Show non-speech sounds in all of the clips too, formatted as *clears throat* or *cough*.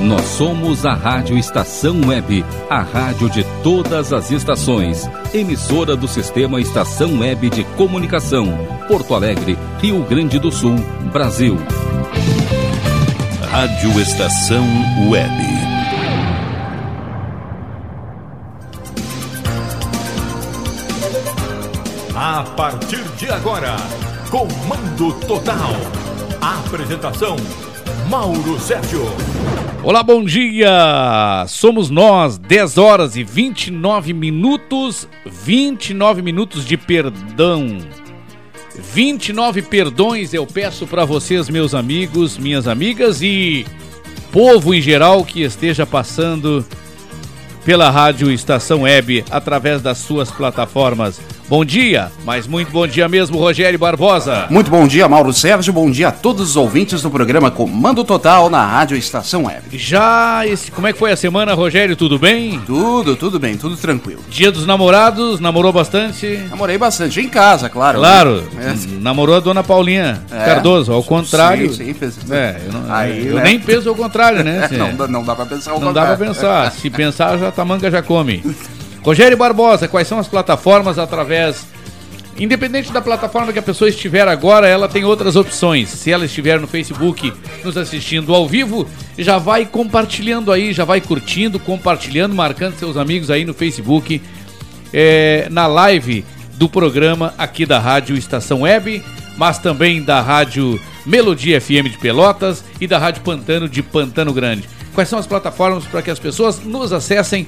Nós somos a Rádio Estação Web, a rádio de todas as estações. Emissora do Sistema Estação Web de Comunicação. Porto Alegre, Rio Grande do Sul, Brasil. Rádio Estação Web. A partir de agora, Comando Total. Apresentação Mauro Sérgio. Olá, bom dia! Somos nós, 10 horas e 29 minutos, 29 minutos de perdão. 29 perdões eu peço para vocês, meus amigos, minhas amigas e povo em geral que esteja passando pela rádio Estação Web através das suas plataformas Bom dia, mas muito bom dia mesmo, Rogério Barbosa. Muito bom dia, Mauro Sérgio. Bom dia a todos os ouvintes do programa Comando Total na Rádio Estação Web. Já esse, como é que foi a semana, Rogério? Tudo bem? Tudo, tudo bem, tudo tranquilo. Dia dos namorados, namorou bastante? Namorei bastante, em casa, claro. Claro, né? namorou a dona Paulinha é. Cardoso, ao contrário. Sim, sim, fez. É, eu, não, Aí, eu né? nem penso ao contrário, né? *laughs* não, não dá pra pensar ao Não contrário. dá pra pensar, se pensar já manga já come. *laughs* Rogério Barbosa, quais são as plataformas através. Independente da plataforma que a pessoa estiver agora, ela tem outras opções. Se ela estiver no Facebook nos assistindo ao vivo, já vai compartilhando aí, já vai curtindo, compartilhando, marcando seus amigos aí no Facebook, é, na live do programa aqui da Rádio Estação Web, mas também da Rádio Melodia FM de Pelotas e da Rádio Pantano de Pantano Grande. Quais são as plataformas para que as pessoas nos acessem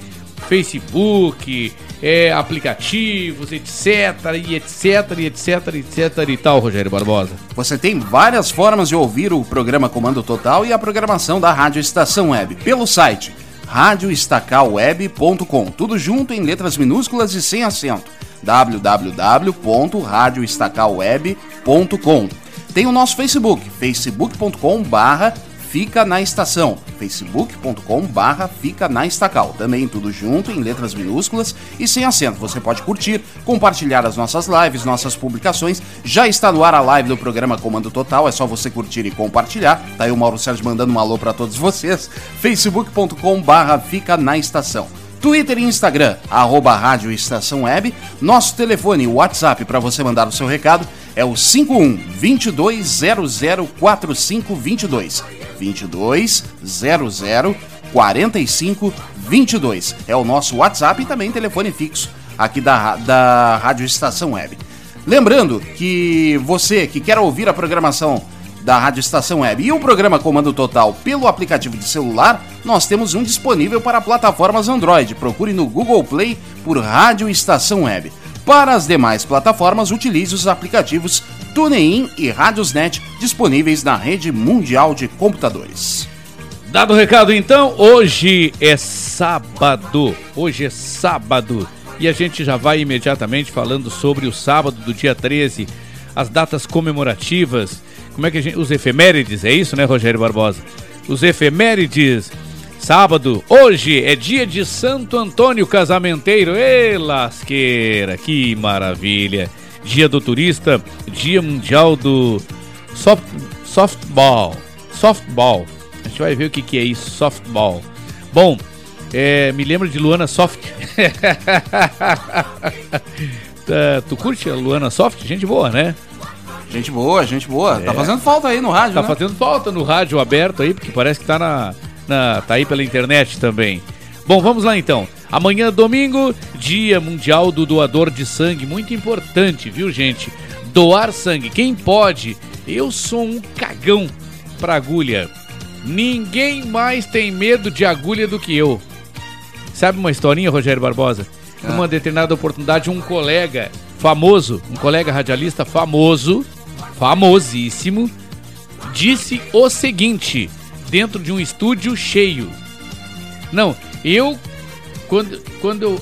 Facebook, é, aplicativos, etc, e etc, e etc, etc e tal, Rogério Barbosa? Você tem várias formas de ouvir o programa Comando Total e a programação da Rádio Estação Web pelo site radioestacalweb.com, tudo junto em letras minúsculas e sem acento. www.radioestacalweb.com. Tem o nosso Facebook, facebook.com/barra Fica na Estação, facebook.com barra Fica na Estacal, também tudo junto em letras minúsculas e sem acento. Você pode curtir, compartilhar as nossas lives, nossas publicações. Já está no ar a live do programa Comando Total, é só você curtir e compartilhar. Tá aí o Mauro Sérgio mandando um alô para todos vocês. facebook.com barra Fica na Estação. Twitter e Instagram, arroba Rádio Estação Web. Nosso telefone e WhatsApp para você mandar o seu recado é o 51 2200 4522. 22 00 45 22. É o nosso WhatsApp e também telefone fixo aqui da, da Rádio Estação Web. Lembrando que você que quer ouvir a programação da Rádio Estação Web e o programa Comando Total pelo aplicativo de celular, nós temos um disponível para plataformas Android. Procure no Google Play por Rádio Estação Web. Para as demais plataformas, utilize os aplicativos TuneIn e Radiosnet disponíveis na rede mundial de computadores. Dado o recado então, hoje é sábado. Hoje é sábado. E a gente já vai imediatamente falando sobre o sábado do dia 13, as datas comemorativas, como é que gente. Os efemérides, é isso, né, Rogério Barbosa? Os efemérides. Sábado, hoje é dia de Santo Antônio Casamenteiro. Ê, lasqueira, que maravilha! Dia do Turista, Dia Mundial do soft, Softball. Softball. A gente vai ver o que, que é isso, softball. Bom, é, me lembra de Luana Soft. *laughs* tá, tu curte a Luana Soft? Gente boa, né? Gente boa, gente boa. Tá é. Tá fazendo falta aí no rádio, Tá né? fazendo falta no rádio aberto aí, porque parece que tá na, na tá aí pela internet também. Bom, vamos lá então. Amanhã, domingo, Dia Mundial do Doador de Sangue. Muito importante, viu, gente? Doar sangue. Quem pode? Eu sou um cagão pra agulha. Ninguém mais tem medo de agulha do que eu. Sabe uma historinha, Rogério Barbosa? Ah. Uma determinada oportunidade, um colega famoso, um colega radialista famoso, famosíssimo, disse o seguinte, dentro de um estúdio cheio. Não, eu quando, quando eu,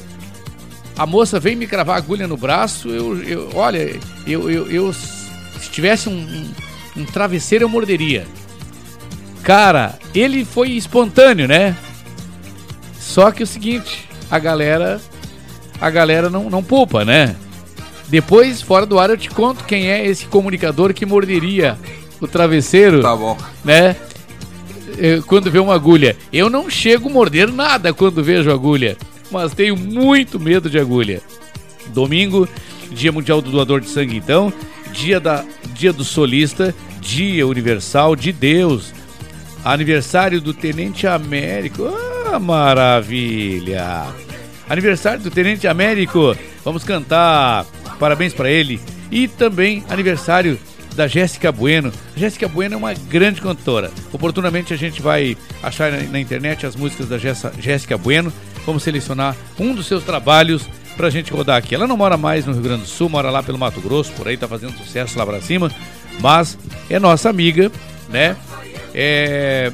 a moça vem me cravar agulha no braço, eu, eu olha, eu, eu, eu se tivesse um, um, um travesseiro eu morderia. Cara, ele foi espontâneo, né? Só que o seguinte, a galera a galera não, não poupa, né? Depois, fora do ar, eu te conto quem é esse comunicador que morderia o travesseiro. Tá bom. Né? Eh, quando vê uma agulha. Eu não chego a morder nada quando vejo agulha, mas tenho muito medo de agulha. Domingo, Dia Mundial do Doador de Sangue, então, dia, da, dia do solista, Dia Universal de Deus, aniversário do Tenente Américo. Ah, maravilha! Aniversário do Tenente Américo, vamos cantar parabéns para ele. E também aniversário da Jéssica Bueno. Jéssica Bueno é uma grande cantora. Oportunamente a gente vai achar na, internet as músicas da Jéssica Bueno. Vamos selecionar um dos seus trabalhos pra gente rodar aqui. Ela não mora mais no Rio Grande do Sul, mora lá pelo Mato Grosso, por aí tá fazendo sucesso lá pra cima, mas é nossa amiga, né? É,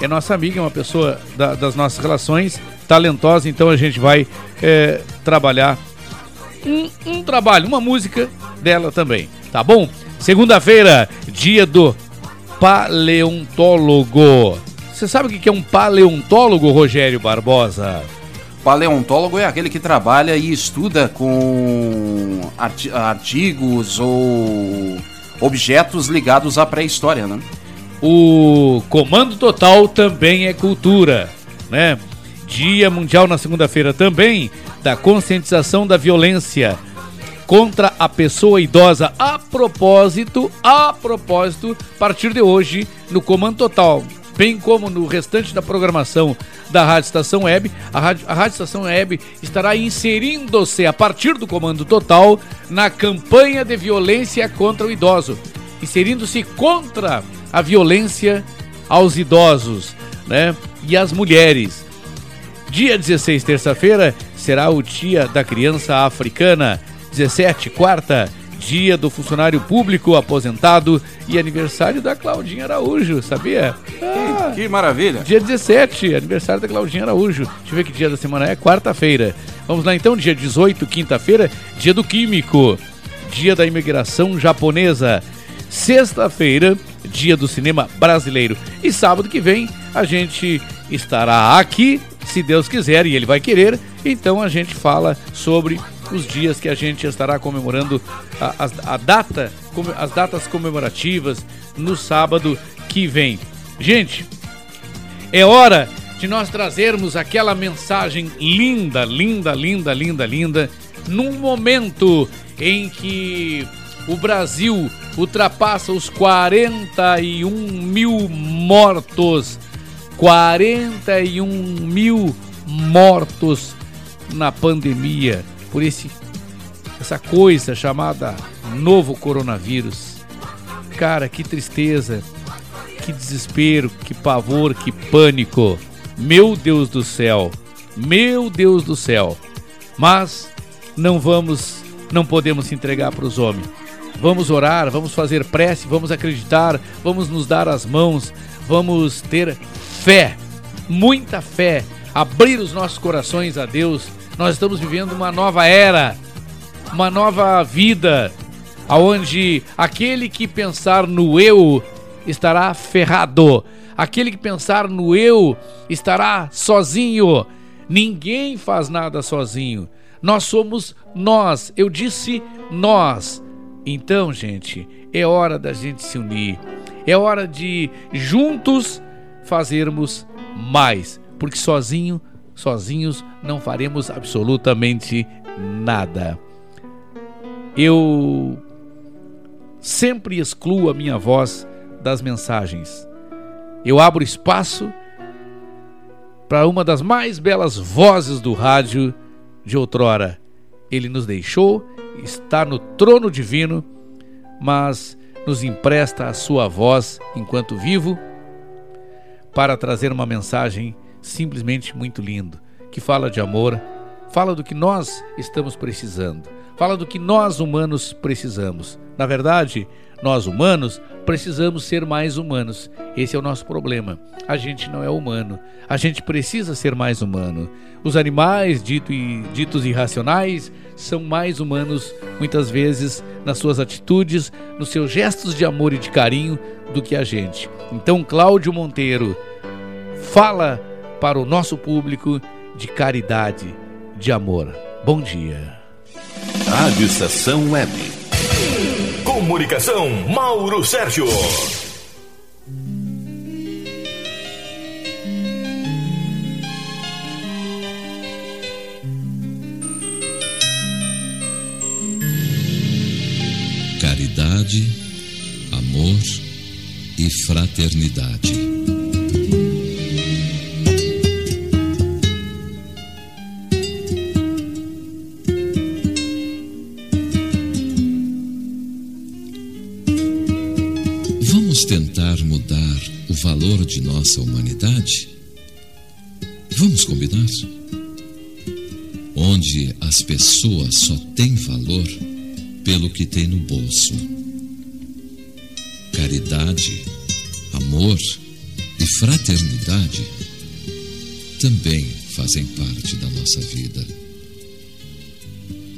é nossa amiga, é uma pessoa da, das nossas relações, talentosa, então a gente vai é, trabalhar um, um trabalho, uma música dela também, tá bom? Segunda-feira, dia do paleontólogo. Você sabe o que é um paleontólogo, Rogério Barbosa? Paleontólogo é aquele que trabalha e estuda com artigos ou objetos ligados à pré-história, né? O Comando Total também é cultura, né? Dia Mundial na segunda-feira também da conscientização da violência contra a pessoa idosa. A propósito, a propósito, a partir de hoje, no Comando Total, bem como no restante da programação da Rádio Estação Web, a Rádio, a Rádio Estação Web estará inserindo-se a partir do Comando Total na campanha de violência contra o idoso, inserindo-se contra a violência aos idosos, né? E às mulheres. Dia 16, terça-feira, será o Dia da Criança Africana. 17, quarta, dia do funcionário público aposentado e aniversário da Claudinha Araújo, sabia? Ah, que, que, maravilha! Dia 17, aniversário da Claudinha Araújo. Deixa eu ver que dia da semana é, quarta-feira. Vamos lá então, dia 18, quinta-feira, dia do Químico, dia da imigração japonesa. Sexta-feira, dia do cinema brasileiro. E sábado que vem a gente estará aqui, se Deus quiser e Ele vai querer. Então a gente fala sobre os dias que a gente estará comemorando a, a, a data, as datas comemorativas no sábado que vem. Gente, é hora de nós trazermos aquela mensagem linda, linda, linda, linda, linda, num momento em que o Brasil ultrapassa os 41 mil mortos. 41 mil mortos na pandemia por esse essa coisa chamada novo coronavírus. Cara, que tristeza, que desespero, que pavor, que pânico. Meu Deus do céu. Meu Deus do céu. Mas não vamos, não podemos se entregar para os homens. Vamos orar, vamos fazer prece, vamos acreditar, vamos nos dar as mãos, vamos ter fé, muita fé, abrir os nossos corações a Deus nós estamos vivendo uma nova era, uma nova vida, aonde aquele que pensar no eu estará ferrado. Aquele que pensar no eu estará sozinho. Ninguém faz nada sozinho. Nós somos nós. Eu disse nós. Então, gente, é hora da gente se unir. É hora de juntos fazermos mais, porque sozinho sozinhos não faremos absolutamente nada. Eu sempre excluo a minha voz das mensagens. Eu abro espaço para uma das mais belas vozes do rádio de outrora. Ele nos deixou, está no trono divino, mas nos empresta a sua voz enquanto vivo para trazer uma mensagem simplesmente muito lindo, que fala de amor, fala do que nós estamos precisando, fala do que nós humanos precisamos. Na verdade, nós humanos precisamos ser mais humanos. Esse é o nosso problema. A gente não é humano. A gente precisa ser mais humano. Os animais dito e, ditos irracionais são mais humanos, muitas vezes, nas suas atitudes, nos seus gestos de amor e de carinho, do que a gente. Então, Cláudio Monteiro, fala para o nosso público de caridade, de amor. Bom dia. Rádio Estação Web. Comunicação Mauro Sérgio. Caridade, amor e fraternidade. Tentar mudar o valor de nossa humanidade? Vamos combinar? Onde as pessoas só têm valor pelo que tem no bolso. Caridade, amor e fraternidade também fazem parte da nossa vida.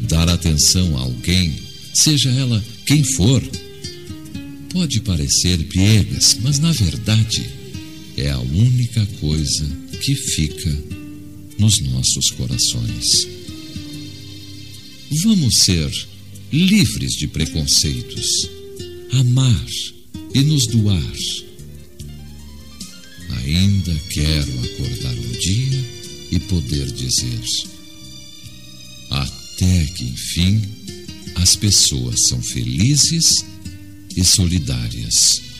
Dar atenção a alguém, seja ela quem for, pode parecer piegas, mas na verdade é a única coisa que fica nos nossos corações. Vamos ser livres de preconceitos, amar e nos doar. Ainda quero acordar um dia e poder dizer: até que enfim as pessoas são felizes e solidárias.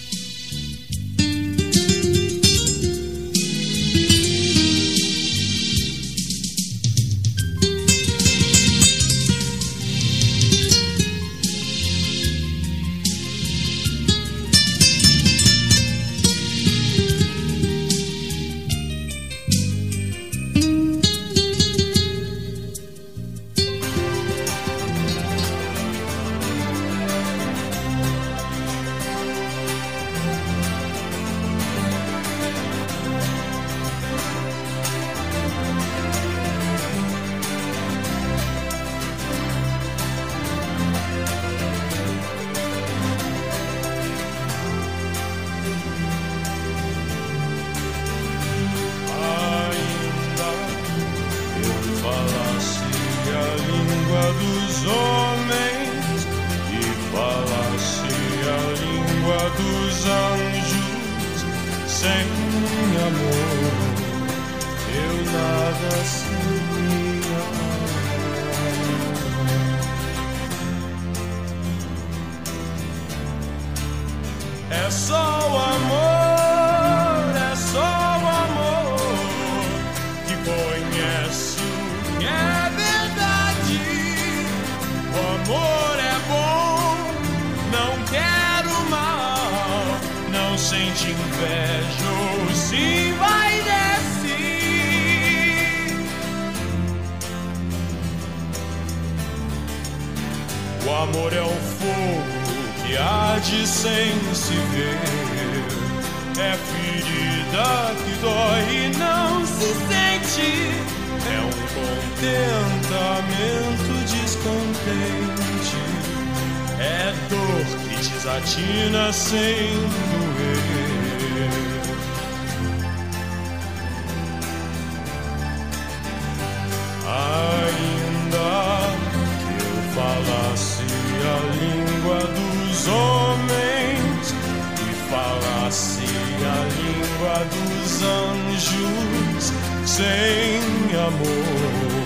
Sem amor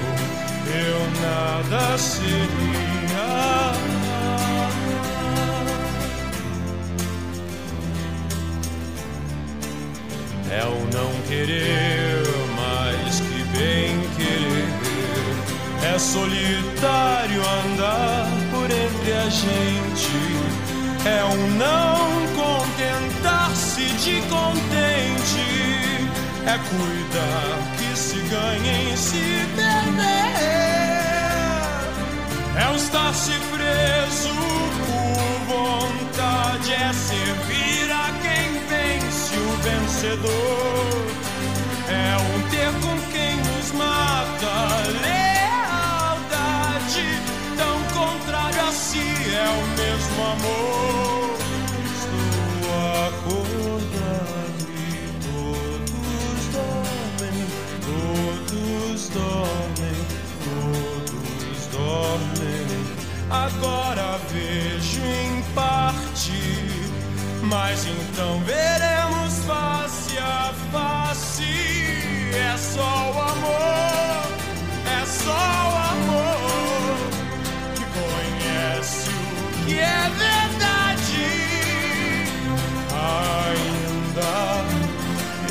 eu nada seria. É o não querer mais que bem querer. É solitário andar por entre a gente. É um não contentar-se de contente. É cuidar que se ganha em se perder. É o estar-se preso por vontade. É servir a quem vence o vencedor. agora vejo em parte, mas então veremos face a face. É só o amor, é só o amor que conhece o que é verdade. Ainda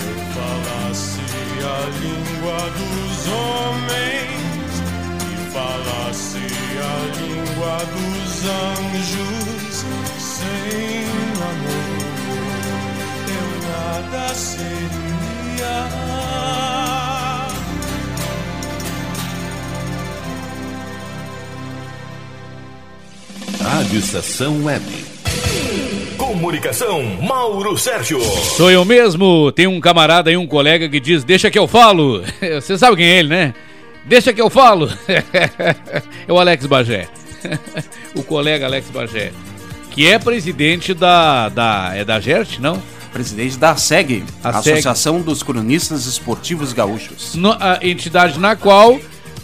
eu falasse a língua dos homens. Língua dos anjos sem amor eu nada seria. Rádio Estação Web. Comunicação, Mauro Sérgio. Sou eu mesmo. Tem um camarada aí, um colega que diz: Deixa que eu falo. *laughs* Você sabe quem é ele, né? Deixa que eu falo. *laughs* é o Alex Bagé. *laughs* o colega Alex Bagé. Que é presidente da. da é da GERT, não? Presidente da SEG, A Associação dos Cronistas Esportivos Gaúchos. No- a entidade na qual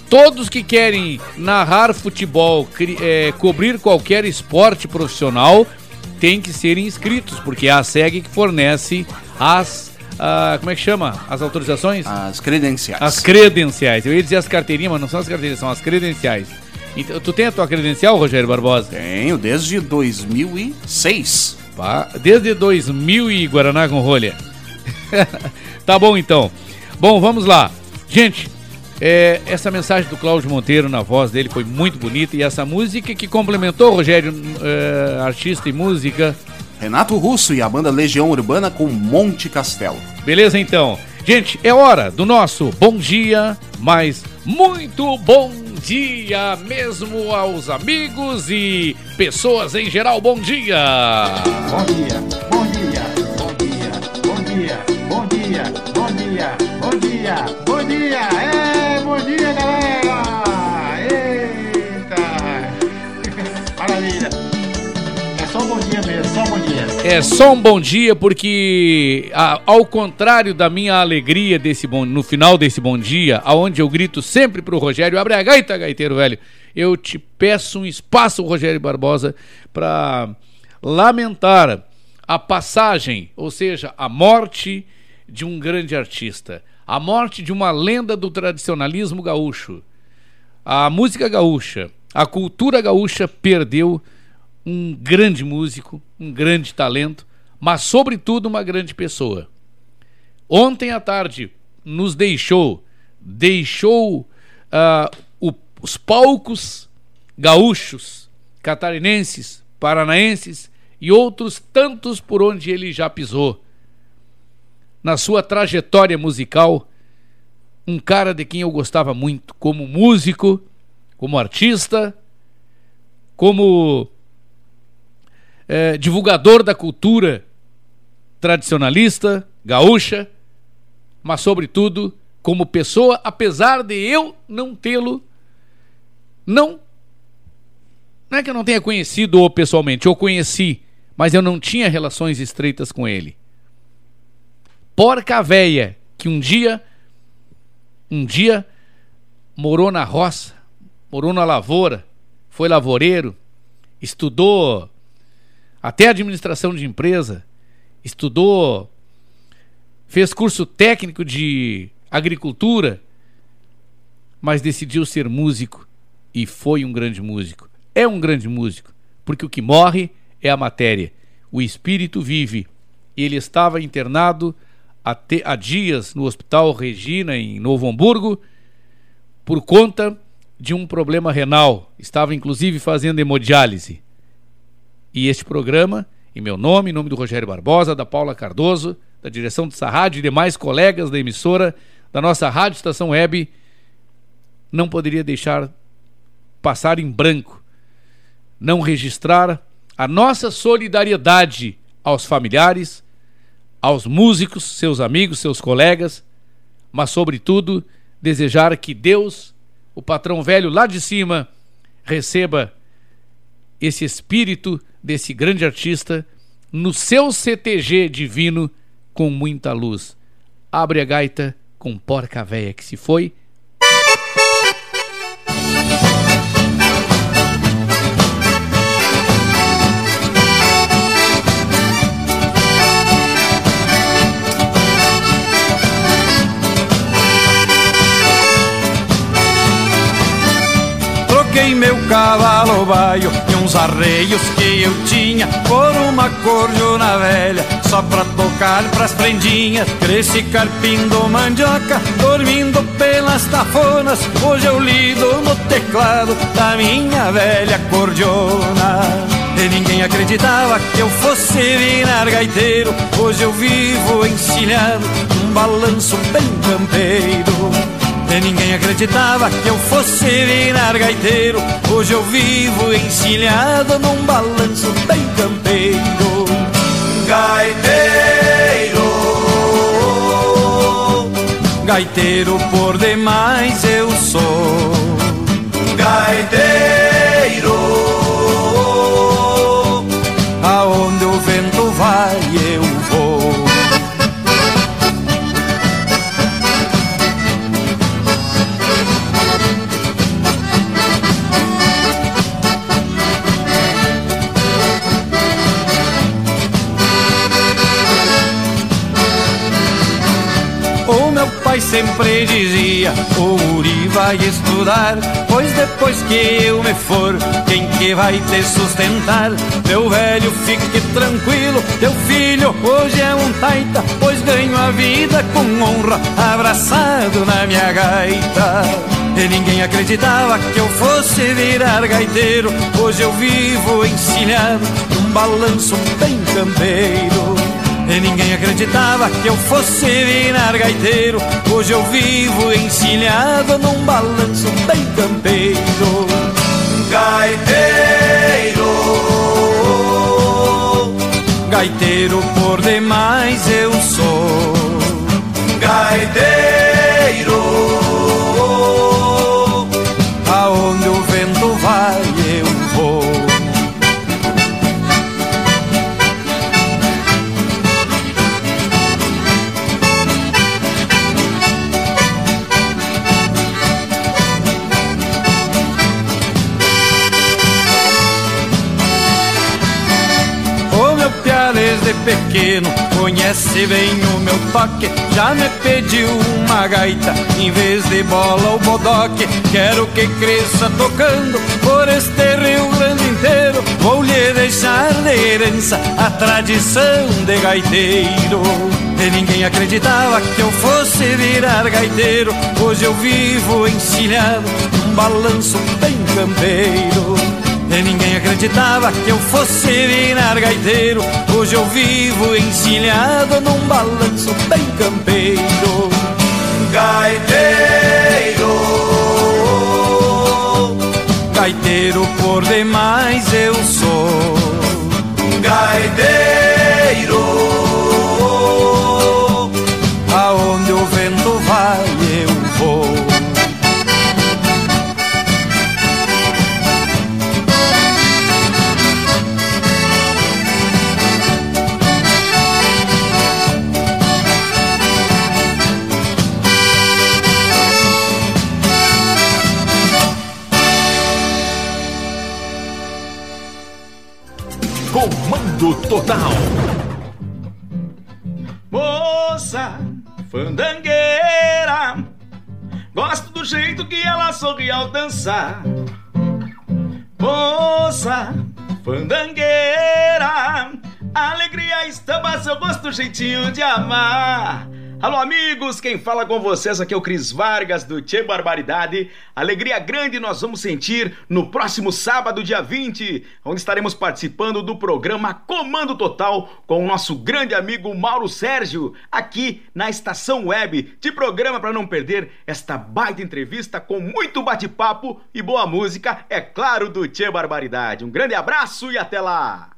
todos que querem narrar futebol, cri- é, cobrir qualquer esporte profissional, têm que ser inscritos, porque é a SEG que fornece as. ah, como é que chama? As autorizações? As credenciais. As credenciais. Eu ia dizer as carteirinhas, mas não são as carteirinhas, são as credenciais. Então, tu tem a tua credencial, Rogério Barbosa? Tenho desde 2006. Pá, Desde 2000 e Guaraná com rolha. *laughs* tá bom então. Bom, vamos lá. Gente, é, essa mensagem do Cláudio Monteiro na voz dele foi muito bonita e essa música que complementou Rogério, é, artista e música. Renato Russo e a banda Legião Urbana com Monte Castelo. Beleza então? Gente, é hora do nosso bom dia, mas muito bom dia mesmo aos amigos e pessoas em geral. Bom dia! Bom dia, bom dia, bom dia, bom dia, bom dia, bom dia, bom dia, bom dia, é, bom dia, galera! É só um bom dia porque a- ao contrário da minha alegria desse bom no final desse bom dia, aonde eu grito sempre pro Rogério, abre a gaita, gaiteiro velho. Eu te peço um espaço, Rogério Barbosa, para lamentar a passagem, ou seja, a morte de um grande artista, a morte de uma lenda do tradicionalismo gaúcho. A música gaúcha, a cultura gaúcha perdeu um grande músico, um grande talento, mas sobretudo uma grande pessoa. Ontem à tarde nos deixou, deixou ah, o- os palcos gaúchos, catarinenses, paranaenses e outros tantos por onde ele já pisou. Na sua trajetória musical, um cara de quem eu gostava muito, como músico, como artista, como eh, divulgador da cultura tradicionalista, gaúcha, mas sobretudo como pessoa, apesar de eu não tê-lo, não, não é que eu não tenha conhecido-o pessoalmente, eu conheci, mas eu não tinha relações estreitas com ele. Porca véia, que um dia, um dia morou na roça, morou na lavoura, foi lavoureiro, estudou até administração de empresa, estudou, fez curso técnico de agricultura, mas decidiu ser músico e foi um grande músico. É um grande músico, porque o que morre é a matéria. O espírito vive. Ele estava internado há dias no Hospital Regina, em Novo Hamburgo, por conta de um problema renal. Estava inclusive fazendo hemodiálise. E este programa, em meu nome, em nome do Rogério Barbosa, da Paula Cardoso, da direção dessa rádio e demais colegas da emissora, da nossa Rádio Estação Web, não poderia deixar passar em branco, não registrar a nossa solidariedade aos familiares, aos músicos, seus amigos, seus colegas, mas, sobretudo, desejar que Deus, o patrão velho lá de cima, receba esse espírito desse grande artista no seu CTG divino com muita luz. Abre a gaita com porca véia que se foi. Cavalo baio e uns arreios que eu tinha por uma corjona velha. só pra tocar pras prendinhas. Cresci carpindo mandioca, dormindo pelas tafonas. Hoje eu lido no teclado da minha velha cordiona. E ninguém acreditava que eu fosse virar gaiteiro. Hoje eu vivo encilhado num balanço bem campeiro. E ninguém acreditava que eu fosse virar gaiteiro. Hoje eu vivo encilhado num balanço bem campeiro. Gaiteiro, gaiteiro por demais eu sou. Gaiteiro, sempre dizia: O Uri vai estudar, pois depois que eu me for, quem que vai te sustentar? Meu velho, fique tranquilo, teu filho hoje é um taita, pois ganho a vida com honra, abraçado na minha gaita. E ninguém acreditava que eu fosse virar gaiteiro. Hoje eu vivo encilhado num balanço bem campeiro. E ninguém acreditava que eu fosse virar gaiteiro. Hoje eu vivo encilhado num balanço bem campeiro. Gaiteiro, gaiteiro por demais eu sou. Gaiteiro, desde pequeno conhece bem o meu toque. Já me pediu uma gaita em vez de bola ou bodoque. Quero que cresça tocando por este Rio Grande inteiro. Vou lhe deixar de herança a tradição de gaiteiro. E ninguém acreditava que eu fosse virar gaiteiro. Hoje eu vivo encilhado num balanço bem campeiro. E ninguém acreditava que eu fosse virar gaiteiro. Hoje eu vivo encilhado num balanço bem campeiro. Gaiteiro, gaiteiro por demais eu sou. Gaiteiro, Total. Moça, fandangueira, gosto do jeito que ela sorri ao dançar. Moça, fandangueira, alegria estampa seu gosto, jeitinho de amar. Alô, amigos, quem fala com vocês aqui é o Cris Vargas do Tchê Barbaridade. Alegria grande nós vamos sentir no próximo sábado, dia 20, onde estaremos participando do programa Comando Total com o nosso grande amigo Mauro Sérgio, aqui na estação web de programa para não perder esta baita entrevista com muito bate-papo e boa música, é claro, do Tchê Barbaridade. Um grande abraço e até lá!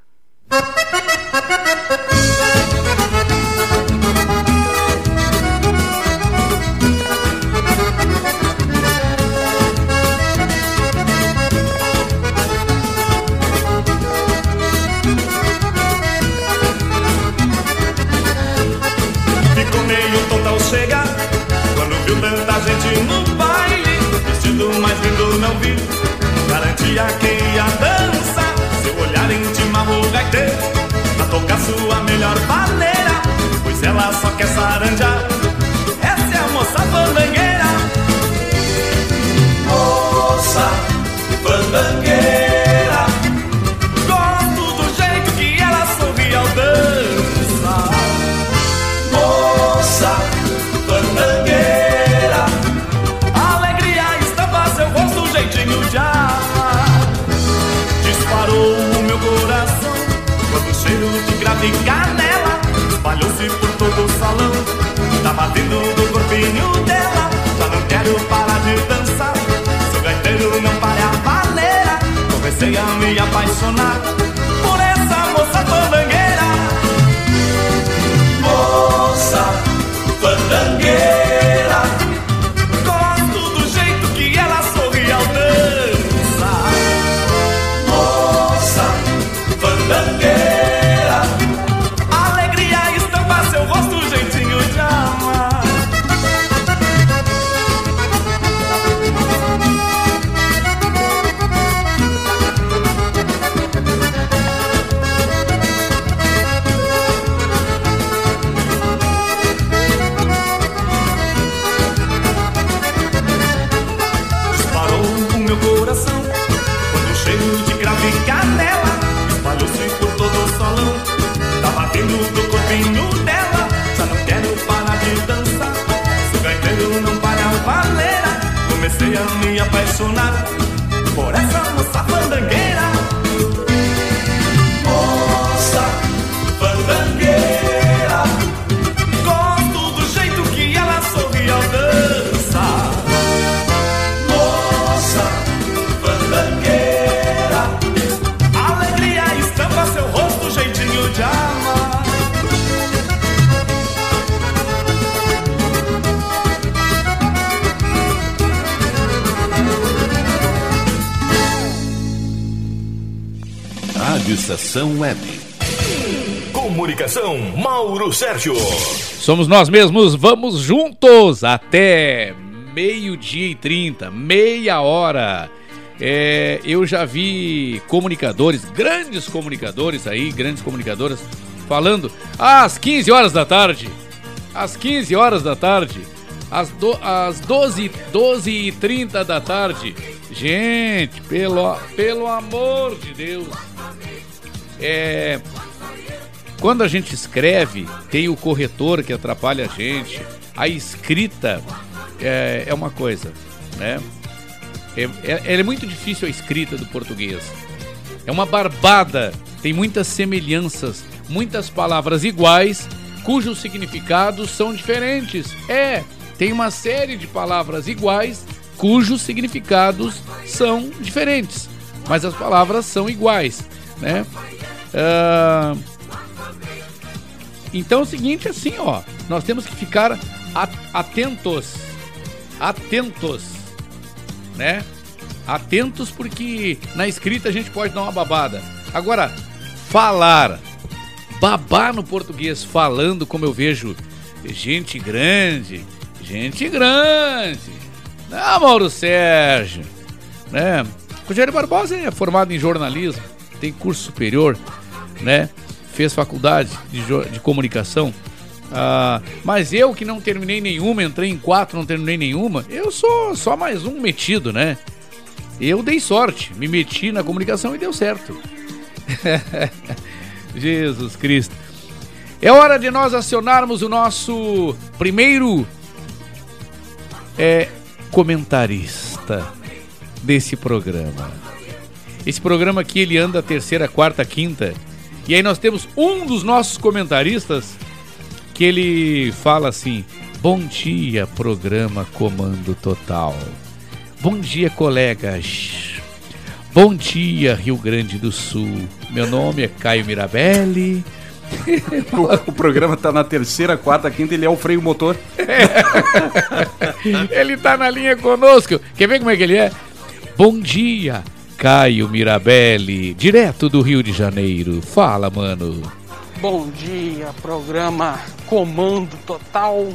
Quando viu tanta gente no baile Vestido mais lindo não vi. Garantia que ia dançar Seu olhar intimava o gaiteiro A tocar sua melhor maneira Pois ela só quer saranjar Essa é a moça fandangueira. Moça fandangueira batendo do corpinho dela, já não quero parar de dançar. O gaiteiro não para a baleira, comecei a me apaixonar A me apaixonar Rádio Estação Web. Comunicação, Mauro Sérgio. Somos nós mesmos, vamos juntos até meio-dia e trinta, meia hora. É, eu já vi comunicadores, grandes comunicadores aí, grandes comunicadoras, falando às 15 horas da tarde, às 15 horas da tarde, às, do, às 12, 12 e 30 da tarde. Gente, pelo, pelo amor de Deus. É, quando a gente escreve, tem o corretor que atrapalha a gente. A escrita é, é uma coisa, né? É, é, é muito difícil a escrita do português. É uma barbada. Tem muitas semelhanças, muitas palavras iguais, cujos significados são diferentes. É, tem uma série de palavras iguais, cujos significados são diferentes. Mas as palavras são iguais, né? Ah, então é o seguinte, assim, ó, nós temos que ficar atentos, atentos, né? Atentos porque na escrita a gente pode dar uma babada. Agora, falar, babar no português, falando como eu vejo gente grande, gente grande. Não, Mauro Sérgio, né? Rogério Barbosa é formado em jornalismo, tem curso superior, né? Fez faculdade de, de comunicação. Ah, mas eu que não terminei nenhuma, entrei em quatro, não terminei nenhuma, eu sou só mais um metido, né? Eu dei sorte, me meti na comunicação e deu certo. *laughs* Jesus Cristo. É hora de nós acionarmos o nosso primeiro é, comentarista desse programa. Esse programa aqui ele anda terceira, quarta, quinta. E aí nós temos um dos nossos comentaristas que ele fala assim: Bom dia, programa Comando Total. Bom dia, colegas. Bom dia, Rio Grande do Sul. Meu nome é Caio Mirabelli. *laughs* O, o programa tá na terceira, quarta, quinta, ele é o freio motor. ele tá na linha conosco. Quer ver como é que ele é? Bom dia, Caio Mirabelli, direto do Rio de Janeiro. Fala, mano. Bom dia, programa Comando Total.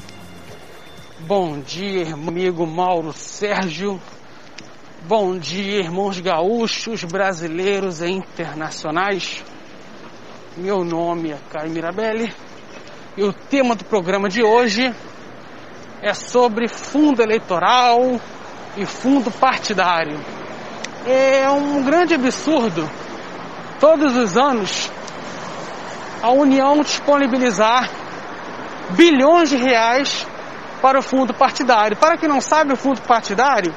Bom dia, amigo Mauro Sérgio. Bom dia, irmãos gaúchos, brasileiros e internacionais. Meu nome é Caio Mirabelli e o tema do programa de hoje é sobre fundo eleitoral e fundo partidário. É um grande absurdo todos os anos a União disponibilizar bilhões de reais para o fundo partidário. Para quem não sabe, o fundo partidário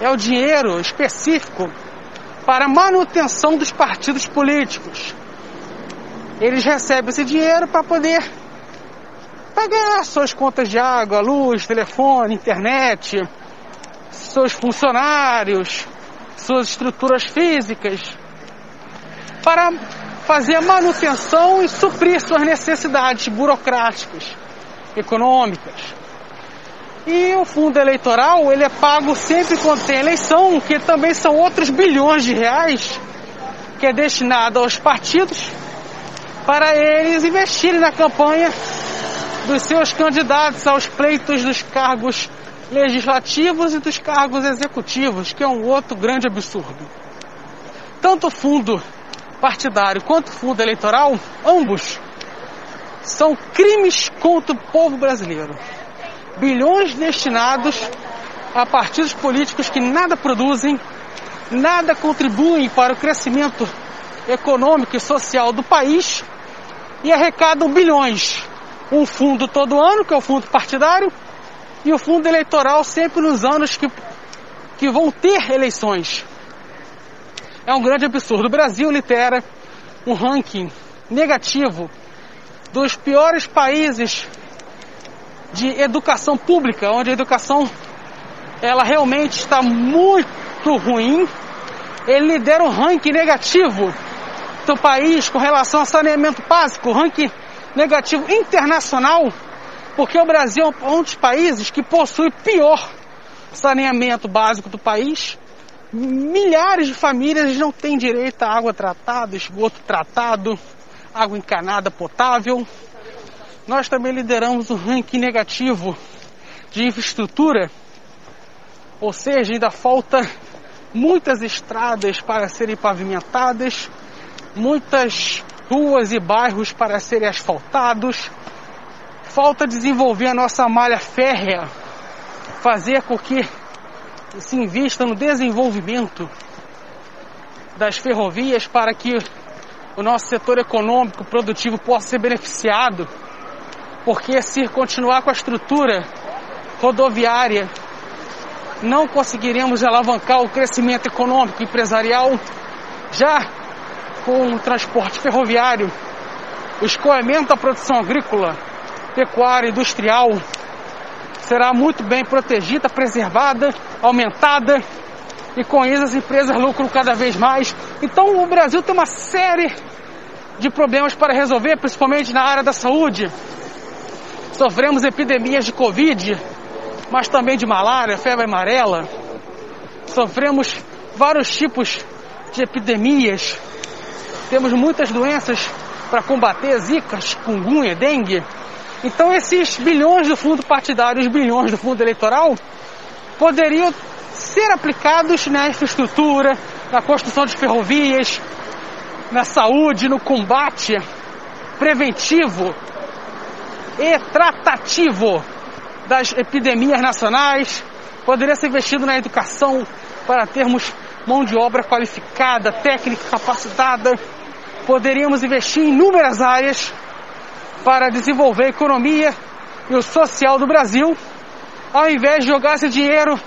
é o dinheiro específico para manutenção dos partidos políticos. Eles recebem esse dinheiro para poder pagar suas contas de água, luz, telefone, internet, seus funcionários, suas estruturas físicas, para fazer a manutenção e suprir suas necessidades burocráticas, econômicas. E o fundo eleitoral, ele é pago sempre quando tem eleição, que também são outros bilhões de reais que é destinado aos partidos para eles investirem na campanha dos seus candidatos aos pleitos dos cargos legislativos e dos cargos executivos, que é um outro grande absurdo. Tanto o fundo partidário quanto o fundo eleitoral, ambos são crimes contra o povo brasileiro. Bilhões destinados a partidos políticos que nada produzem, nada contribuem para o crescimento econômico e social do país e arrecadam bilhões. Um fundo todo ano, que é o fundo partidário, e o fundo eleitoral sempre nos anos que, que vão ter eleições. É um grande absurdo. O Brasil lidera um ranking negativo dos piores países de educação pública, onde a educação ela realmente está muito ruim. Ele lidera um ranking negativo do país com relação a saneamento básico, ranking negativo internacional, porque o Brasil é um dos países que possui pior saneamento básico do país. Milhares de famílias não têm direito a água tratada, esgoto tratado, água encanada potável. Nós também lideramos o ranking negativo de infraestrutura, ou seja, ainda falta muitas estradas para serem pavimentadas, muitas ruas e bairros para serem asfaltados. Falta desenvolver a nossa malha férrea, fazer com que se invista no desenvolvimento das ferrovias para que o nosso setor econômico produtivo possa ser beneficiado, porque se continuar com a estrutura rodoviária, não conseguiremos alavancar o crescimento econômico e empresarial. Já com o transporte ferroviário, o escoamento da produção agrícola, pecuária, industrial será muito bem protegida, preservada, aumentada e com isso as empresas lucram cada vez mais. Então o Brasil tem uma série de problemas para resolver, principalmente na área da saúde. Sofremos epidemias de Covid, mas também de malária, febre amarela. Sofremos vários tipos de epidemias temos muitas doenças para combater, zika, chikungunya, dengue. Então esses bilhões do fundo partidário, os bilhões do fundo eleitoral, poderiam ser aplicados na infraestrutura, na construção de ferrovias, na saúde, no combate preventivo e tratativo das epidemias nacionais, poderia ser investido na educação para termos mão de obra qualificada, técnica capacitada, poderíamos investir em inúmeras áreas para desenvolver a economia e o social do Brasil, ao invés de jogar esse dinheiro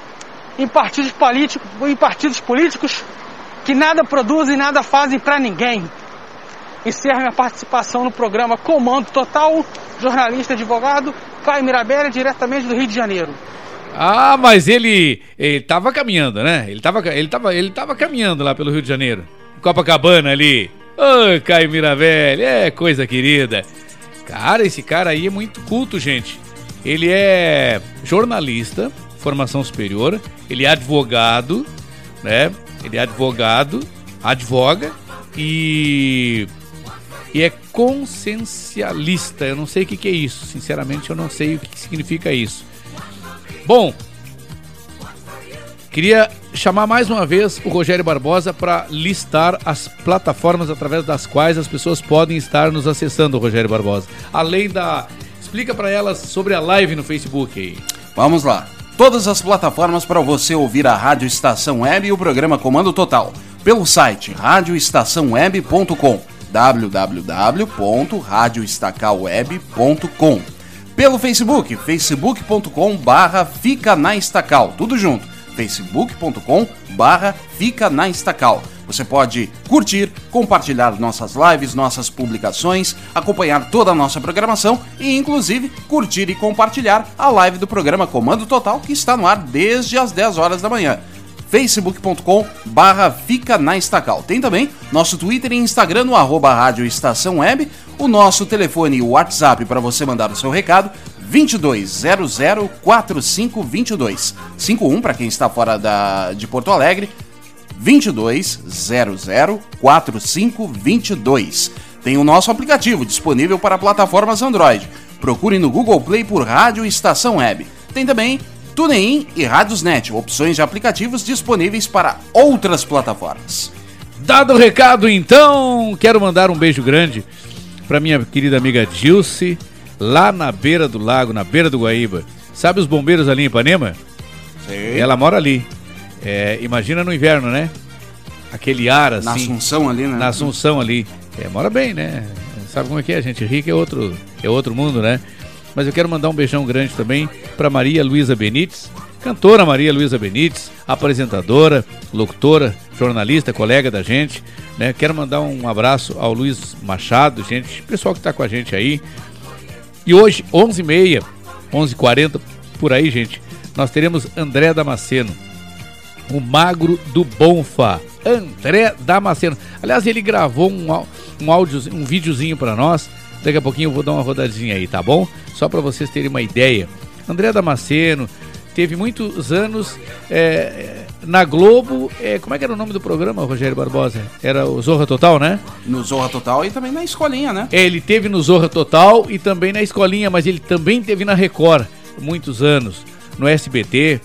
em partidos políticos, em partidos políticos que nada produzem, nada fazem para ninguém. Encerro minha participação no programa Comando Total, jornalista advogado, Caio Mirabelli, diretamente do Rio de Janeiro. Ah, mas ele ele tava caminhando, né? Ele tava, ele tava, ele tava caminhando lá pelo Rio de Janeiro. Copacabana ali. Ô, oh, Caio é coisa querida. Cara, esse cara aí é muito culto, gente. Ele é jornalista, formação superior, ele é advogado, né? Ele é advogado, advoga e e é consciencialista. Eu não sei o que, que é isso, sinceramente, eu não sei o que, que significa isso. Bom, Queria chamar mais uma vez o Rogério Barbosa para listar as plataformas através das quais as pessoas podem estar nos acessando, Rogério Barbosa. Além da. Explica para elas sobre a live no Facebook aí. Vamos lá. Todas as plataformas para você ouvir a Rádio Estação Web e o programa Comando Total. Pelo site radioestaçãoweb.com www.radioestacalweb.com Pelo Facebook, facebook.com barra Fica na Estacal, tudo junto facebook.com barra Fica na Estacal. Você pode curtir, compartilhar nossas lives, nossas publicações, acompanhar toda a nossa programação e, inclusive, curtir e compartilhar a live do programa Comando Total que está no ar desde as 10 horas da manhã facebook.com barra Fica na Estacal. Tem também nosso Twitter e Instagram no arroba Rádio Estação Web, o nosso telefone e o WhatsApp para você mandar o seu recado, 22004522. 51 para quem está fora da, de Porto Alegre, 22004522. Tem o nosso aplicativo disponível para plataformas Android. Procure no Google Play por Rádio Estação Web. Tem também TuneIn e Radiosnet, opções de aplicativos disponíveis para outras plataformas. Dado o recado, então, quero mandar um beijo grande para minha querida amiga Dilce, lá na beira do lago, na beira do Guaíba. Sabe os bombeiros ali em Ipanema? Sim. Ela mora ali. É, imagina no inverno, né? Aquele ar assim. Na Assunção ali, né? Na Assunção ali. É, mora bem, né? Sabe como é que é? A gente rica é outro, é outro mundo, né? Mas eu quero mandar um beijão grande também para Maria Luísa Benites, cantora Maria Luísa Benites, apresentadora, locutora, jornalista, colega da gente. Né? Quero mandar um abraço ao Luiz Machado, gente, pessoal que está com a gente aí. E hoje, 11h30, 11h40, por aí, gente, nós teremos André Damasceno, o magro do Bonfa. André Damasceno. Aliás, ele gravou um, um áudio, um videozinho para nós. Daqui a pouquinho eu vou dar uma rodadinha aí, tá bom? Só para vocês terem uma ideia. André Damasceno teve muitos anos é, na Globo. É, como é que era o nome do programa, Rogério Barbosa? Era o Zorra Total, né? No Zorra Total e também na escolinha, né? É, ele teve no Zorra Total e também na escolinha, mas ele também teve na Record muitos anos, no SBT.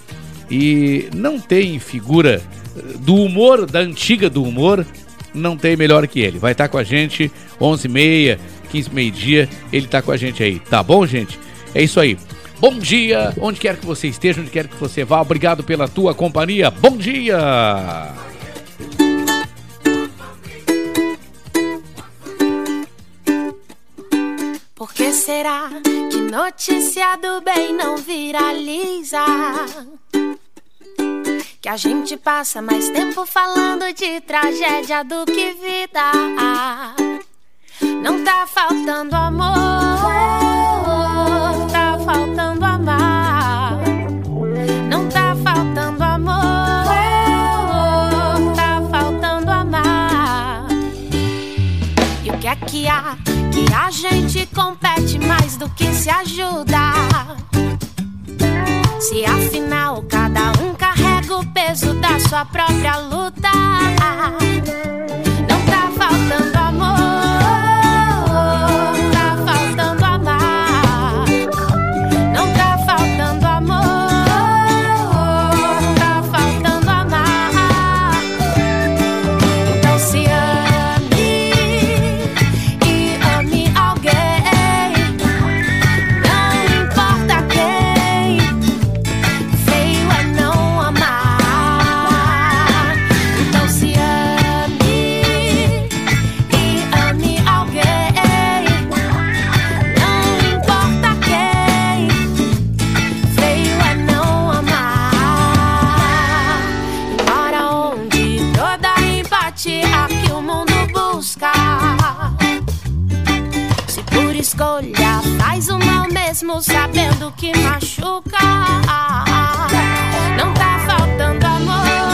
E não tem figura do humor, da antiga do humor, não tem melhor que ele. Vai estar com a gente 11h30, 15 meio-dia, ele tá com a gente aí, tá bom, gente? É isso aí. Bom dia, onde quer que você esteja, onde quer que você vá, obrigado pela tua companhia. Bom dia! Por que será que notícia do bem não viraliza? Que a gente passa mais tempo falando de tragédia do que vida. Não tá faltando amor, que há? Que a gente compete mais do que se ajuda. Se afinal cada um carrega o peso da sua própria luta. Não tá faltando amor. Escolha faz o mal mesmo sabendo que machuca. Não tá faltando amor.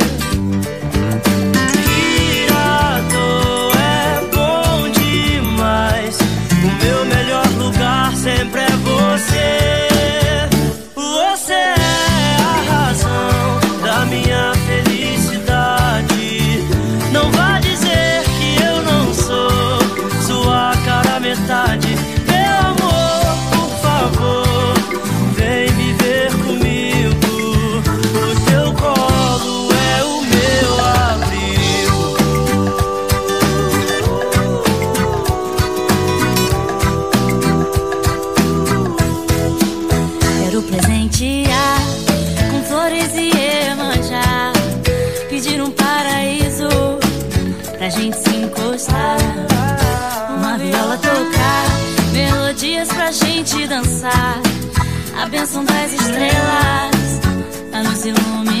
Dançar. A bênção das estrelas a nos iluminar.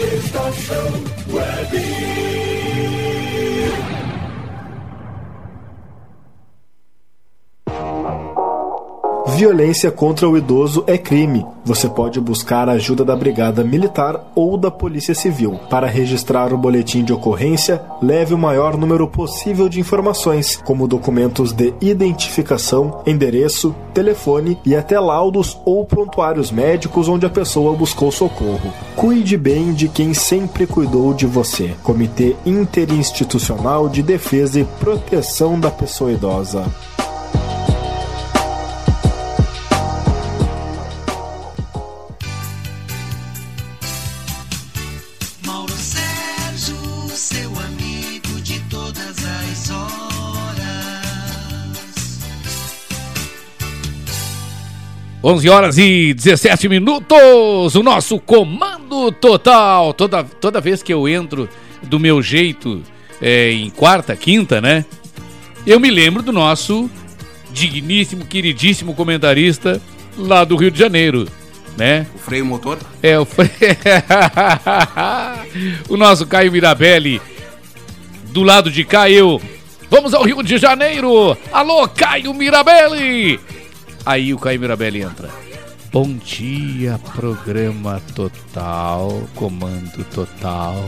Estação Web. Violência contra o idoso é crime. Você pode buscar a ajuda da Brigada Militar ou da Polícia Civil. Para registrar o boletim de ocorrência, leve o maior número possível de informações, como documentos de identificação, endereço, telefone e até laudos ou prontuários médicos onde a pessoa buscou socorro. Cuide bem de quem sempre cuidou de você. Comitê Interinstitucional de Defesa e Proteção da Pessoa Idosa. 11 horas e 17 minutos, o nosso comando total. Toda, toda vez que eu entro do meu jeito é, em quarta, quinta, né? Eu me lembro do nosso digníssimo, queridíssimo comentarista lá do Rio de Janeiro, né? O freio motor? É, o freio. *laughs* o nosso Caio Mirabelli. Do lado de cá, eu. Vamos ao Rio de Janeiro! Alô, Caio Mirabelli! Aí o Caio Mirabelli entra. Bom dia, programa total, comando total.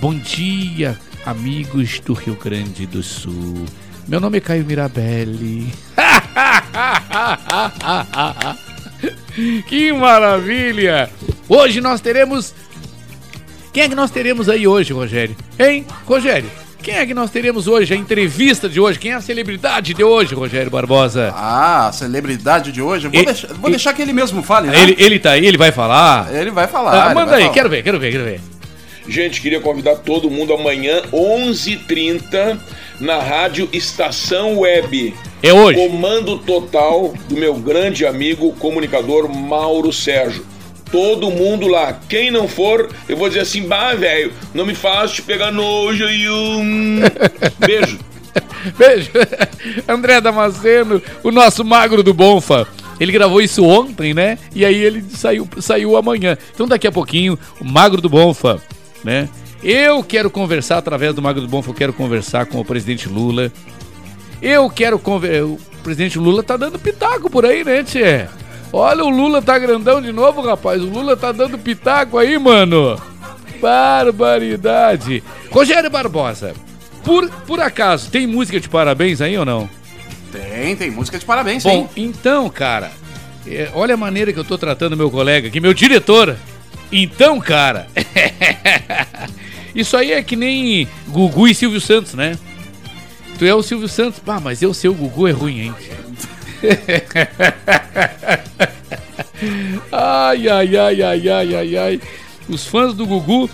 Bom dia, amigos do Rio Grande do Sul. Meu nome é Caio Mirabelli. *laughs* que maravilha! Hoje nós teremos. Quem é que nós teremos aí hoje, Rogério? Hein, Rogério? Quem é que nós teremos hoje? A entrevista de hoje? Quem é a celebridade de hoje, Rogério Barbosa? Ah, a celebridade de hoje. Vou, E- deixar, vou e- deixar que ele mesmo fale, né? Ele, ele tá aí, ele vai falar? Ele vai falar. Ah, manda vai aí, falar. quero ver, quero ver, quero ver. Gente, queria convidar todo mundo amanhã, 11h30, na rádio Estação Web. É hoje. Comando total do meu grande amigo comunicador Mauro Sérgio. Todo mundo lá. Quem não for, eu vou dizer assim: bah, velho, não me faz te pegar nojo aí. Um... *laughs* Beijo. Beijo. *laughs* André Damasceno, o nosso magro do Bonfa. Ele gravou isso ontem, né? E aí ele saiu, saiu amanhã. Então daqui a pouquinho, o Magro do Bonfa, né? Eu quero conversar através do Magro do Bonfa, eu quero conversar com o presidente Lula. Eu quero conversar. O presidente Lula tá dando pitaco por aí, né, Tchê? Olha, o Lula tá grandão de novo, rapaz. O Lula tá dando pitaco aí, mano. Barbaridade. Rogério Barbosa, por, por acaso, tem música de parabéns aí ou não? Tem, tem música de parabéns, Bom, sim. então, cara, é, olha a maneira que eu tô tratando meu colega aqui, meu diretor. Então, cara, *laughs* isso aí é que nem Gugu e Silvio Santos, né? Tu é o Silvio Santos. Ah, mas eu ser o Gugu é ruim, hein? *laughs* ai, ai, ai, ai, ai, ai, ai. Os fãs do Gugu,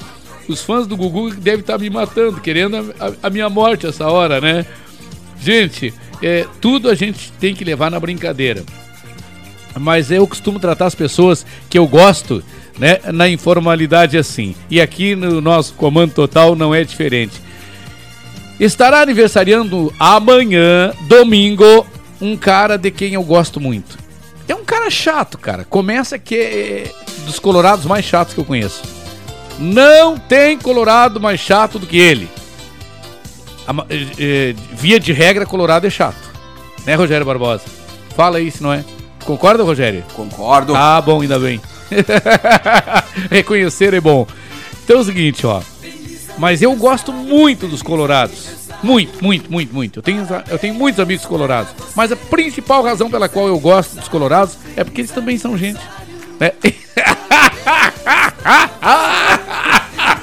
os fãs do Gugu devem estar me matando, querendo a, a- a minha morte essa hora, né? Gente, é, tudo a gente tem que levar na brincadeira. Mas eu costumo tratar as pessoas que eu gosto, né, na informalidade assim. E aqui no nosso Comando Total não é diferente. Estará aniversariando amanhã, domingo, um cara de quem eu gosto muito. É um cara chato, cara. Começa que é dos colorados mais chatos que eu conheço. Não tem colorado mais chato do que ele. A eh, eh, via de regra, colorado é chato. Né, Rogério Barbosa? Fala aí se não é. Concorda, Rogério? Concordo. Ah, bom, ainda bem. *laughs* Reconhecer é bom. Então é o seguinte, ó. Mas eu gosto muito dos colorados. Muito, muito, muito, muito. Eu tenho, eu tenho muitos amigos colorados. Mas a principal razão pela qual eu gosto dos colorados é porque eles também são gente. Né?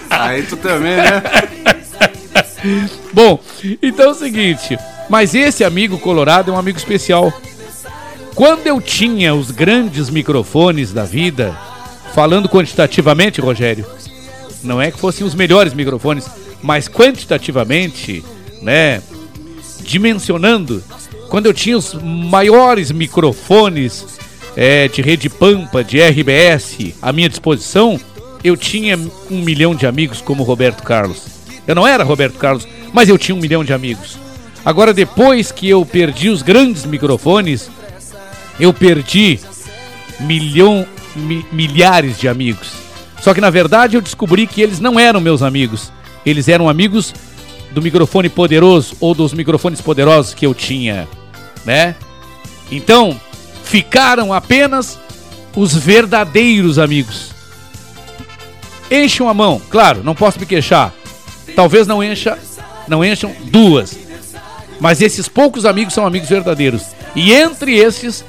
Aí tu também, né? Bom, então é o seguinte. Mas esse amigo colorado é um amigo especial. Quando eu tinha os grandes microfones da vida, falando quantitativamente, Rogério, não é que fossem os melhores microfones, mas quantitativamente, né? Dimensionando, quando eu tinha os maiores microfones é, de rede Pampa, de RBS à minha disposição, eu tinha um milhão de amigos como Roberto Carlos. Eu não era Roberto Carlos, mas eu tinha um milhão de amigos. Agora, depois que eu perdi os grandes microfones, eu perdi milhão, mi- milhares de amigos. Só que na verdade eu descobri que eles não eram meus amigos. Eles eram amigos do microfone poderoso ou dos microfones poderosos que eu tinha, né? Então, ficaram apenas os verdadeiros amigos. Encham a mão, claro, não posso me queixar. Talvez não encha, não encham duas. Mas esses poucos amigos são amigos verdadeiros. E entre esses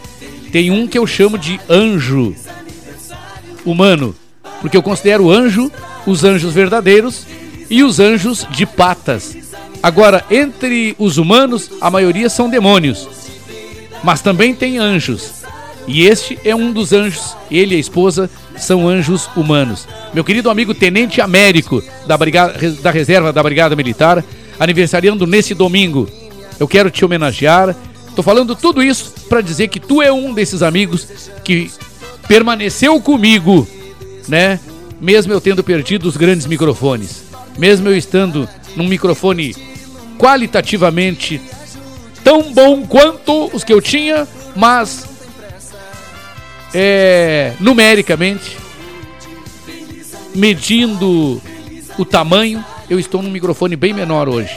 tem um que eu chamo de anjo humano, porque eu considero anjo os anjos verdadeiros e os anjos de patas. Agora, entre os humanos, a maioria são demônios, mas também tem anjos. E este é um dos anjos, ele e a esposa são anjos humanos. Meu querido amigo Tenente Américo, da, brigada, da Reserva da Brigada Militar, aniversariando nesse domingo. Eu quero te homenagear. Tô falando tudo isso para dizer que tu é um desses amigos que permaneceu comigo, né? Mesmo eu tendo perdido os grandes microfones, mesmo eu estando num microfone qualitativamente tão bom quanto os que eu tinha, mas é, numericamente, medindo o tamanho, eu estou num microfone bem menor hoje.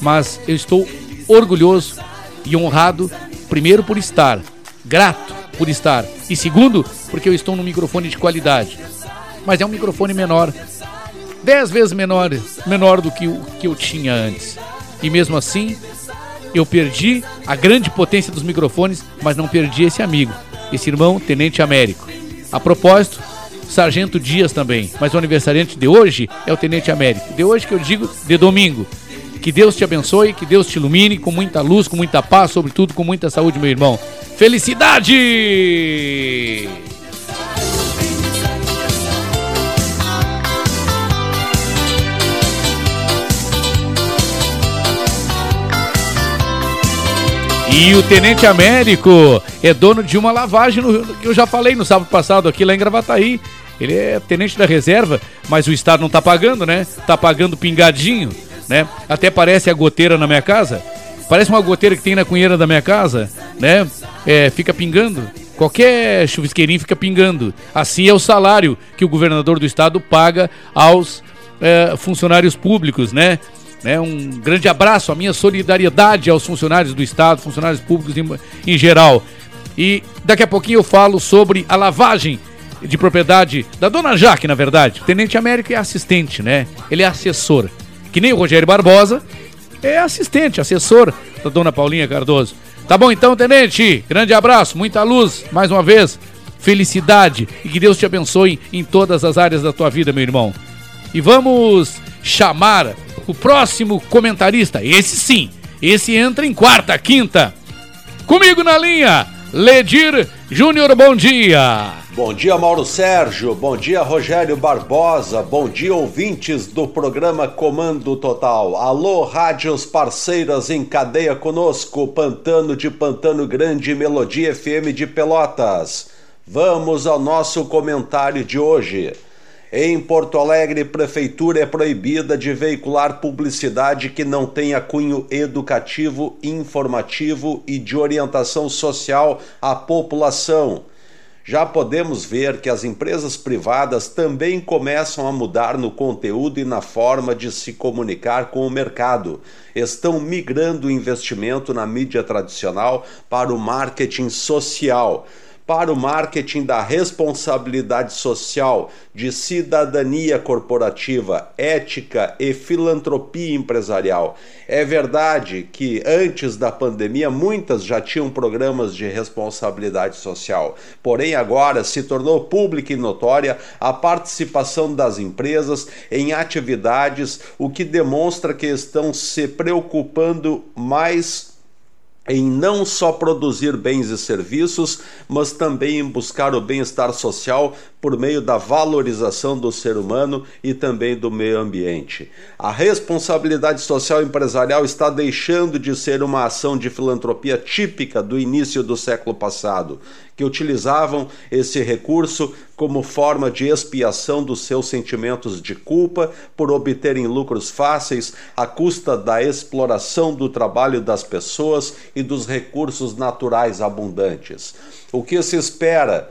Mas eu estou orgulhoso e honrado, primeiro por estar, grato por estar, e segundo, porque eu estou num microfone de qualidade. Mas é um microfone menor, dez vezes menor, menor do que o que eu tinha antes. E mesmo assim, eu perdi a grande potência dos microfones, mas não perdi esse amigo, esse irmão Tenente Américo. A propósito, Sargento Dias também, mas o aniversariante de hoje é o Tenente Américo. De hoje que eu digo de domingo. Que Deus te abençoe, que Deus te ilumine com muita luz, com muita paz, sobretudo com muita saúde, meu irmão. Felicidade! E o Tenente Américo é dono de uma lavagem, no, que eu já falei no sábado passado aqui lá em Gravataí. Ele é tenente da reserva, mas o Estado não tá pagando, né? Tá pagando pingadinho, né? Até parece a goteira na minha casa. Parece uma goteira que tem na cunheira da minha casa. né? É, fica pingando. Qualquer chuvisqueirinho fica pingando. Assim é o salário que o governador do estado paga aos é, funcionários públicos, né? Né? Um grande abraço, a minha solidariedade aos funcionários do estado, funcionários públicos em, em geral. E daqui a pouquinho eu falo sobre a lavagem de propriedade da dona Jaque, na verdade. O Tenente Américo é assistente, né? Ele é assessor. Que nem o Rogério Barbosa é assistente, assessor da dona Paulinha Cardoso. Tá bom então, Tenente? Grande abraço, muita luz, mais uma vez. Felicidade e que Deus te abençoe em todas as áreas da tua vida, meu irmão. E vamos chamar o próximo comentarista. Esse sim, esse entra em quarta, quinta. Comigo na linha, Ledir Júnior, bom dia. Bom dia, Mauro Sérgio. Bom dia, Rogério Barbosa. Bom dia, ouvintes do programa Comando Total. Alô, rádios parceiras em cadeia conosco, Pantano de Pantano Grande, Melodia FM de Pelotas. Vamos ao nosso comentário de hoje. Em Porto Alegre, prefeitura é proibida de veicular publicidade que não tenha cunho educativo, informativo e de orientação social à população. Já podemos ver que as empresas privadas também começam a mudar no conteúdo e na forma de se comunicar com o mercado. Estão migrando o investimento na mídia tradicional para o marketing social para o marketing da responsabilidade social, de cidadania corporativa, ética e filantropia empresarial. É verdade que antes da pandemia muitas já tinham programas de responsabilidade social, porém agora se tornou pública e notória a participação das empresas em atividades, o que demonstra que estão se preocupando mais em não só produzir bens e serviços, mas também em buscar o bem-estar social por meio da valorização do ser humano e também do meio ambiente. A responsabilidade social empresarial está deixando de ser uma ação de filantropia típica do início do século passado, que utilizavam esse recurso como forma de expiação dos seus sentimentos de culpa por obterem lucros fáceis à custa da exploração do trabalho das pessoas e dos recursos naturais abundantes. O que se espera,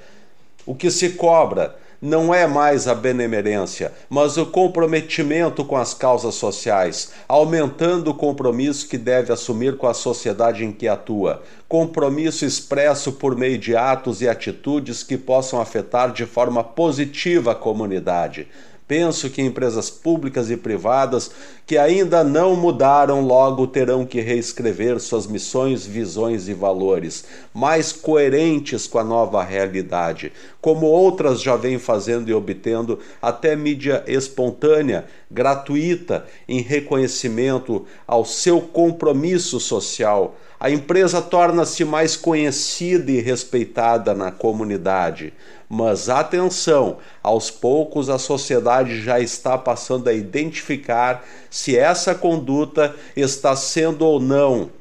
o que se cobra, não é mais a benemerência, mas o comprometimento com as causas sociais, aumentando o compromisso que deve assumir com a sociedade em que atua. Compromisso expresso por meio de atos e atitudes que possam afetar de forma positiva a comunidade. Penso que empresas públicas e privadas que ainda não mudaram logo terão que reescrever suas missões, visões e valores, mais coerentes com a nova realidade, como outras já vêm fazendo e obtendo até mídia espontânea, gratuita, em reconhecimento ao seu compromisso social. A empresa torna-se mais conhecida e respeitada na comunidade. Mas atenção, aos poucos a sociedade já está passando a identificar se essa conduta está sendo ou não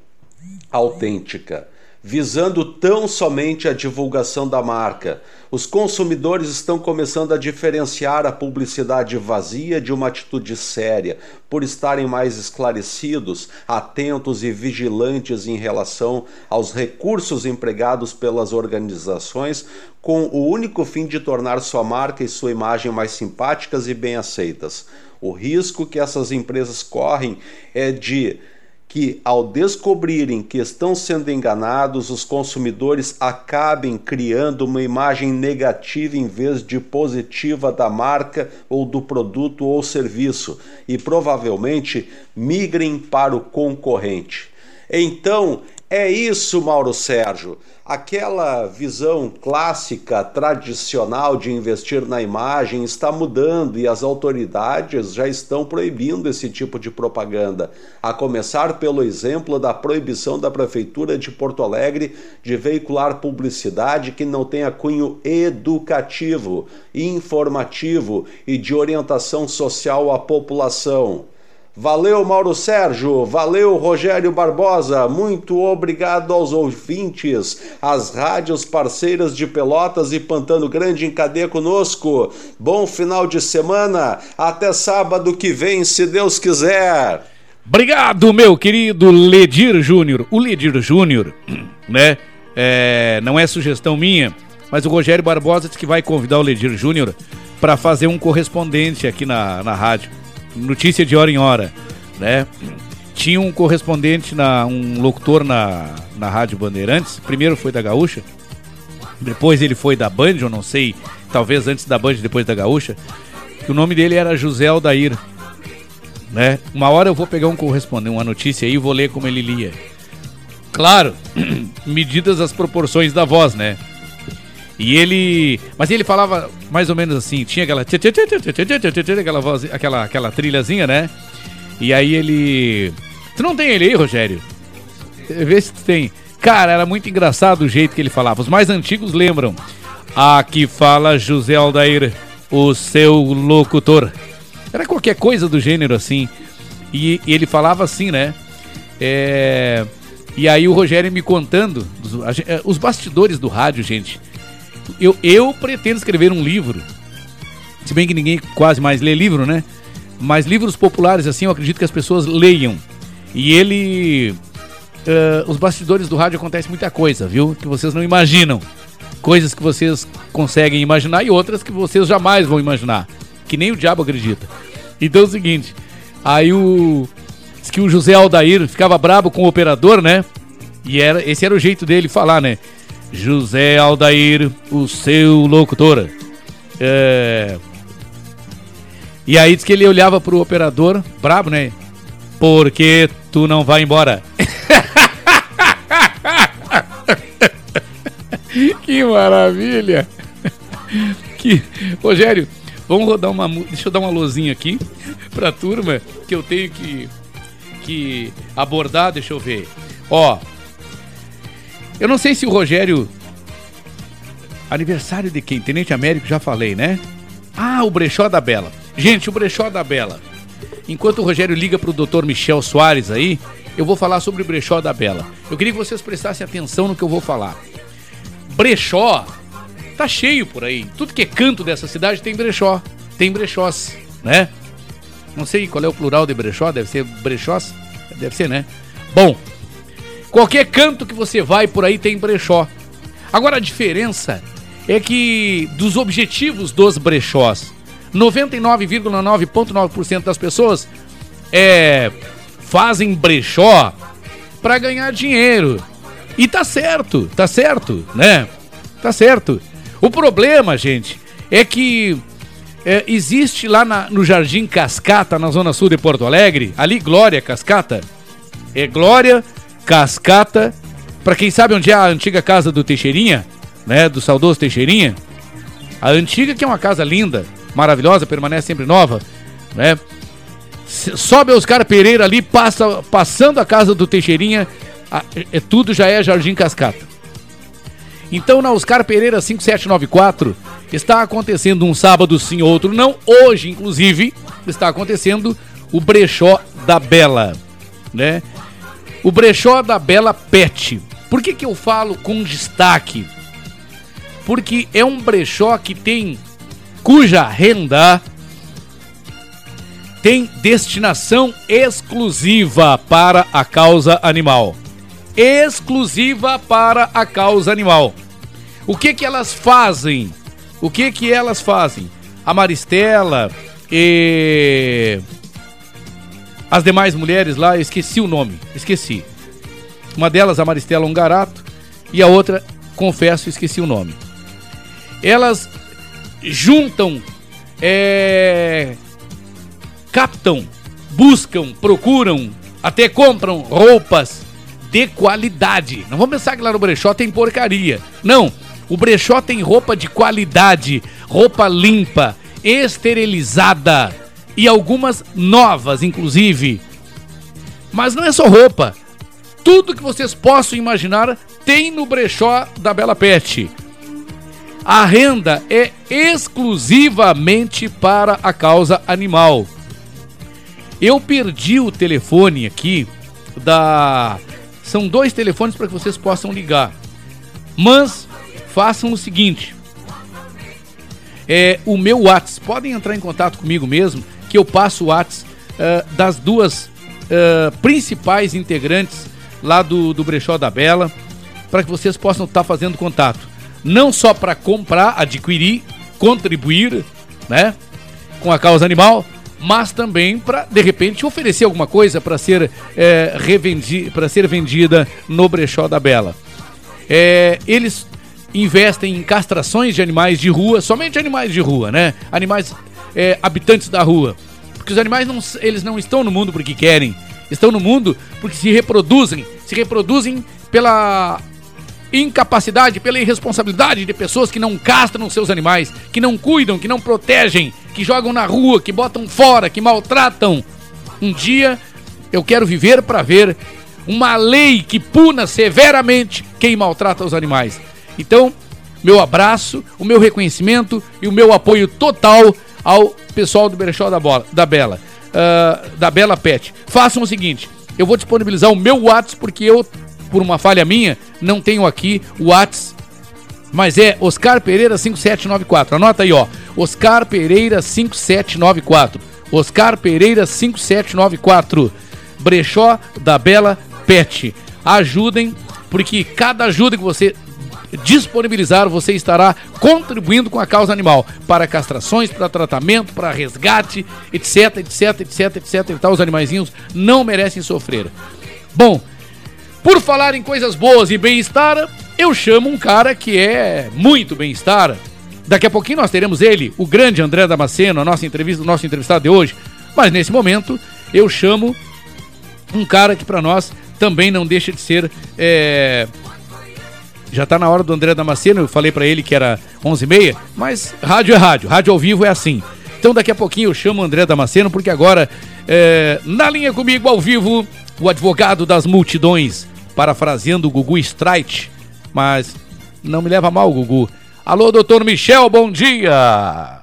autêntica visando tão somente a divulgação da marca. Os consumidores estão começando a diferenciar a publicidade vazia de uma atitude séria, por estarem mais esclarecidos, atentos e vigilantes em relação aos recursos empregados pelas organizações, com o único fim de tornar sua marca e sua imagem mais simpáticas e bem aceitas. O risco que essas empresas correm é de que, ao descobrirem que estão sendo enganados, os consumidores acabem criando uma imagem negativa em vez de positiva da marca ou do produto ou serviço e provavelmente migrem para o concorrente. Então, é isso, Mauro Sérgio. Aquela visão clássica, tradicional de investir na imagem está mudando e as autoridades já estão proibindo esse tipo de propaganda, a começar pelo exemplo da proibição da Prefeitura de Porto Alegre de veicular publicidade que não tenha cunho educativo, informativo e de orientação social à população. Valeu, Mauro Sérgio. Valeu, Rogério Barbosa. Muito obrigado aos ouvintes, às rádios parceiras de Pelotas e Pantano Grande em cadeia conosco. Bom final de semana. Até sábado que vem, se Deus quiser. Obrigado, meu querido Ledir Júnior. O Ledir Júnior, *clears throat* né? é, não é sugestão minha, mas o Rogério Barbosa disse que vai convidar o Ledir Júnior para fazer um correspondente aqui na, na rádio. Notícia de hora em hora, né? Tinha um correspondente, na, um locutor na, na Rádio Bandeirantes. Primeiro foi da Gaúcha, depois ele foi da Band, eu não sei, talvez antes da Band, depois da Gaúcha. Que o nome dele era José Aldair. Né? Uma hora eu vou pegar um correspondente, uma notícia aí e vou ler como ele lia. Claro, *clears throat* medidas as proporções da voz, né? E ele. Mas ele falava mais ou menos assim, tinha aquela. aquela voz, aquela, aquela trilhazinha, né? E aí ele. Tu não tem ele aí, Rogério? Vê se tu tem. Cara, era muito engraçado o jeito que ele falava. Os mais antigos lembram. Aqui fala José Aldair, o seu locutor. Era qualquer coisa do gênero assim. E, e ele falava assim, né? É. E aí o Rogério me contando os, os bastidores do rádio, gente. Eu, eu pretendo escrever um livro. Se bem que ninguém quase mais lê livro, né? Mas livros populares, assim, eu acredito que as pessoas leiam. E ele. Uh, os bastidores do rádio acontece muita coisa, viu? Que vocês não imaginam. Coisas que vocês conseguem imaginar e outras que vocês jamais vão imaginar. Que nem o diabo acredita. Então é o seguinte. Aí o. Diz que o José Aldair ficava brabo com o operador, né? E era, esse era o jeito dele falar, né? José Aldair, o seu locutor. É... E aí diz que ele olhava pro operador, brabo, né? Porque tu não vai embora. *laughs* que maravilha! Que... Rogério, vamos rodar uma. Deixa eu dar uma luzinha aqui pra turma que eu tenho que, que abordar. Deixa eu ver. Ó, eu não sei se o Rogério. Aniversário de quem? Tenente Américo, já falei, né? Ah, o Brechó da Bela. Gente, o Brechó da Bela. Enquanto o Rogério liga pro Dr. Michel Soares aí, eu vou falar sobre o Brechó da Bela. Eu queria que vocês prestassem atenção no que eu vou falar. Brechó tá cheio por aí. Tudo que é canto dessa cidade tem brechó. Tem brechós, né? Não sei qual é o plural de brechó, deve ser brechós? Deve ser, né? Bom, Qualquer canto que você vai por aí tem brechó. Agora a diferença é que dos objetivos dos brechós, 99,9,9% das pessoas é, fazem brechó para ganhar dinheiro. E tá certo, tá certo, né? Tá certo. O problema, gente, é que é, existe lá na, no Jardim Cascata, na zona sul de Porto Alegre, ali Glória Cascata, é Glória Cascata. Para quem sabe onde é a antiga casa do Teixeirinha, né? Do saudoso Teixeirinha. A antiga que é uma casa linda, maravilhosa, permanece sempre nova, né? Sobe Oscar Pereira ali, passa, passando a casa do Teixeirinha, a, é, tudo já é Jardim Cascata. Então na Oscar Pereira 5794 está acontecendo um sábado sim, outro não. Hoje, inclusive, está acontecendo o Brechó da Bela, né? O brechó da Bela Pet. Por que, que eu falo com destaque? Porque é um brechó que tem cuja renda tem destinação exclusiva para a causa animal. Exclusiva para a causa animal. O que que elas fazem? O que que elas fazem? A Maristela e as demais mulheres lá, esqueci o nome, esqueci. Uma delas, a Maristela Ungarato, e a outra, confesso, esqueci o nome. Elas juntam, é, captam, buscam, procuram, até compram roupas de qualidade. Não vamos pensar que lá no brechó tem porcaria. Não, o brechó tem roupa de qualidade, roupa limpa, esterilizada e algumas novas, inclusive. Mas não é só roupa. Tudo que vocês possam imaginar tem no brechó da Bela Pet. A renda é exclusivamente para a causa animal. Eu perdi o telefone aqui da. São dois telefones para que vocês possam ligar. Mas façam o seguinte: é o meu WhatsApp. Podem entrar em contato comigo mesmo que eu passo o WhatsApp uh, das duas uh, principais integrantes lá do, do Brechó da Bela. para que vocês possam estar fazendo contato. Não só para comprar, adquirir, contribuir, né? Com a causa animal, mas também para de repente oferecer alguma coisa para ser é, revendi, para ser vendida no brechó da Bela. É, eles investem em castrações de animais de rua, somente animais de rua, né? Animais é, habitantes da rua, porque os animais não, eles não estão no mundo porque querem, estão no mundo porque se reproduzem, se reproduzem pela incapacidade, pela irresponsabilidade de pessoas que não castram seus animais, que não cuidam, que não protegem, que jogam na rua, que botam fora, que maltratam. Um dia eu quero viver para ver uma lei que puna severamente quem maltrata os animais. Então, meu abraço, o meu reconhecimento e o meu apoio total ao pessoal do Berechó da, Bola, da Bela, uh, da Bela Pet. Façam o seguinte, eu vou disponibilizar o meu WhatsApp porque eu, por uma falha minha, não tenho aqui o WhatsApp, mas é Oscar Pereira 5794. Anota aí, ó. Oscar Pereira 5794. Oscar Pereira 5794. Brechó da Bela Pet. Ajudem, porque cada ajuda que você disponibilizar, você estará contribuindo com a causa animal para castrações, para tratamento, para resgate, etc, etc, etc, etc. Então, os animaizinhos não merecem sofrer. Bom, por falar em coisas boas e bem-estar, eu chamo um cara que é muito bem-estar. Daqui a pouquinho nós teremos ele, o grande André Damasceno, a nossa entrevista, o nosso entrevistado de hoje. Mas nesse momento eu chamo um cara que para nós também não deixa de ser é, já tá na hora do André Damasceno, eu falei para ele que era 11h30, mas rádio é rádio, rádio ao vivo é assim. Então daqui a pouquinho eu chamo o André Damasceno, porque agora, é, na linha comigo ao vivo, o advogado das multidões, parafraseando o Gugu Streit, mas não me leva mal, Gugu. Alô, doutor Michel, bom dia!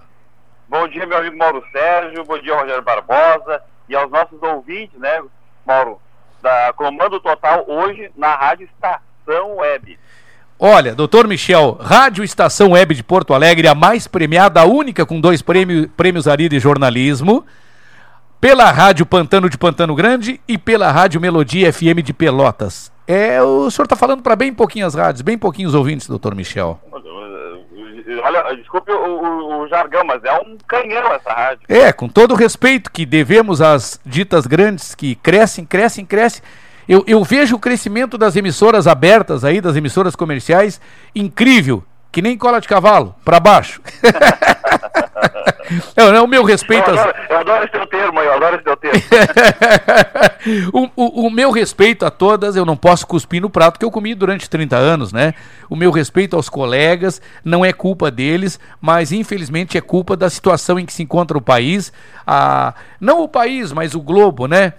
Bom dia, meu amigo Mauro Sérgio, bom dia, Rogério Barbosa, e aos nossos ouvintes, né, Mauro, da Comando Total, hoje na Rádio Estação Web. Olha, doutor Michel, Rádio Estação Web de Porto Alegre, a mais premiada, a única com dois prêmios, prêmios Ari de jornalismo, pela Rádio Pantano de Pantano Grande e pela Rádio Melodia FM de Pelotas. É, o senhor está falando para bem pouquinhas rádios, bem pouquinhos ouvintes, doutor Michel. Olha, desculpe o, o, o, jargão, mas é um canhão essa rádio. É, com todo o respeito que devemos às ditas grandes que crescem, crescem, crescem eu, eu vejo o crescimento das emissoras abertas aí, das emissoras comerciais, incrível. Que nem cola de cavalo, para baixo. *laughs* é, o meu respeito. Eu adoro, eu adoro esse teu termo, eu adoro esse teu termo. *laughs* o, o, o, meu respeito a todas, eu não posso cuspir no prato que eu comi durante 30 anos, né? O meu respeito aos colegas, não é culpa deles, mas infelizmente é culpa da situação em que se encontra o país. A, não o país, mas o globo, né?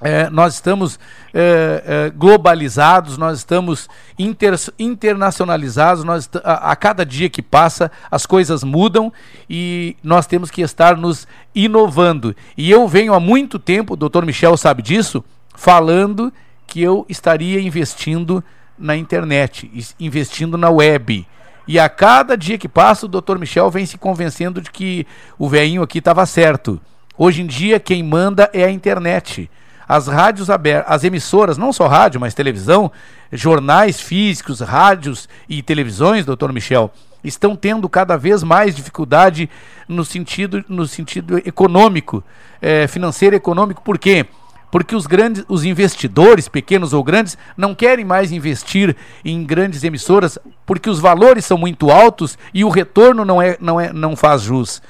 É, nós estamos é, é, globalizados, nós estamos inter, internacionalizados, nós, a, a, cada dia que passa as coisas mudam e nós temos que estar nos inovando. E eu venho há muito tempo, o doutor Michel sabe disso, falando que eu estaria investindo na internet, investindo na web. E a cada dia que passa, o doutor Michel vem se convencendo de que o veinho aqui estava certo. Hoje em dia, quem manda é a internet as rádios abertas, as emissoras, não só rádio, mas televisão, jornais físicos, rádios e televisões, doutor Michel, estão tendo cada vez mais dificuldade no sentido, no sentido econômico, é, financeiro e econômico, por quê? Porque os grandes, os investidores, pequenos ou grandes, não querem mais investir em grandes emissoras, porque os valores são muito altos e o retorno não, é, não, é, não faz jus.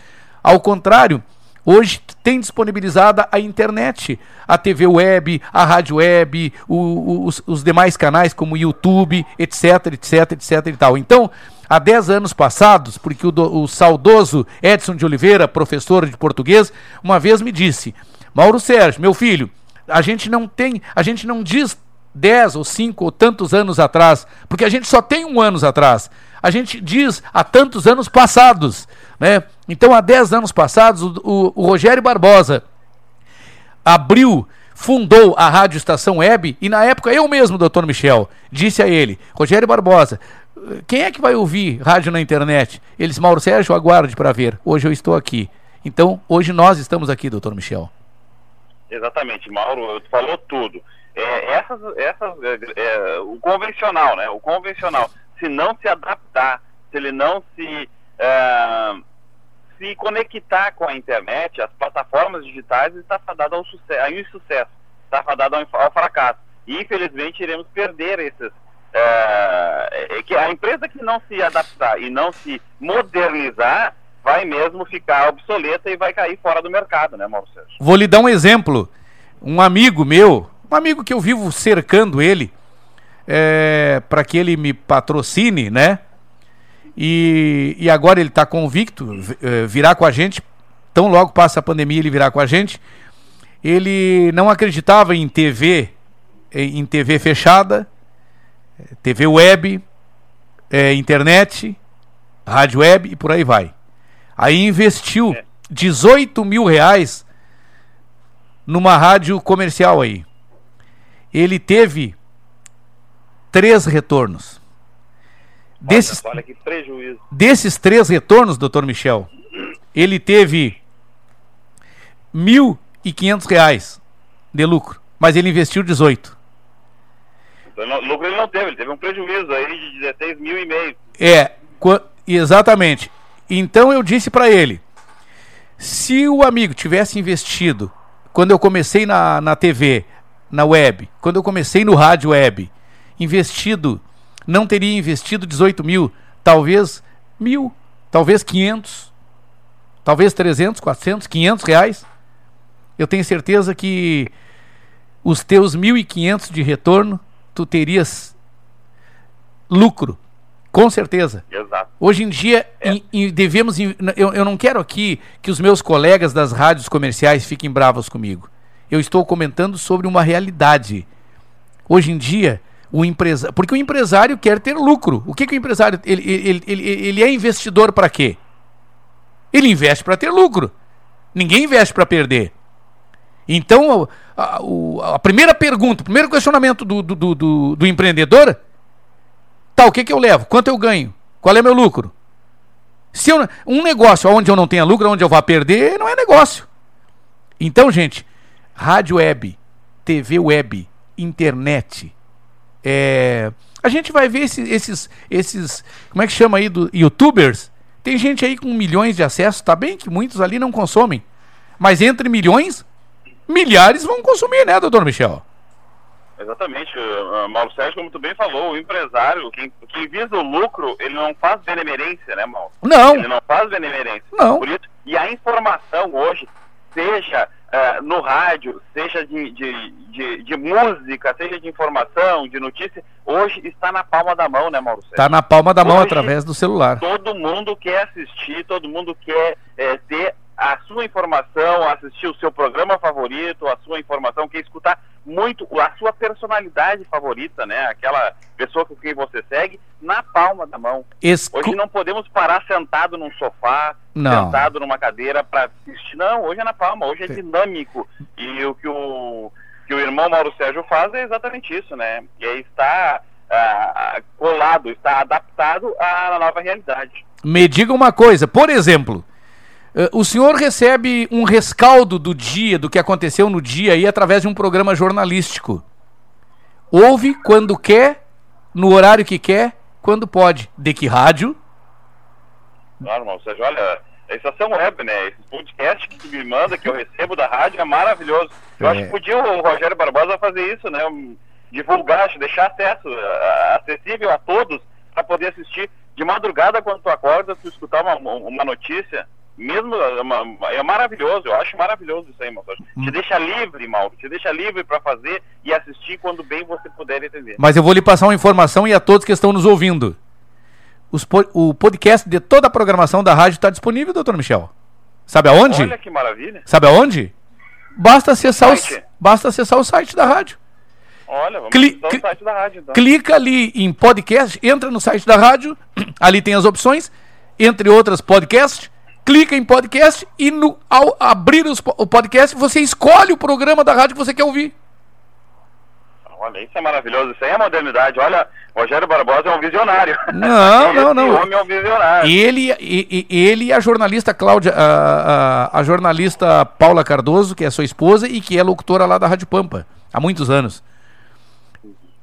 Ao contrário, Hoje tem disponibilizada a internet, a TV web, a rádio web, o, o, os, os, demais canais como YouTube, etc, etc, etc e tal. Então, há 10 anos passados, porque o, o saudoso Edson de Oliveira, professor de português, uma vez me disse: Mauro Sérgio, meu filho, a gente não tem, a gente não diz 10 ou 5 ou tantos anos atrás, porque a gente só tem um anos atrás. A gente diz há tantos anos passados. Né? Então, há 10 anos passados, o, o, o Rogério Barbosa abriu fundou a Rádio Estação Web e na época eu mesmo, doutor Michel, disse a ele, Rogério Barbosa, quem é que vai ouvir rádio na internet? Eles, Mauro Sérgio, aguarde para ver. Hoje eu estou aqui. Então, hoje nós estamos aqui, doutor Michel. Exatamente, Mauro, falou tudo. É, essas, essas, é, é, o convencional, né? O convencional, se não se adaptar, se ele não se é, se conectar com a internet, as plataformas digitais, está fadado ao, sucesso, ao insucesso, está fadado ao, fracasso. E infelizmente iremos perder esses. É, é que a empresa que não se adaptar e não se modernizar vai mesmo ficar obsoleta e vai cair fora do mercado, né, Mauro Sérgio? Vou lhe dar um exemplo. Um amigo meu, um amigo que eu vivo cercando ele, é, para que ele me patrocine, né? E, e agora ele está convicto, é, virá com a gente. Tão logo passa a pandemia, ele virá com a gente. Ele não acreditava em TV, em TV fechada, TV web, é, internet, rádio web e por aí vai. Aí investiu 18 mil reais numa rádio comercial aí. Ele teve três retornos. Desses, Olha, olha que prejuízo. desses três retornos, doutor Michel, ele teve 1.500 reais de lucro, mas ele investiu 18. Então, lucro ele não teve, ele teve um prejuízo aí de 16 mil e meio. É, exatamente. Então eu disse para ele: se o amigo tivesse investido quando eu comecei na, na TV, na web, quando eu comecei no rádio web, investido, não teria investido 18 mil, talvez mil, talvez 500, talvez 300, 400, 500 reais. Eu tenho certeza que os teus 1.500 de retorno, tu terias lucro, com certeza. Exato. Hoje em dia, em- em- devemos. em- Eu, eu não quero aqui que os meus colegas das rádios comerciais fiquem bravos comigo. Eu estou comentando sobre uma realidade. Hoje em dia, o empresário. Porque o empresário quer ter lucro. O que, que o empresário. Ele, ele, ele, ele é investidor para quê? Ele investe para ter lucro. Ninguém investe para perder. Então, a, a- a primeira pergunta, o primeiro questionamento do, do, do- do- do empreendedor Tá, o que, que eu levo? Quanto eu ganho? Qual é meu lucro? Se eu, um negócio onde eu não tenha lucro, onde eu vá perder, não é negócio. Então, gente, rádio web, TV web, internet, é, a gente vai ver esses, esses, esses, como é que chama aí, do, youtubers. Tem gente aí com milhões de acessos, tá bem que muitos ali não consomem. Mas entre milhões, milhares vão consumir, né, doutor Michel? Exatamente, uh, Mauro Sérgio, como tu bem falou, o empresário, quem, quem visa o lucro, ele não faz benemerência, né, Mauro? Não. Ele não faz benemerência. Não. Por isso, e a informação hoje, seja uh, no rádio, seja de, de, de, de música, seja de informação, de notícia, hoje está na palma da mão, né, Mauro Sérgio? Tá na palma da mão Hoje, através do celular. Todo mundo quer assistir, todo mundo quer é, ter a sua informação, assistir o seu programa favorito, a sua informação, quer escutar muito a sua personalidade favorita, né? Aquela pessoa com quem você segue, na palma da mão. Escu- Hoje não podemos parar sentado num sofá, Não. sentado numa cadeira para assistir. Não, hoje é na palma, hoje é dinâmico. E o que o, que o irmão Mauro Sérgio faz é exatamente isso, né? E aí está ah, colado, está adaptado à nova realidade. Me diga uma coisa, por exemplo, o senhor recebe um rescaldo do dia, do que aconteceu no dia aí, através de um programa jornalístico. Ouve quando quer, no horário que quer, quando pode. De que rádio? Claro, Mauro Sérgio, olha, a estação web, né? Esse podcast que tu me manda, que eu recebo da rádio, é maravilhoso. Eu É. acho que podia o Rogério Barbosa fazer isso, né? Divulgar, deixar acesso, acessível a todos, para poder assistir de madrugada quando tu acorda, tu escutar uma, uma notícia. Mesmo é é maravilhoso, eu acho maravilhoso isso aí, Mauro. Hum. Te deixa livre, Mauro, te deixa livre para fazer e assistir quando bem você puder entender. Mas eu vou lhe passar uma informação e a todos que estão nos ouvindo. Os o podcast de toda a programação da rádio está disponível, doutor Michel. Sabe aonde? Olha que maravilha. Sabe aonde? Basta acessar, o, Site. basta acessar o site da rádio. Olha, vamos Cli- o site da rádio, então. Clica ali em podcast, entra no site da rádio, *clears throat* ali tem as opções, entre outras podcast, clica em podcast e no, ao abrir os o podcast você escolhe o programa da rádio que você quer ouvir. Olha, isso é maravilhoso, isso aí é modernidade. Olha, Rogério Barbosa é um visionário. *laughs* Não, não, não. homem é um visionário. Ele, e, e- ele e a jornalista Cláudia, a, a- a jornalista Paula Cardoso, que é sua esposa e que é locutora lá da Rádio Pampa, há muitos anos.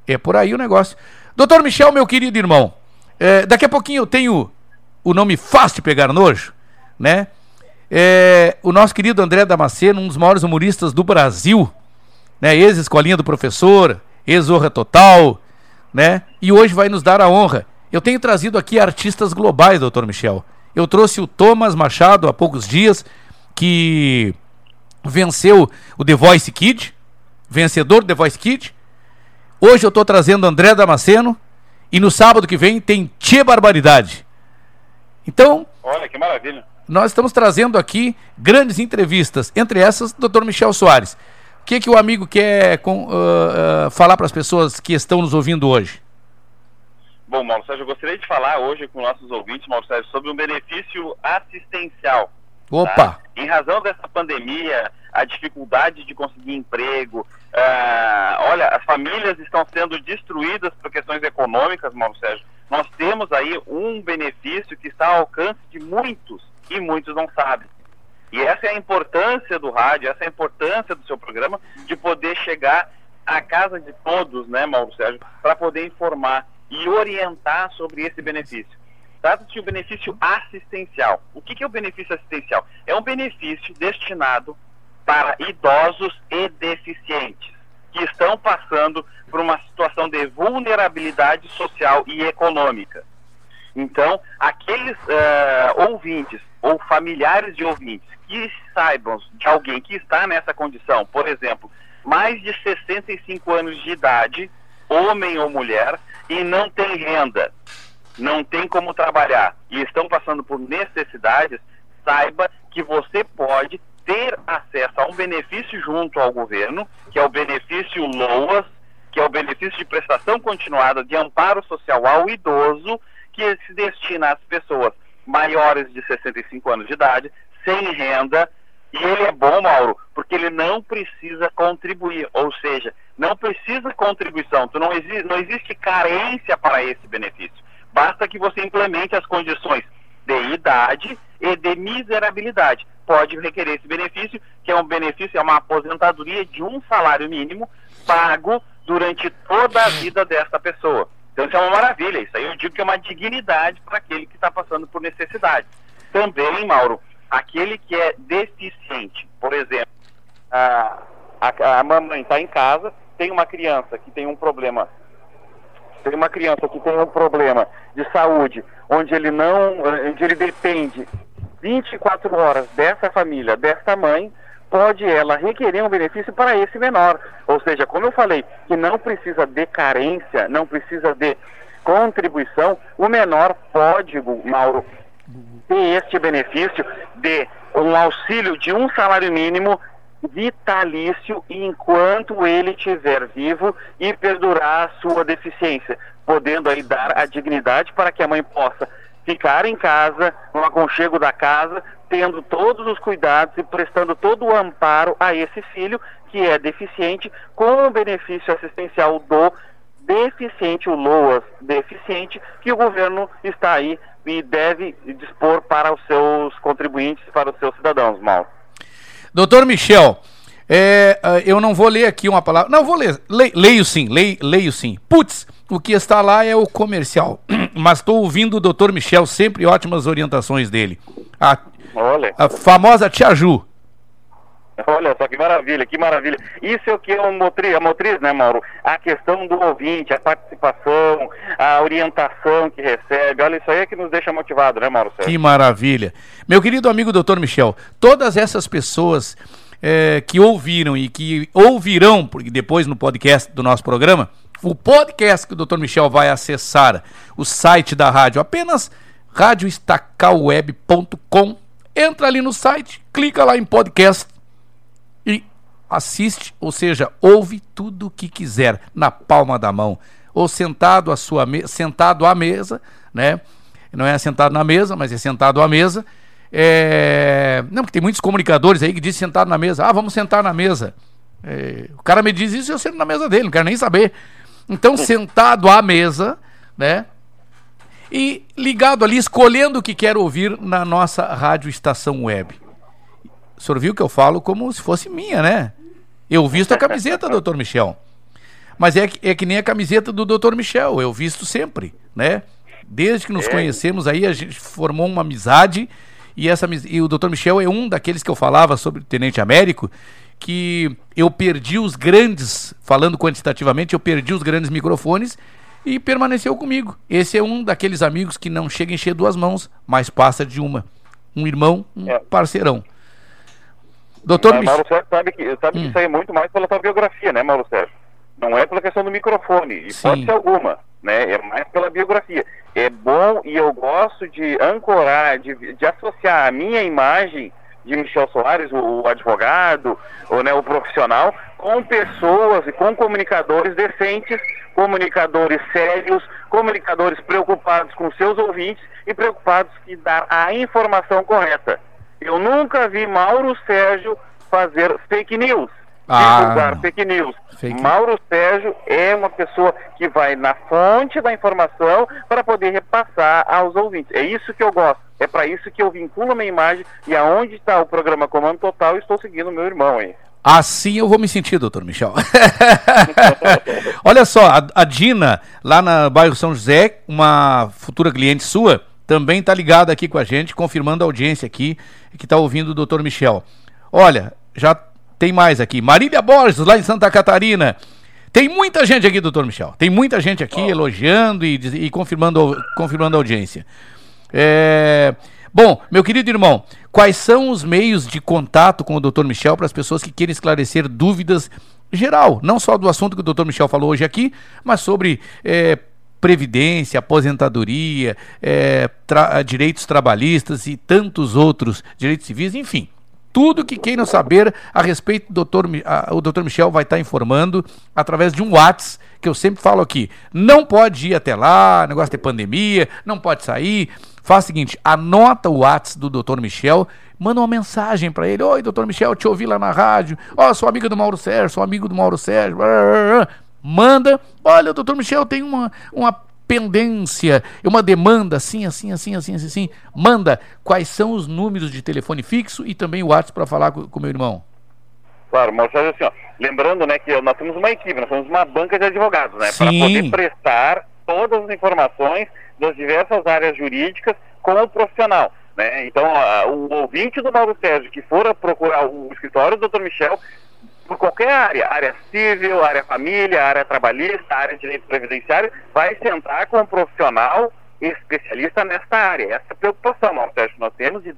É por aí o negócio. Doutor Michel, meu querido irmão, é, daqui a pouquinho eu tenho o nome fácil de pegar nojo, né? É, o nosso querido André Damasceno, um dos maiores humoristas do Brasil, né? Ex-escolinha do professor, ex-Zorra Total, né? E hoje vai nos dar a honra. Eu tenho trazido aqui artistas globais, doutor Michel. Eu trouxe o Thomas Machado há poucos dias, que venceu o The Voice Kid, vencedor do The Voice Kid. Hoje eu estou trazendo André Damasceno e no sábado que vem tem Tchê Barbaridade. Então, Olha, que maravilha. Nós estamos trazendo aqui grandes entrevistas, entre essas, Dr. Michel Soares. O que, que o amigo quer com- ah, ah, falar para as pessoas que estão nos ouvindo hoje? Bom, Mauro Sérgio, eu gostaria de falar hoje com nossos ouvintes, Mauro Sérgio, sobre um benefício assistencial. Opa! tá? Em razão dessa pandemia, a dificuldade de conseguir emprego, ah, olha, as famílias estão sendo destruídas por questões econômicas, Mauro Sérgio. Nós temos aí um benefício que está ao alcance de muitos e muitos não sabem. E essa é a importância do rádio, essa é a importância do seu programa, de poder chegar à casa de todos, né, Mauro Sérgio, para poder informar e orientar sobre esse benefício. Trata-se de um benefício assistencial. O que que é o benefício assistencial? É um benefício destinado para idosos e deficientes que estão passando por uma situação de vulnerabilidade social e econômica. Então, aqueles eh, ouvintes ou familiares de ouvintes que saibam de alguém que está nessa condição, por exemplo, mais de 65 anos de idade, homem ou mulher, e não tem renda, não tem como trabalhar e estão passando por necessidades, saiba que você pode ter acesso a um benefício junto ao governo, que é o benefício LOAS, que é o benefício de prestação continuada de amparo social ao idoso, que se destina às pessoas maiores de 65 anos de idade, sem renda, e ele é bom, Mauro, porque ele não precisa contribuir, ou seja, não precisa contribuição, tu não, exi não existe carência para esse benefício. Basta que você implemente as condições de idade e de miserabilidade. Pode requerer esse benefício, que é um benefício, é uma aposentadoria de um salário mínimo pago durante toda a vida dessa pessoa. Então isso é uma maravilha, isso aí eu digo que é uma dignidade para aquele que está passando por necessidade. Também, Mauro, aquele que é deficiente, por exemplo, a, a, a mamãe está em casa, tem uma criança que tem um problema, tem uma criança que tem um problema de saúde, onde ele não, onde ele depende 24 horas dessa família, dessa mãe, pode ela requerer um benefício para esse menor. Ou seja, como eu falei, que não precisa de carência, não precisa de contribuição, o menor pode, Mauro, ter este benefício de um auxílio de um salário mínimo vitalício enquanto ele estiver vivo e perdurar a sua deficiência, podendo aí dar a dignidade para que a mãe possa ficar em casa, no aconchego da casa, tendo todos os cuidados e prestando todo o amparo a esse filho que é deficiente, com o benefício assistencial do deficiente, o LOAS deficiente, que o governo está aí e deve dispor para os seus contribuintes, para os seus cidadãos, Mauro. Doutor Michel, é, ah, eu não vou ler aqui uma palavra. Não, vou ler. Le- leio sim, leio, leio sim. Putz, o que está lá é o comercial. *clears throat* Mas estou ouvindo o doutor Michel, sempre ótimas orientações dele. A, Olha. a famosa Tia Ju. Olha só que maravilha, que maravilha. Isso é o que é o motriz, a motriz, né, Mauro? A questão do ouvinte, a participação, a orientação que recebe. Olha, isso aí é que nos deixa motivado, né, Mauro? Sérgio? Que maravilha. Meu querido amigo doutor Michel, todas essas pessoas é, que ouviram e que ouvirão, porque depois no podcast do nosso programa, o podcast que o doutor Michel vai acessar, o site da rádio, apenas radioestacalweb.com. Entra ali no site, clica lá em podcast e assiste, ou seja, ouve tudo o que quiser na palma da mão, ou sentado à sua me sentado à mesa, né? Não é sentado na mesa, mas é sentado à mesa. É... Não, porque tem muitos comunicadores aí que dizem sentado na mesa. Ah, vamos sentar na mesa. É, o cara me diz isso e eu sento na mesa dele, não quero nem saber. Então, *laughs* sentado à mesa, né? E ligado ali, escolhendo o que quer ouvir na nossa rádio estação web. O senhor viu que eu falo como se fosse minha, né? Eu visto a camiseta, doutor Michel. Mas é que, é que nem a camiseta do doutor Michel, eu visto sempre, né? Desde que nos É. conhecemos aí, a gente formou uma amizade e, essa, e o doutor Michel é um daqueles que eu falava sobre o Tenente Américo, que eu perdi os grandes, falando quantitativamente, eu perdi os grandes microfones e permaneceu comigo. Esse é um daqueles amigos que não chega a encher duas mãos, mas passa de uma. Um irmão, um É. parceirão. Doutor Michel. Mauro Sérgio sabe que, sabe que isso aí é muito mais pela tua biografia, né, Mauro Sérgio? Não é pela questão do microfone, hipótese alguma, né? É mais pela biografia. É bom e eu gosto de ancorar, de, de associar a minha imagem de Michel Soares, o, o advogado, ou, né, o profissional, com pessoas e com comunicadores decentes, comunicadores sérios, comunicadores preocupados com seus ouvintes e preocupados em dar a informação correta. Eu nunca vi Mauro Sérgio fazer fake news, Ah. divulgar fake news. Fake Mauro Sérgio é uma pessoa que vai na fonte da informação para poder repassar aos ouvintes. É isso que eu gosto. É para isso que eu vinculo a minha imagem e aonde está o programa Comando Total, estou seguindo o meu irmão aí. Assim eu vou me sentir, doutor Michel. *laughs* Olha só, a, a Dina, lá na bairro São José, uma futura cliente sua, também está ligada aqui com a gente, confirmando a audiência aqui, que está ouvindo o doutor Michel. Olha, já tem mais aqui. Marília Borges, lá em Santa Catarina. Tem muita gente aqui, doutor Michel. Tem muita gente aqui elogiando e, e confirmando, confirmando a audiência. É, Bom, meu querido irmão, quais são os meios de contato com o Dr. Michel para as pessoas que querem esclarecer dúvidas geral, não só do assunto que o Dr. Michel falou hoje aqui, mas sobre é, previdência, aposentadoria, é, tra- direitos trabalhistas e tantos outros direitos civis, enfim. Tudo que queiram saber a respeito do Dr. O Dr. Michel vai estar informando através de um WhatsApp, que eu sempre falo aqui. Não pode ir até lá, negócio de pandemia, não pode sair. Faz o seguinte, anota o WhatsApp do Dr. Michel, manda uma mensagem para ele. Oi, Dr. Michel, te ouvi lá na rádio. Ó, sou amiga do Mauro Sérgio, sou amigo do Mauro Sérgio. Manda. Olha, o Dr. Michel tem uma, uma pendência, uma demanda assim, assim, assim, assim, assim, assim. Manda quais são os números de telefone fixo e também o WhatsApp para falar com o meu irmão. Claro, Sérgio, assim, ó, lembrando, né, que nós temos uma equipe, nós temos uma banca de advogados, né, para poder prestar todas as informações das diversas áreas jurídicas com o profissional, né? Então, a- o ouvinte do Mauro Sérgio que for procurar o escritório do Dr. Michel, por qualquer área, área civil, área família, área trabalhista, área de direito previdenciário, vai sentar com um profissional especialista nesta área. Essa é preocupação, que nós temos de-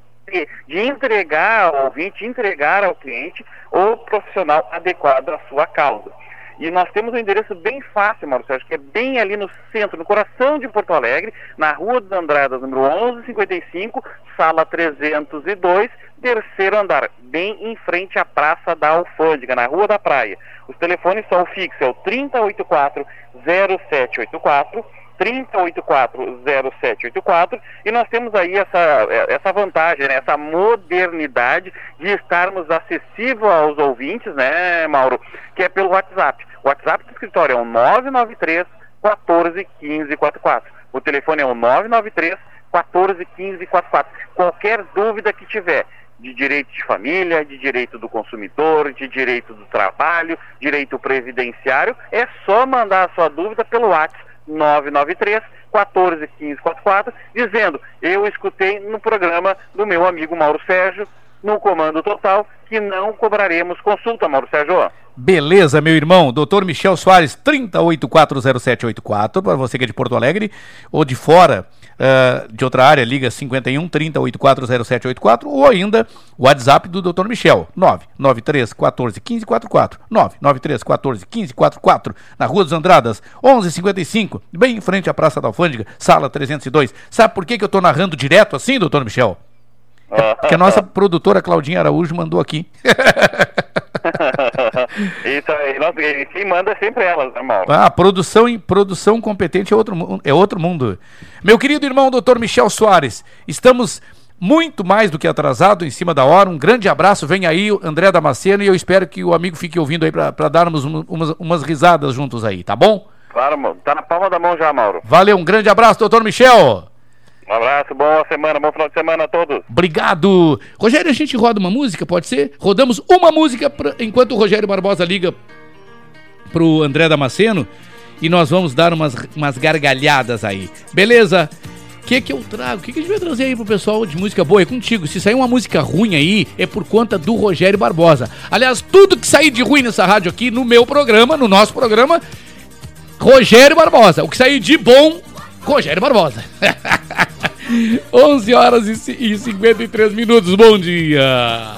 de entregar ao ouvinte, entregar ao cliente o profissional adequado à sua causa. E nós temos um endereço bem fácil, Mauro Sérgio, que é bem ali no centro, no coração de Porto Alegre, na Rua dos Andradas, número 1155, sala 302, terceiro andar, bem em frente à Praça da Alfândega, na Rua da Praia. Os telefones são fixos, é o 3084-0784, 3084-0784, e nós temos aí essa, essa vantagem, né, essa modernidade de estarmos acessível aos ouvintes, né, Mauro, que é pelo WhatsApp. O WhatsApp do escritório é o 993 14 15 44. O telefone é o 993 14 15 44. Qualquer dúvida que tiver de direito de família, de direito do consumidor, de direito do trabalho, direito previdenciário, é só mandar a sua dúvida pelo WhatsApp 993 14 15 44, dizendo: Eu escutei no programa do meu amigo Mauro Sérgio, no Comando Total, que não cobraremos consulta, Mauro Sérgio. Beleza, meu irmão. Doutor Michel Soares, 30840784, para você que é de Porto Alegre ou de fora ah, de outra área, liga 51 30840784 ou ainda o WhatsApp do Doutor Michel, 993 14 15 44, 993 14 15 44, na Rua dos Andradas, 1155, bem em frente à Praça da Alfândega, sala 302. Sabe por que, que eu estou narrando direto assim, Doutor Michel? Porque a nossa produtora Claudinha Araújo mandou aqui. *laughs* Isso aí, nossa, quem manda é sempre elas, né, Mauro? Ah, produção, em- produção competente é outro, é outro mundo. Meu querido irmão, doutor Michel Soares, estamos muito mais do que atrasado, em cima da hora. Um grande abraço, vem aí o André Damasceno e eu espero que o amigo fique ouvindo aí para darmos um- umas, umas risadas juntos aí, tá bom? Claro, mano. Tá na palma da mão já, Mauro. Valeu, um grande abraço, doutor Michel. Um abraço, boa semana, bom final de semana a todos. Obrigado. Rogério, a gente roda uma música, pode ser? Rodamos uma música pra- enquanto o Rogério Barbosa liga pro André Damasceno e nós vamos dar umas, umas gargalhadas aí. Beleza? O que que eu trago? O que que a gente vai trazer aí pro pessoal de música boa? É contigo. Se sair uma música ruim aí, é por conta do Rogério Barbosa. Aliás, tudo que sair de ruim nessa rádio aqui, no meu programa, no nosso programa, Rogério Barbosa. O que sair de bom, Rogério Barbosa. *laughs* 11 horas e ci- e 53 minutos. Bom dia.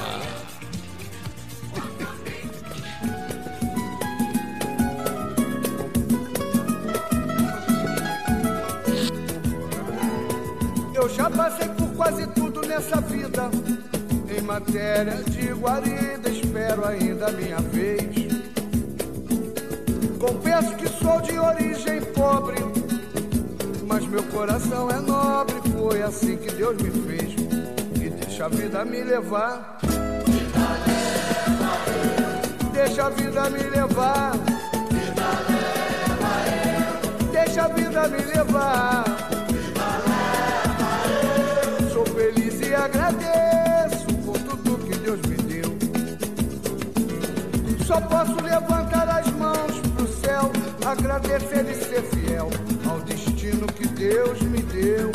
Eu já passei por quase tudo nessa vida. Em matéria de guarida, espero ainda a minha vez. Confesso que sou de origem pobre, mas meu coração é nobre. Foi assim que Deus me fez. E deixa a vida me levar. Deixa a vida me levar. Deixa a vida me levar. Sou feliz e agradeço por tudo que Deus me deu. Só posso levantar as mãos pro céu, agradecer e ser fiel Deus me deu.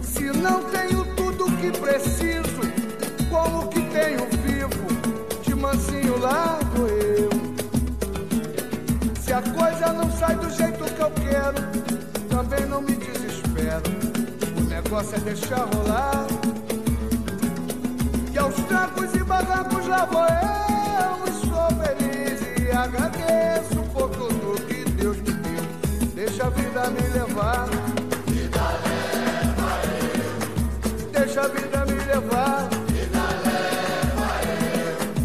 Se não tenho tudo que preciso, como que tenho vivo, de mansinho lá vou eu. Se a coisa não sai do jeito que eu quero, também não me desespero. O negócio é deixar rolar. E aos trancos e barrancos lá vou eu. E sou feliz e agradeço Deixa a vida me levar. Deixa a vida me levar.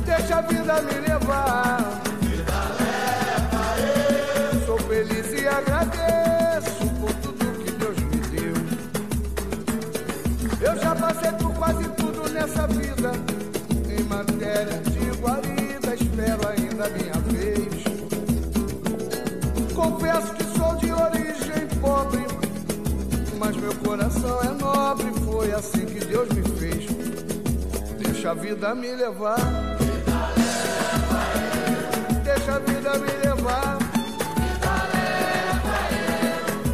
Deixa a vida me levar. Sou feliz e agradeço por tudo que Deus me deu. Eu já passei por quase tudo nessa vida. Em matéria coração é nobre. Foi assim que Deus me fez. Deixa a vida me levar. Deixa a vida me levar.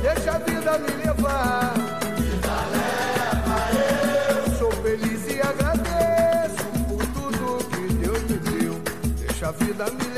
Deixa a vida me levar. Sou feliz e agradeço por tudo que Deus me deu. Deixa a vida me levar.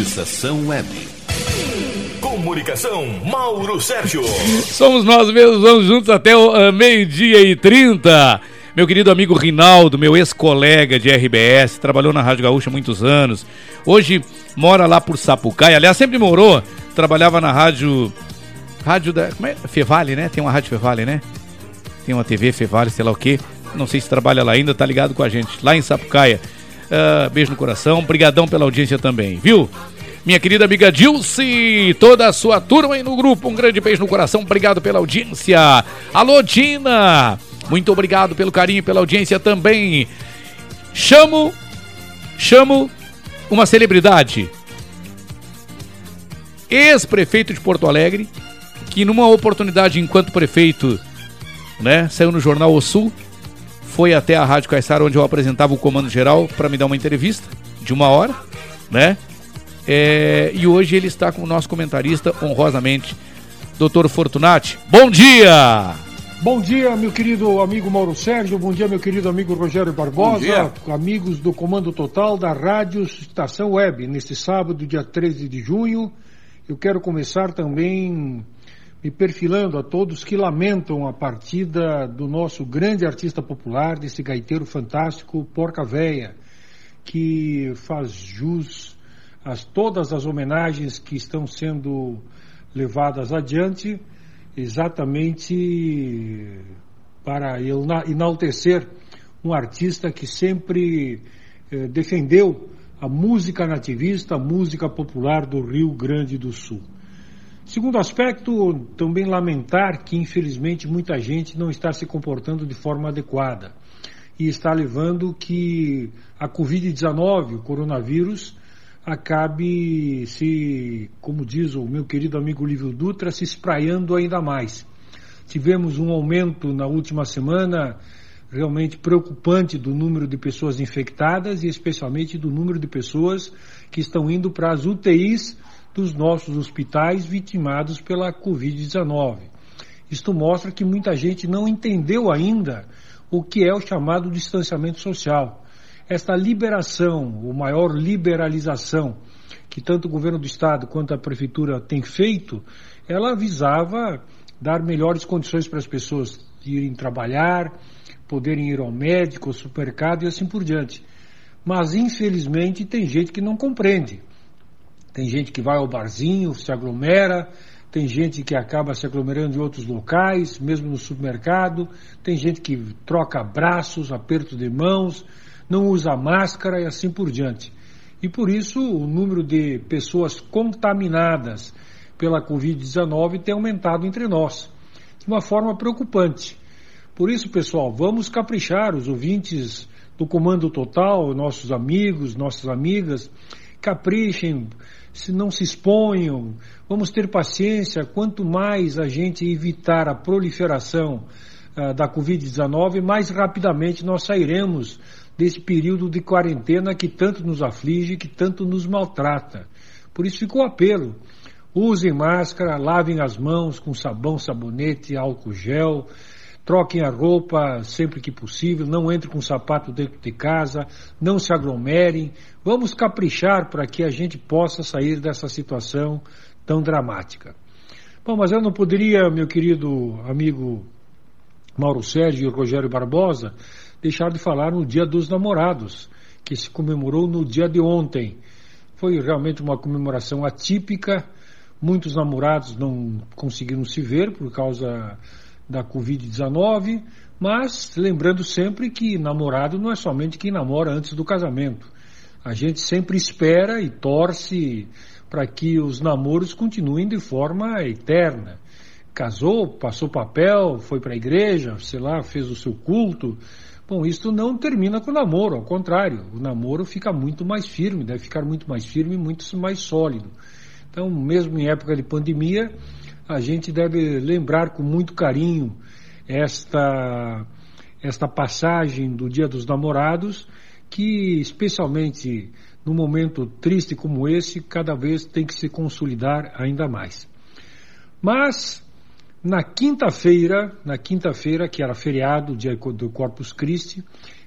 Estação Web. Comunicação, Mauro Sérgio. *laughs* Somos nós mesmos, vamos juntos até o ah, meio-dia e 30. Meu querido amigo Rinaldo, meu ex-colega de RBS, trabalhou na Rádio Gaúcha há muitos anos. Hoje mora lá por Sapucaí. Aliás, sempre morou. Trabalhava na rádio. Rádio da. Como é? Fevale, né? Tem uma rádio Fevale, né? Tem uma TV Fevale, sei lá o quê. Não sei se trabalha lá ainda, tá ligado com a gente. Lá em Sapucaia. Ah, beijo no coração. Obrigadão pela audiência também, viu? Minha querida amiga Dilce, toda a sua turma aí no grupo, um grande beijo no coração, obrigado pela audiência. Alô, Dina, muito obrigado pelo carinho e pela audiência também. Chamo Chamo uma celebridade, ex-prefeito de Porto Alegre, que numa oportunidade enquanto prefeito, né, saiu no jornal O Sul, foi até a Rádio Caixara onde eu apresentava o comando geral para me dar uma entrevista de uma hora, né? É, e hoje ele está com o nosso comentarista honrosamente, Dr. Fortunati. Bom dia! Bom dia, meu querido amigo Mauro Sérgio. Bom dia, meu querido amigo Rogério Barbosa. Amigos do Comando Total da Rádio Estação Web. Neste sábado, dia 13 de junho, eu quero começar também me perfilando a todos que lamentam a partida do nosso grande artista popular, desse gaiteiro fantástico, Porca Véia, que faz jus a todas as homenagens que estão sendo levadas adiante, exatamente para enaltecer um artista que sempre eh, defendeu a música nativista, a música popular do Rio Grande do Sul. Segundo aspecto, também lamentar que, infelizmente, muita gente não está se comportando de forma adequada e está levando que a Covid-19, o coronavírus, acabe se, como diz o meu querido amigo Lívio Dutra, se espraiando ainda mais. Tivemos um aumento na última semana realmente preocupante do número de pessoas infectadas e especialmente do número de pessoas que estão indo para as UTIs dos nossos hospitais vitimados pela Covid-19. Isto mostra que muita gente não entendeu ainda o que é o chamado distanciamento social. Esta liberação, ou maior liberalização, que tanto o governo do estado quanto a prefeitura tem feito, ela visava dar melhores condições para as pessoas irem trabalhar, poderem ir ao médico, ao supermercado e assim por diante. Mas infelizmente tem gente que não compreende. Tem gente que vai ao barzinho, se aglomera, tem gente que acaba se aglomerando em outros locais, mesmo no supermercado, tem gente que troca abraços, aperto de mãos, não usa máscara e assim por diante. E por isso o número de pessoas contaminadas pela Covid-19 tem aumentado entre nós, de uma forma preocupante. Por isso, pessoal, vamos caprichar, os ouvintes do Comando Total, nossos amigos, nossas amigas, caprichem, se não se exponham, vamos ter paciência. Quanto mais a gente evitar a proliferação uh, da Covid-19, mais rapidamente nós sairemos desse período de quarentena que tanto nos aflige, que tanto nos maltrata. Por isso ficou o apelo. Usem máscara, lavem as mãos com sabão, sabonete, álcool gel, troquem a roupa sempre que possível, não entrem com sapato dentro de casa, não se aglomerem. Vamos caprichar para que a gente possa sair dessa situação tão dramática. Bom, mas eu não poderia, meu querido amigo Mauro Sérgio e Rogério Barbosa, deixar de falar no Dia dos Namorados, que se comemorou no dia de ontem. Foi realmente uma comemoração atípica. Muitos namorados não conseguiram se ver por causa da Covid-19, mas lembrando sempre que namorado não é somente quem namora antes do casamento. A gente sempre espera e torce para que os namoros continuem de forma eterna. Casou, passou papel, foi para a igreja, sei lá, fez o seu culto. Bom, isso não termina com o namoro, ao contrário, o namoro fica muito mais firme, deve ficar muito mais firme, muito mais sólido. Então, mesmo em época de pandemia, a gente deve lembrar com muito carinho esta, esta passagem do Dia dos Namorados, que especialmente num momento triste como esse, cada vez tem que se consolidar ainda mais. Mas na quinta-feira, na quinta-feira, que era feriado, dia do Corpus Christi,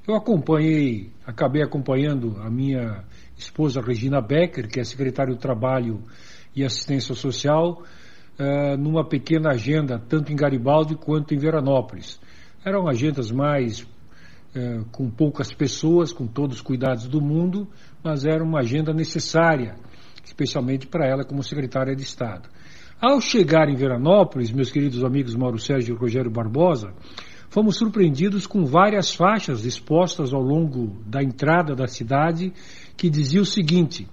eu acompanhei, acabei acompanhando a minha esposa Regina Becker, que é secretária do Trabalho e Assistência Social, uh, numa pequena agenda, tanto em Garibaldi quanto em Veranópolis. Eram agendas mais uh, com poucas pessoas, com todos os cuidados do mundo, mas era uma agenda necessária, especialmente para ela como secretária de Estado. Ao chegar em Veranópolis, meus queridos amigos Mauro Sérgio e Rogério Barbosa, fomos surpreendidos com várias faixas expostas ao longo da entrada da cidade que dizia o seguinte: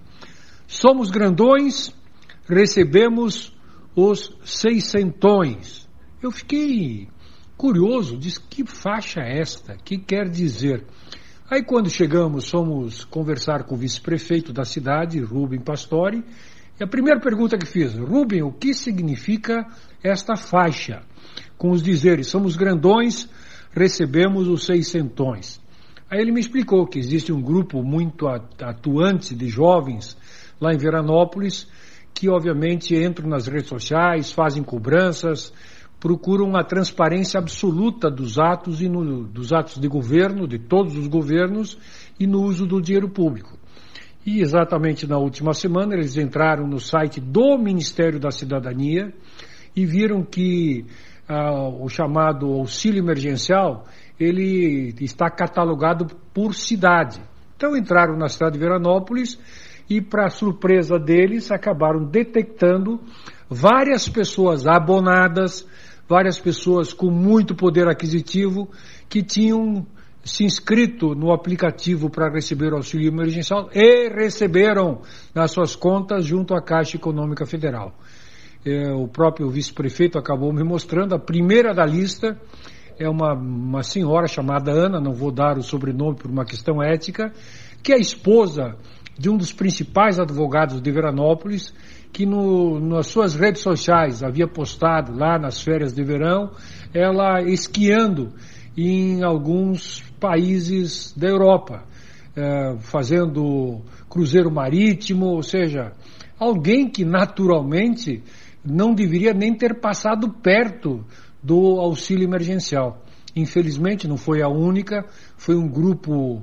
Somos grandões, recebemos os seiscentões. Eu fiquei curioso, diz que faixa é esta? Que quer dizer? Aí quando chegamos, fomos conversar com o vice-prefeito da cidade, Rubem Pastore, e a primeira pergunta que fiz, Rubem, o que significa esta faixa? Com os dizeres, somos grandões, recebemos os seiscentões. Aí ele me explicou que existe um grupo muito atuante de jovens lá em Veranópolis, que obviamente entram nas redes sociais, fazem cobranças, procuram a transparência absoluta dos atos e no, dos atos de governo, de todos os governos, e no uso do dinheiro público. E exatamente na última semana eles entraram no site do Ministério da Cidadania e viram que ah, o chamado auxílio emergencial ele está catalogado por cidade. Então entraram na cidade de Veranópolis e, para surpresa deles, acabaram detectando várias pessoas abonadas, várias pessoas com muito poder aquisitivo que tinham se inscrito no aplicativo para receber o auxílio emergencial e receberam nas suas contas junto à Caixa Econômica Federal. É, o próprio vice-prefeito acabou me mostrando, a primeira da lista é uma, uma senhora chamada Ana, não vou dar o sobrenome por uma questão ética, que é esposa de um dos principais advogados de Veranópolis, que no, nas suas redes sociais havia postado lá nas férias de verão, ela esquiando em alguns países da Europa, é, fazendo cruzeiro marítimo, ou seja, alguém que naturalmente não deveria nem ter passado perto do auxílio emergencial. Infelizmente não foi a única, foi um grupo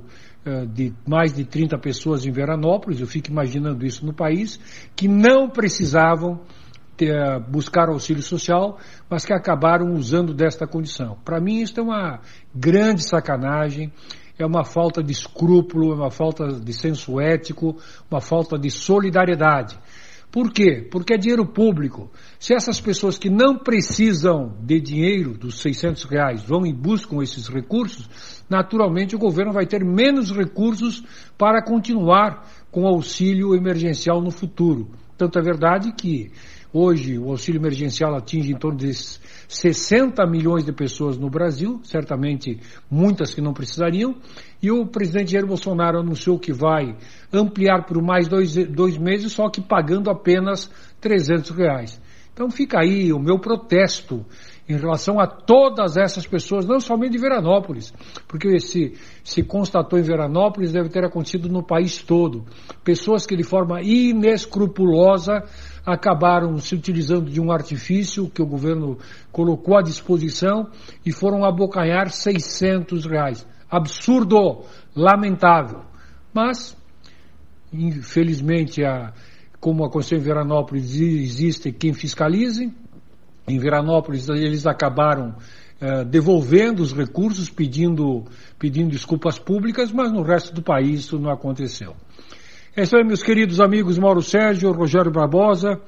de mais de 30 pessoas em Veranópolis, eu fico imaginando isso no país, que não precisavam ter, uh, buscar auxílio social, mas que acabaram usando desta condição. Para mim isso é uma grande sacanagem, é uma falta de escrúpulo, é uma falta de senso ético, uma falta de solidariedade. Por quê? Porque é dinheiro público. Se essas pessoas que não precisam de dinheiro, dos 600 reais, vão e buscam esses recursos, naturalmente o governo vai ter menos recursos para continuar com o auxílio emergencial no futuro. Tanto é verdade que hoje o auxílio emergencial atinge em torno de 60 milhões de pessoas no Brasil, certamente muitas que não precisariam, e o presidente Jair Bolsonaro anunciou que vai ampliar por mais dois, dois meses, só que pagando apenas 300 reais. Então fica aí o meu protesto em relação a todas essas pessoas, não somente de Veranópolis, porque se, se constatou em Veranópolis, deve ter acontecido no país todo. Pessoas que de forma inescrupulosa acabaram se utilizando de um artifício que o governo colocou à disposição e foram abocanhar 600 reais. Absurdo, lamentável. Mas, infelizmente, a, como aconteceu em Veranópolis, existe quem fiscalize. Em Veranópolis, eles acabaram eh, devolvendo os recursos, pedindo, pedindo desculpas públicas, mas no resto do país isso não aconteceu. É isso aí, meus queridos amigos Mauro Sérgio, Rogério Barbosa.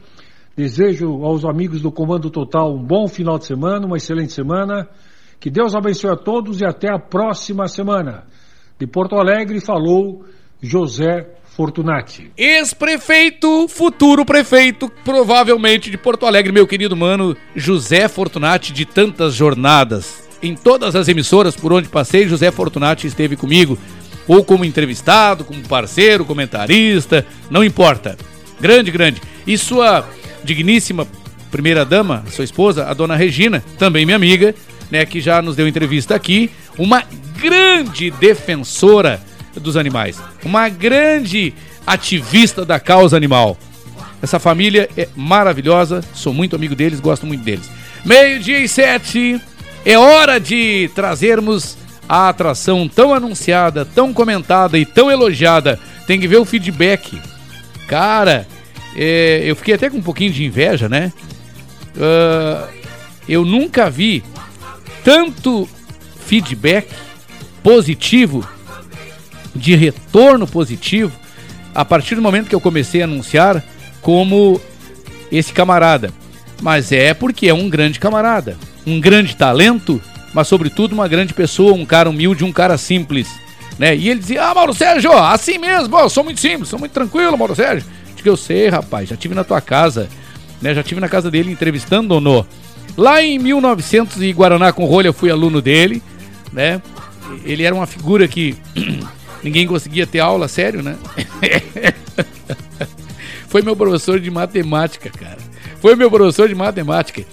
Desejo aos amigos do Comando Total um bom final de semana, uma excelente semana. Que Deus abençoe a todos e até a próxima semana. De Porto Alegre falou José Fortunati. Ex-prefeito, futuro prefeito, provavelmente de Porto Alegre, meu querido mano José Fortunati, de tantas jornadas. Em todas as emissoras por onde passei, José Fortunati esteve comigo ou como entrevistado, como parceiro, comentarista, não importa. Grande, grande. E sua digníssima primeira dama, sua esposa, a dona Regina, também minha amiga, né, que já nos deu entrevista aqui, uma grande defensora dos animais, uma grande ativista da causa animal. Essa família é maravilhosa, sou muito amigo deles, gosto muito deles. Meio-dia e sete, é hora de trazermos a atração tão anunciada, tão comentada e tão elogiada. Tem que ver o feedback. Cara, é, eu fiquei até com um pouquinho de inveja, né? Uh, eu nunca vi tanto feedback positivo, de retorno positivo, a partir do momento que eu comecei a anunciar, como esse camarada. Mas é porque é um grande camarada, um grande talento mas sobretudo uma grande pessoa, um cara humilde, um cara simples. Né? E ele dizia: Ah, Mauro Sérgio, assim mesmo, eu sou muito simples, sou muito tranquilo, Mauro Sérgio. Digo, eu sei, rapaz, já tive na tua casa, né? Já tive na casa dele entrevistando o Lá em 1900 e Guaraná com rolha, eu fui aluno dele, né? ele era uma figura que *clears throat* ninguém conseguia ter aula, sério, né? *laughs* Foi meu professor de matemática, cara. Foi meu professor de matemática.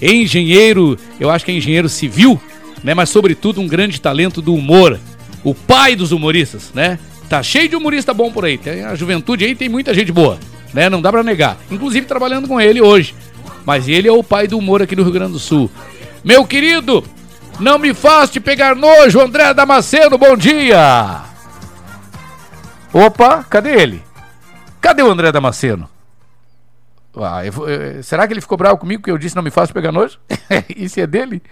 Engenheiro, eu acho que é engenheiro civil, né? Mas sobretudo um grande talento do humor. O pai dos humoristas, né? Tá cheio de humorista bom por aí. Tem a juventude aí tem muita gente boa, né? Não dá pra negar. Inclusive trabalhando com ele hoje. Mas ele é o pai do humor aqui no Rio Grande do Sul. Meu querido, não me faz te pegar nojo, André Damasceno, bom dia! Opa, cadê ele? Cadê o André Damasceno? Ah, eu vou- eh, será que ele ficou bravo comigo que eu disse não me faça pegar nojo? *laughs* Isso é dele?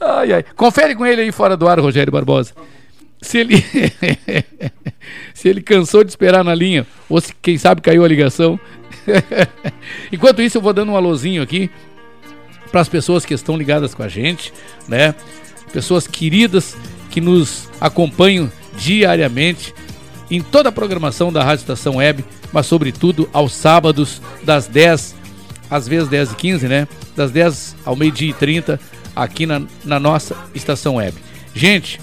Ai, ai. Confere com ele aí fora do ar, Rogério Barbosa. Se ele. *laughs* se ele cansou de esperar na linha, ou se, quem sabe, caiu a ligação. *laughs* Enquanto isso, eu vou dando um alôzinho aqui para as pessoas que estão ligadas com a gente, né? Pessoas queridas que nos acompanham diariamente em toda a programação da Rádio Estação Web, mas sobretudo aos sábados, das 10 às vezes 10 e 15, né? Das 10 ao meio-dia e 30, aqui na, na nossa estação web. Gente,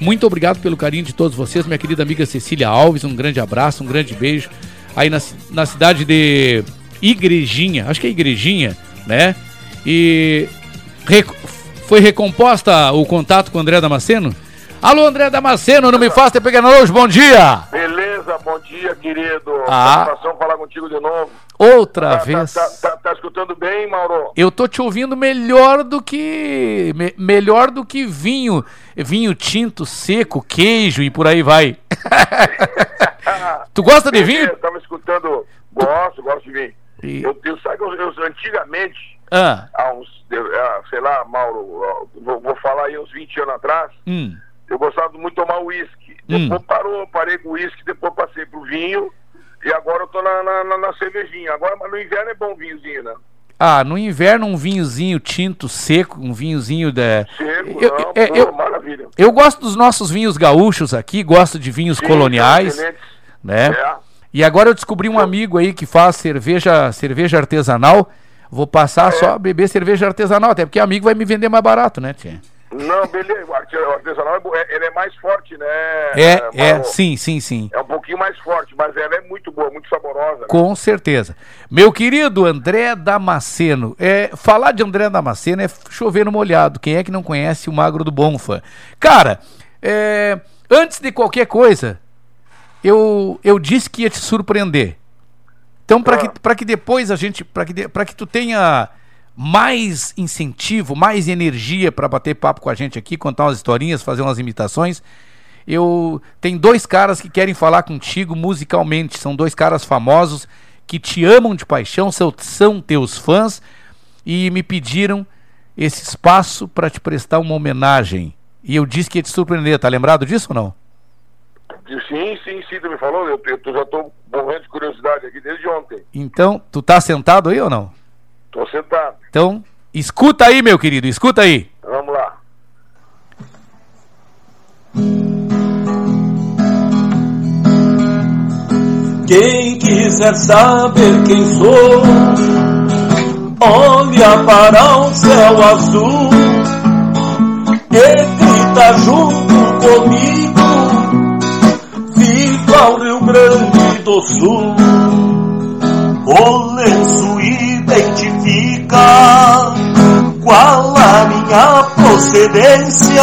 muito obrigado pelo carinho de todos vocês, minha querida amiga Cecília Alves, um grande abraço, um grande beijo. Aí na, na cidade de Igrejinha, acho que é Igrejinha, né? E rec- foi recomposta o contato com o André Damasceno? Alô, André Damasceno, não me faça pegar hoje, bom dia! Beleza, bom dia, querido. Ah. Satisfação falar contigo de novo. Outra Tá- vez. Tá, tá- tá- tá escutando bem, Mauro? Eu tô te ouvindo melhor do que me- melhor do que vinho, vinho tinto, seco, queijo e por aí vai. *laughs* tu gosta de vinho? Eu tava escutando, gosto, gosto de vinho. E- Eu, eu sabe que eu, eu- antigamente, Ah, há uns, ah, sei lá, Mauro, vou, vou falar aí uns 20 anos atrás, hum. Eu gostava muito de tomar uísque. Hum. Depois parou, parei com uísque, depois passei pro vinho e agora eu tô na, na, na- cervejinha. Agora, mas no inverno é bom vinhozinho, né? Ah, no inverno um vinhozinho tinto, seco, um vinhozinho da Seco, Eu- não, pô, eu- maravilha. Eu gosto dos nossos vinhos gaúchos aqui, gosto de vinhos Sim, coloniais, excelentes. né? É. E agora eu descobri um amigo aí que faz cerveja, cerveja artesanal. Vou É. passar só a beber cerveja artesanal, até porque amigo vai me vender mais barato, né, tia? Não, beleza. O arte- o artesanal é, é- ele é mais forte, né? É, é, Mauro? sim, sim, sim. É um pouquinho mais forte, mas ela é muito boa, muito saborosa. né? Com certeza. Meu querido André Damasceno, é, falar de André Damasceno é chover no molhado. Quem é que não conhece o Magro do Bonfa? Cara, é, antes de qualquer coisa, eu, eu disse que ia te surpreender. Então, para que, pra que depois a gente. para que, de- que tu tenha mais incentivo, mais energia para bater papo com a gente aqui, contar umas historinhas, fazer umas imitações. Eu tem dois caras que querem falar contigo musicalmente, são dois caras famosos que te amam de paixão, são, são teus fãs e me pediram esse espaço para te prestar uma homenagem. E eu disse que ia te surpreender, tá lembrado disso ou não? Sim, sim, sim, tu me falou. Eu, eu já tô morrendo de curiosidade aqui desde ontem. Então, tu tá sentado aí ou não? Tô sentado. Então, escuta aí, meu querido, escuta aí. Vamos lá. Quem quiser saber quem sou, olha para o céu azul e grita junto comigo: Viva o Rio Grande do Sul! O lenço identifica qual a minha procedência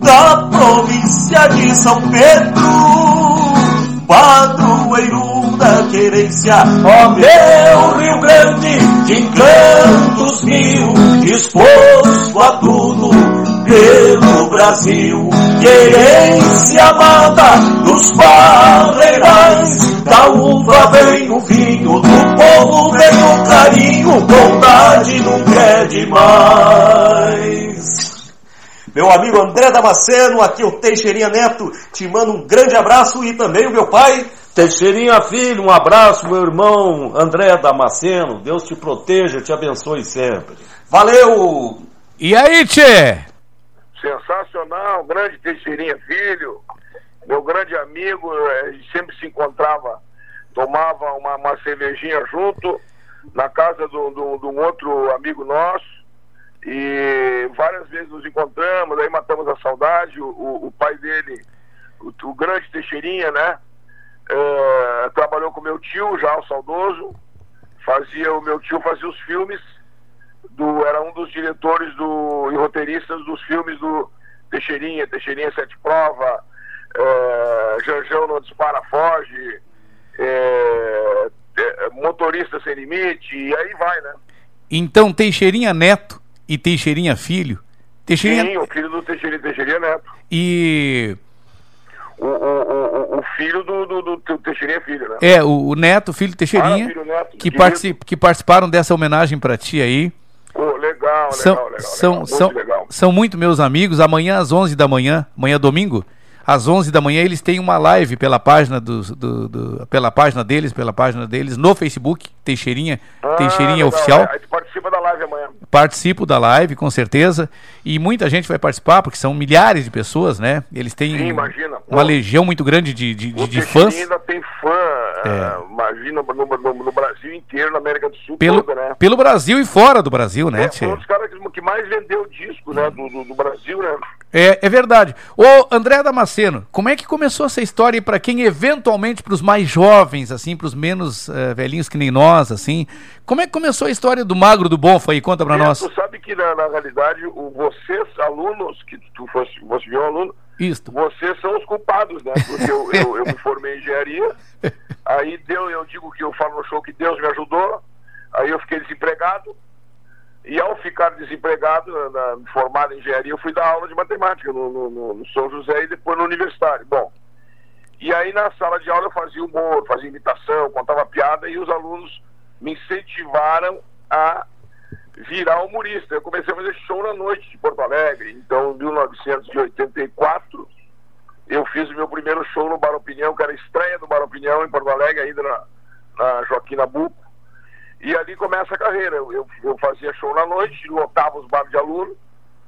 da província de São Pedro padroeiro da querência, ó meu Rio Grande, de encantos mil, disposto a tudo pelo Brasil. Querência amada dos barreirais, da uva vem o vinho, bondade nunca é demais. Meu amigo André Damasceno, aqui é o Teixeirinha Neto, te mando um grande abraço e também o meu pai. Teixeirinha Filho, um abraço, meu irmão André Damasceno. Deus te proteja, te abençoe sempre. Valeu! E aí, Tchê? Sensacional, grande Teixeirinha Filho, meu grande amigo, eh, a gente sempre se encontrava, tomava uma, uma cervejinha junto, na casa de um outro amigo nosso, e várias vezes nos encontramos, aí matamos a saudade. O, o, o pai dele, o, o grande Teixeirinha, né? É, trabalhou com meu tio já, o saudoso. Fazia, o meu tio fazia os filmes, do, era um dos diretores do, e roteiristas dos filmes do Teixeirinha, Teixeirinha Sete Prova, é, Janjão Não Dispara Foge, é, é, Motorista Sem Limite, e aí vai, né? Então, Teixeirinha Neto e Teixeirinha Filho. Teixeirinha... Sim, o filho do Teixeirinha, Teixeirinha Neto. E. O, o, o, o filho do, do, do, do Teixeirinha Filho, né? É, o, Neto, filho Teixeirinha, Ah, filho Neto, que, particip, que participaram dessa homenagem pra ti aí. Pô, legal, legal, são, legal, são, legal, são, muito legal. são muito meus amigos. Amanhã às 11 da manhã, amanhã domingo, às 11 da manhã eles têm uma live pela página dos, do, do- pela página deles, pela página deles no Facebook, Teixeirinha, Teixeirinha Ah, legal, oficial. Aí tu participa da live amanhã. Participo da live, com certeza. E muita gente vai participar, porque são milhares de pessoas, né? Eles têm Sim, imagina. uma Pô. legião muito grande de, de, de, de Teixeirinha fãs. ainda tem fã, ah, imagina, no, no- no Brasil inteiro, na América do Sul Pelo, toda, né? pelo Brasil e fora do Brasil, né, É, dos caras que, que mais vendeu disco, né, do, do, do Brasil, né? É, é verdade. Ô, André Damasceno, como é que começou essa história pra quem eventualmente, pros mais jovens, assim, pros menos eh, velhinhos que nem nós, assim, como é que começou a história do Magro do Bonfa aí? Conta pra É, nós. Tu sabe que, na, na realidade, o, vocês, alunos, que tu fosse, fosse meu aluno, Isto. vocês são os culpados, né? Porque eu, eu, eu me formei em engenharia, *laughs* aí deu, eu digo que eu falo no show que Deus me ajudou, aí eu fiquei desempregado, e ao ficar desempregado, na, formado em engenharia, eu fui dar aula de matemática no, no- no- no São José e depois no universitário. Bom, e aí na sala de aula eu fazia humor, fazia imitação, contava piada e os alunos me incentivaram a virar humorista. Eu comecei a fazer show na noite de Porto Alegre. Então, em 1984, eu fiz o meu primeiro show no Bar Opinião, que era a estreia do Bar Opinião em Porto Alegre, ainda na, na Joaquim Nabuco. E ali começa a carreira. Eu, eu, eu fazia show na noite, lotava os bares de aluno,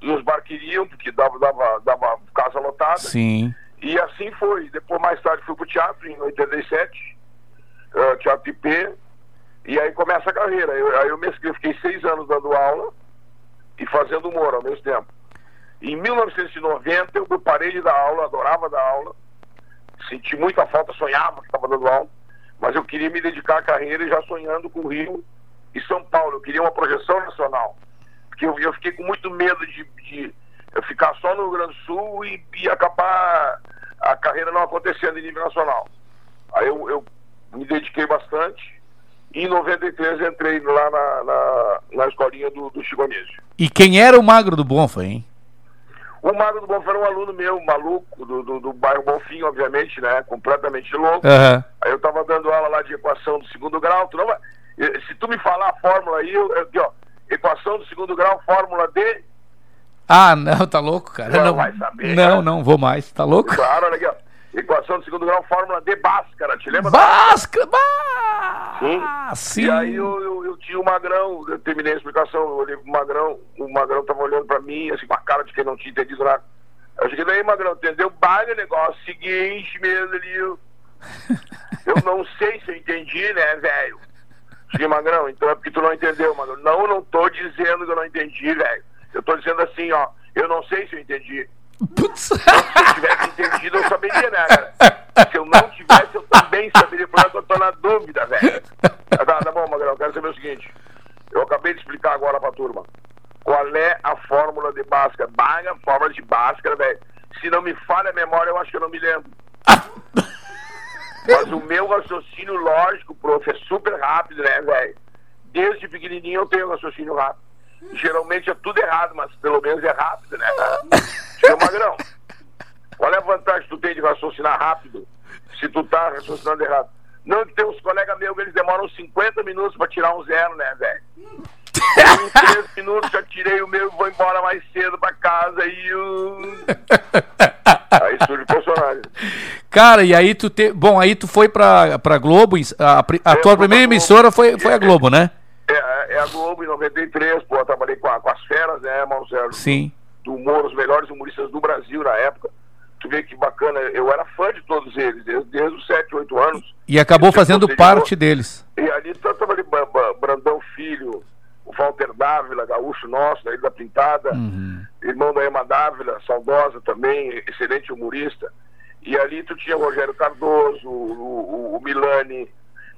e os bar queriam, porque dava, dava, dava casa lotada. Sim. E assim foi. Depois, mais tarde, fui pro teatro, em 87, eh, Teatro IP, e aí começa a carreira. Eu, aí eu me inscrevi, fiquei seis anos dando aula e fazendo humor ao mesmo tempo. Em 1990, eu parei de dar aula, adorava dar aula, senti muita falta, sonhava que estava dando aula, mas eu queria me dedicar à carreira já sonhando com o Rio e São Paulo. Eu queria uma projeção nacional, porque eu, eu fiquei com muito medo de, de eu ficar só no Rio Grande do Sul e, e acabar a carreira não acontecendo em nível nacional. Aí eu, eu me dediquei bastante. E em 93 entrei lá na, na, na escolinha do, do. E quem era o Magro do Bonfa, hein? O Magro do Bonfim era um aluno meu, maluco, do, do, do bairro Bonfim, obviamente, né? Completamente louco. Aham. Aí eu tava dando aula lá de equação do segundo grau. Tu não eh, Se tu me falar a fórmula aí, eu, eu- ó, equação do segundo grau, fórmula D, Ah, não, tá louco, cara. Não Não, vai saber, não, cara. não vou mais. Tá louco? claro, olha aqui, ó. Equação do segundo grau, fórmula D Bhaskara, te lembra? Bhaskara, Sim. sim. E aí eu, eu, eu tinha o Magrão, eu terminei a explicação, eu olhei pro Magrão, o Magrão tava olhando pra mim, assim, com a cara de quem não tinha entendido nada. Eu cheguei daí, Magrão, entendeu? Baile, negócio seguinte mesmo ali. Eu, *laughs* eu não sei se eu entendi, né, velho? Cheguei, Magrão, então é porque tu não entendeu, Magrão. Não, eu não tô dizendo que eu não entendi, velho. Eu tô dizendo assim, ó, eu não sei se eu entendi. Se *laughs* eu tivesse entendido, eu saberia, né, cara? Se eu não tivesse, eu também saberia. Por isso que eu tô na dúvida, velho. Tá, tá bom, Magrão, eu quero saber o seguinte. Eu acabei de explicar agora pra turma. Qual é a fórmula de Bhaskara? Baga, fórmula de Bhaskara, velho. Se não me falha a memória, eu acho que eu não me lembro. Mas o meu raciocínio lógico, prof, é super rápido, né, velho? Desde pequenininho eu tenho raciocínio rápido. Geralmente é tudo errado, mas pelo menos é rápido, né? Seu Magrão, qual é a vantagem que tu tem de raciocinar rápido se tu tá raciocinando errado? Não que tem uns colegas meus que eles demoram 50 minutos pra tirar um zero, né, velho? Eu, em 3 minutos já tirei o meu e vou embora mais cedo pra casa e o. Aí surge o personagem. Cara, e aí tu te... Bom, aí tu foi pra, pra Globo, a, a tua primeira emissora foi, foi a Globo, né? É, é a Globo em 93, pô, eu trabalhei com, a- com as feras, né, Marcelo? Sim. Do humor, os melhores humoristas do Brasil na época. Tu vê que bacana, eu era fã de todos eles, desde, desde os 7, 8 anos. E acabou fazendo parte deles. E ali tu trabalhei Ba- Ba- Brandão Filho, o Walter Dávila, gaúcho nosso, da Ilha Pintada, irmão da Emma Dávila, saudosa também, excelente humorista. E ali tu tinha o Rogério Cardoso, o, o- o Milani,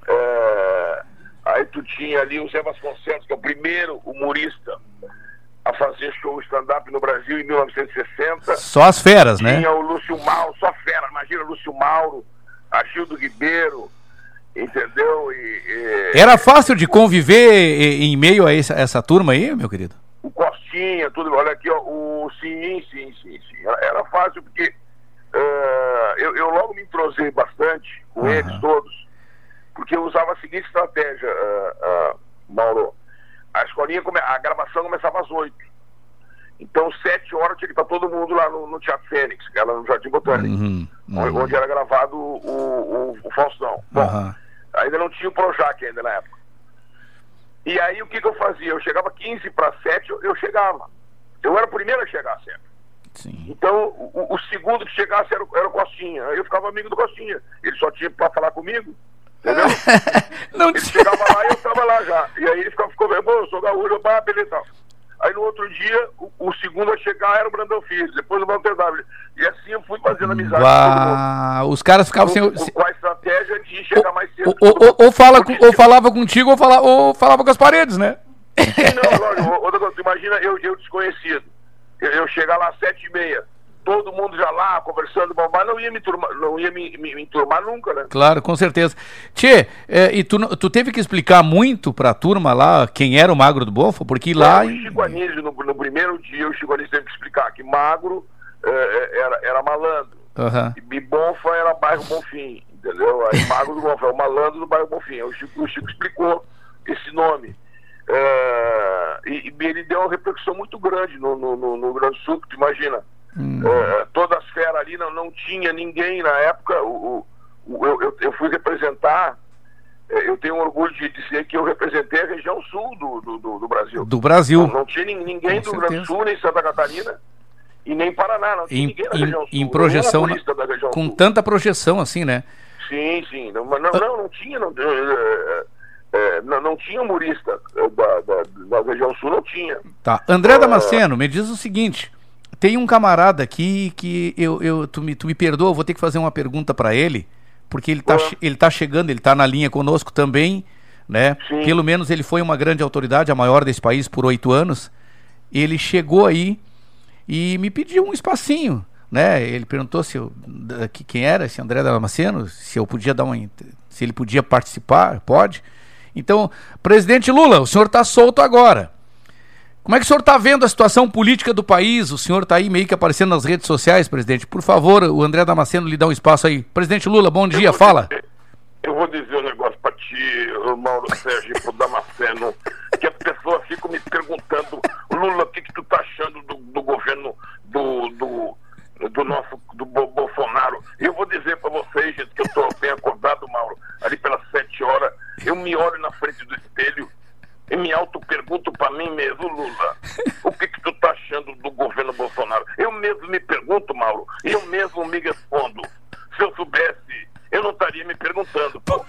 é, aí tu tinha ali o Zé Vasconcelos, que é o primeiro humorista a fazer show stand-up no Brasil em 1960. Só as feras, né? Tinha o Lúcio Mauro, só fera, imagina o Lúcio Mauro, Agildo Ribeiro, entendeu? E, e- Era fácil de conviver em meio a essa, essa turma aí, meu querido? o Costinha, tudo. Olha aqui, ó, o sim, sim, sim, sim. Era fácil porque eh, eu, eu logo me entrosei bastante com eles todos, porque eu usava a seguinte estratégia, ah, ah, Mauro. A escolinha, come- a gravação começava às oito. Então, sete horas tinha que estar todo mundo lá no, no Teatro Fênix, que era no Jardim Botânico, Uhum, onde- onde era gravado o, o, o Faustão. Bom, Aham. ainda não tinha o Projac ainda na época. E aí o que, que eu fazia? Eu chegava 15 para 7, eu, eu chegava. Eu era o primeiro a chegar sempre. Então, o, o segundo que chegasse era, o- era o Costinha. Aí eu ficava amigo do Costinha. Ele só tinha para falar comigo. Entendeu? *laughs* ele chegava lá e eu estava lá já. E aí ele ficava, ficou pô, eu sou gaúcho, bah, beleza. e tal. Aí no outro dia, o, o segundo a chegar era o Brandão Filho, depois o Walter W. E assim eu fui fazendo amizade. Bah, os caras ficavam sem. Com, com a estratégia de chegar mais cedo. Ou, ou- ou fala, com- ou falava contigo ou, fala, ou falava com as paredes, né? Não, lógico, outra coisa, tu imagina eu, eu desconhecido. Eu, chegar lá às sete e meia, todo mundo já lá conversando, mas não ia me turmar, não ia me, me, me enturmar nunca, né? Claro, com certeza. Tchê, é, e tu, tu teve que explicar muito pra turma lá quem era o Magro do Bofo? Porque lá. o Chico Anísio, no, no primeiro dia, o Chico Anísio teve que explicar que magro eh, era, era malandro. Aham. E Bonfa era bairro Bonfim, entendeu? Aí Magro do Bonfim, é o malandro do bairro Bonfim. O Chico, o Chico explicou esse nome. É, e, e ele deu uma repercussão muito grande no, no, no, no Rio Grande do Sul, tu imagina, é, todas as feras ali não, não tinha ninguém na época. O, o- eu, eu, eu fui representar, é, eu tenho orgulho de dizer que eu representei a região sul do, do, do, do Brasil. Do Brasil. Não, não tinha nin- ninguém Com do Rio Grande do. Sul, nem Santa Catarina, e nem Paraná. Não tinha Em, ninguém na em- região sul. em projeção, região com sul. tanta projeção assim, né? Sim, sim. Não, mas não, não, não tinha. Não, é, é, não, não tinha humorista da, da, da região sul, não tinha. Tá. André Damasceno, me diz o seguinte: tem um camarada aqui que eu, eu tu, me, tu me perdoa, eu vou ter que fazer uma pergunta pra ele, porque ele tá, che- ele tá chegando, ele tá na linha conosco também, né? Pelo menos ele foi uma grande autoridade, a maior desse país por oito anos. Ele chegou aí e me pediu um espacinho, né? Ele perguntou se eu, que- quem era esse André Damasceno, se eu podia dar uma, se ele podia participar, pode. Então, presidente Lula, o senhor está solto agora. Como é que o senhor está vendo a situação política do país? O senhor está aí meio que aparecendo nas redes sociais, presidente. Por favor, o André Damasceno lhe dá um espaço aí. Presidente Lula, bom dia, fala. Eu vou dizer um negócio pra ti, Mauro Sérgio, pro Damasceno, que as pessoas ficam me perguntando, Lula, o que, que tu tá achando do, do governo do, do, do nosso, do Bo- Bolsonaro? E eu vou dizer pra vocês, gente, que eu tô bem acordado, Mauro, ali pelas sete horas, eu me olho na frente do espelho e me auto-pergunto pra mim mesmo, Lula, o que que tu tá achando do governo Bolsonaro? Eu mesmo me pergunto, Mauro, e eu mesmo me respondo. Se eu soubesse, eu não estaria me perguntando. Pô.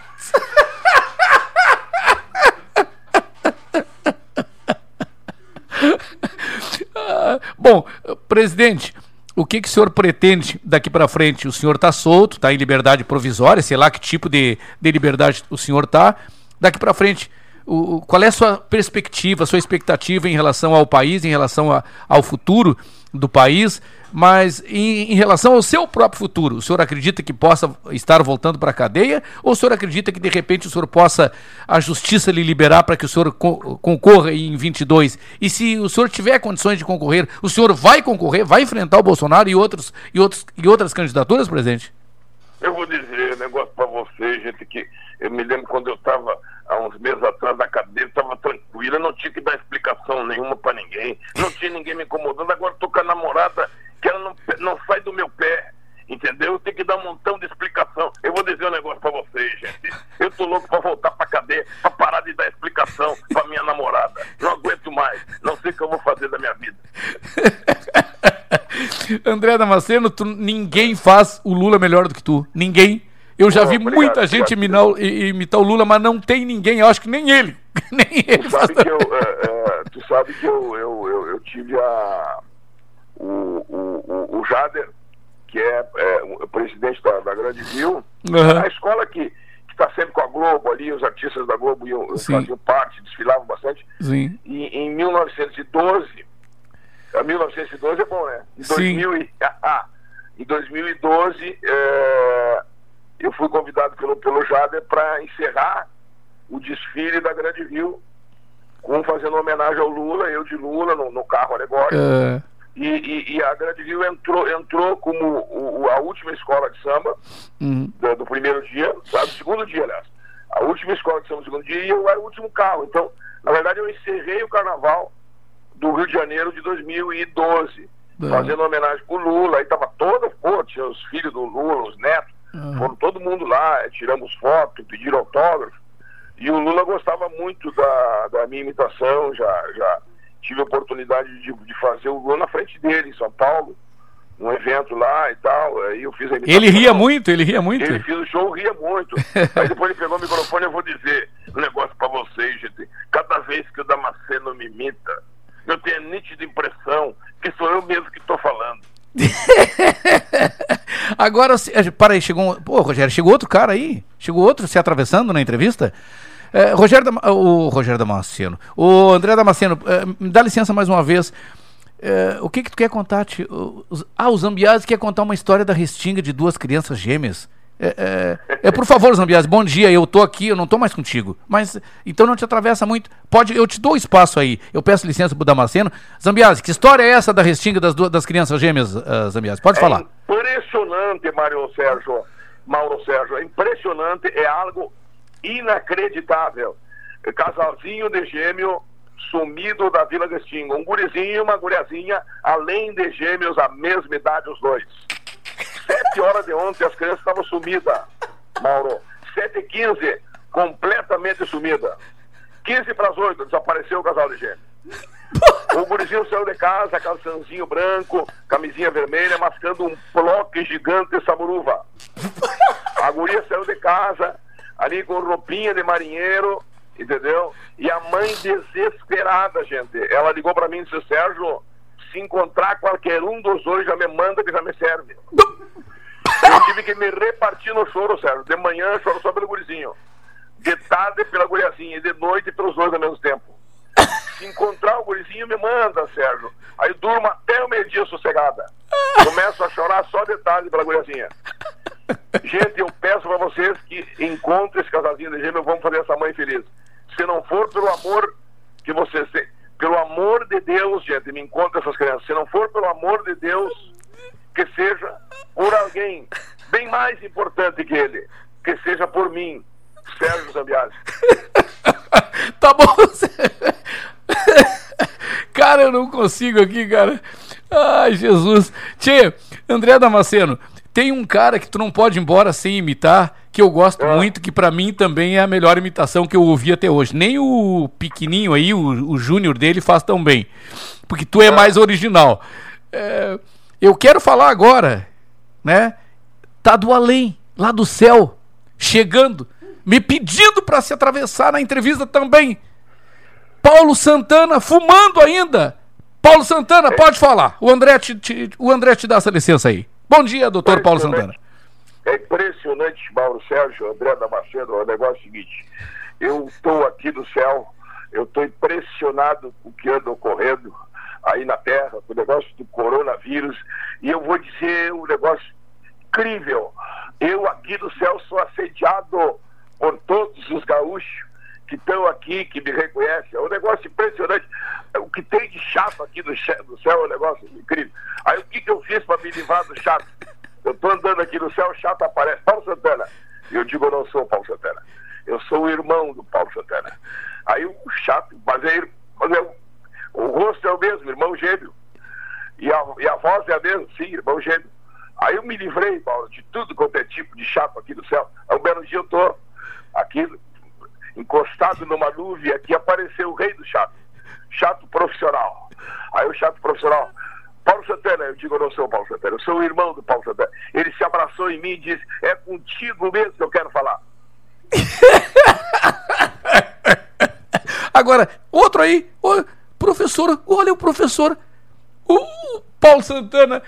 Ah, Bom, presidente, o que, que o senhor pretende daqui para frente? O senhor está solto, está em liberdade provisória, sei lá que tipo de, de liberdade o senhor está. Daqui para frente, o, qual é a sua perspectiva, a sua expectativa em relação ao país, em relação a- ao futuro do país, mas em, em relação ao seu próprio futuro? O senhor acredita que possa estar voltando para a cadeia ou o senhor acredita que de repente o senhor possa, a justiça lhe liberar para que o senhor co- concorra em 22? E se o senhor tiver condições de concorrer, o senhor vai concorrer, vai enfrentar o Bolsonaro e, outros, e, outros, e outras candidaturas, presidente? Eu vou dizer um negócio pra vocês, gente, que eu me lembro quando eu estava há uns meses atrás na cadeira, estava tranquila, não tinha que dar explicação nenhuma pra ninguém, não tinha ninguém me incomodando. Agora tô com a namorada que ela não, não sai do meu pé, entendeu? Eu tenho que dar um montão de explicação. Eu vou dizer um negócio pra vocês, gente. Eu tô louco pra voltar pra cadeia, pra parar de dar explicação pra minha namorada. Não aguento mais, não sei o que eu vou fazer da minha vida. *laughs* André Damasceno, tu, ninguém faz o Lula melhor do que tu. Ninguém. Eu já vi obrigado, muita gente imitar, imitar o Lula, mas não tem ninguém, eu acho que nem ele. *laughs* nem ele Tu sabe que eu, é, é, tu sabe que eu, eu, eu, eu tive a, o, o, o- Jader, que é, é, o presidente da, da Grande Rio, Aham. a escola que está sempre com a Globo ali, os artistas da Globo iam, Sim. faziam parte, desfilavam bastante. Sim. E em 1912, a 1912 é bom, né? Em, Sim. 2000 e, em 2012, é, eu fui convidado pelo, pelo Jader para encerrar o desfile da Grande Rio, com fazendo homenagem ao Lula, eu de Lula, no, no carro alegórico. É, E, e- e a Grande Rio entrou, entrou como o- o- a última escola de samba uhum. do, do primeiro dia, sabe? Do segundo dia, aliás. A última escola de samba do segundo dia e eu era o último carro. Então, na verdade, eu encerrei o carnaval do Rio de Janeiro de 2012, É. fazendo homenagem pro Lula. Aí tava toda, pô, tinha os filhos do Lula, os netos, Uhum. foram todo mundo lá, tiramos foto, pediram autógrafo. E o Lula gostava muito da, da minha imitação, já, já tive a oportunidade de, de fazer o Lula na frente dele, em São Paulo, num evento lá e tal. Aí eu fiz a imitação. Ele ria muito, ele ria muito. Ele fez o show, ria muito. *laughs* Aí depois ele pegou o microfone e eu vou dizer um negócio pra vocês, gente. Cada vez que o Damasceno me imita, eu tenho a nítida impressão que sou eu mesmo que tô falando. *laughs* Agora, eh, para aí, chegou um... Pô, Rogério, chegou outro cara aí. Chegou outro se atravessando na entrevista. Eh, Rogério o Rogério Damasceno. O André Damasceno, eh, me dá licença mais uma vez. Eh, o que que tu quer contar? Ti? Os- ah, o Zambiase quer contar uma história da restinga de duas crianças gêmeas. É, é, é, por favor, Zambiase, bom dia. Eu tô aqui, eu não tô mais contigo. Mas então não te atravessa muito. Pode, eu te dou espaço aí. Eu peço licença pro Damasceno. Zambiase, que história é essa da restinga das, duas, das crianças gêmeas, Zambiase? Pode falar. Impressionante, Mário Sérgio. Mauro Sérgio, é impressionante, é algo inacreditável. Casalzinho de gêmeo sumido da Vila Restinga. Um gurizinho e uma guriazinha, além de gêmeos, a mesma idade os dois. Sete horas de ontem as crianças estavam sumidas, Mauro. Sete e quinze, completamente sumida. 15 para as 8, desapareceu o casal de gêmeos. O gurizinho saiu de casa, calçãozinho branco, camisinha vermelha, mascando um bloque gigante de saburuva. A guria saiu de casa, ali com roupinha de marinheiro, entendeu? E a mãe desesperada, gente. Ela ligou pra mim e disse, Sérgio, se encontrar qualquer um dos dois, já me manda que já me serve. Eu tive que me repartir no choro, Sérgio. De manhã eu choro só pelo gurizinho. De tarde pela guriazinha e de noite pelos dois ao mesmo tempo. Se encontrar o gurizinho, me manda, Sérgio. Aí durmo até o meio-dia sossegada. Começo a chorar só de tarde pela guriazinha. Gente, eu peço pra vocês que encontrem esse casalzinho de gêmeo, vamos fazer essa mãe feliz. Se não for pelo amor que vocês têm, pelo amor de Deus, gente, me encontre essas crianças. Se não for pelo amor de Deus, que seja por alguém bem mais importante que ele, que seja por mim, Sérgio Zambiasi. *laughs* Tá bom. *laughs* cara, eu não consigo aqui, cara. Ai, Jesus. Tchê, André Damasceno, tem um cara que tu não pode ir embora sem imitar, que eu gosto muito, que pra mim também é a melhor imitação que eu ouvi até hoje. Nem o pequenininho aí, o, o júnior dele, faz tão bem. Porque tu é mais original. É, eu quero falar agora, né? Tá do além, lá do céu, chegando, me pedindo pra se atravessar na entrevista também. Paulo Santana fumando ainda. Paulo Santana, pode falar. O André te, te- o André te dá essa licença aí. Bom dia, doutor Paulo Santana. É impressionante, Mauro Sérgio, André Damasceno, o negócio é o seguinte, eu estou aqui do céu, eu estou impressionado com o que anda ocorrendo aí na Terra, com o negócio do coronavírus, e eu vou dizer um negócio incrível. Eu aqui do céu sou assediado por todos os gaúchos que estão aqui, que me reconhecem. É um negócio impressionante. O que tem de chato aqui do céu é um negócio incrível. Aí o que, que eu fiz para me livrar do chato? Eu tô andando aqui no céu, o chato aparece. Paulo Santana. Eu digo, eu não sou o Paulo Santana. Eu sou o irmão do Paulo Santana. Aí o chato, mas, é, mas é, o- rosto é o mesmo, irmão gêmeo. E a, e a voz é a mesma, sim, irmão gêmeo. Aí eu me livrei, Paulo, de tudo quanto é tipo de chato aqui do céu. Aí um belo dia eu tô aqui, encostado numa nuvem, aqui apareceu o rei do chato. Chato profissional. Aí o chato profissional, Paulo Santana. Eu digo, eu não sou o Paulo Santana, eu sou o irmão do Paulo Santana. Ele se abraçou em mim e disse, é contigo mesmo que eu quero falar. *laughs* Agora, outro aí, ô, professor, olha o professor, o Paulo Santana,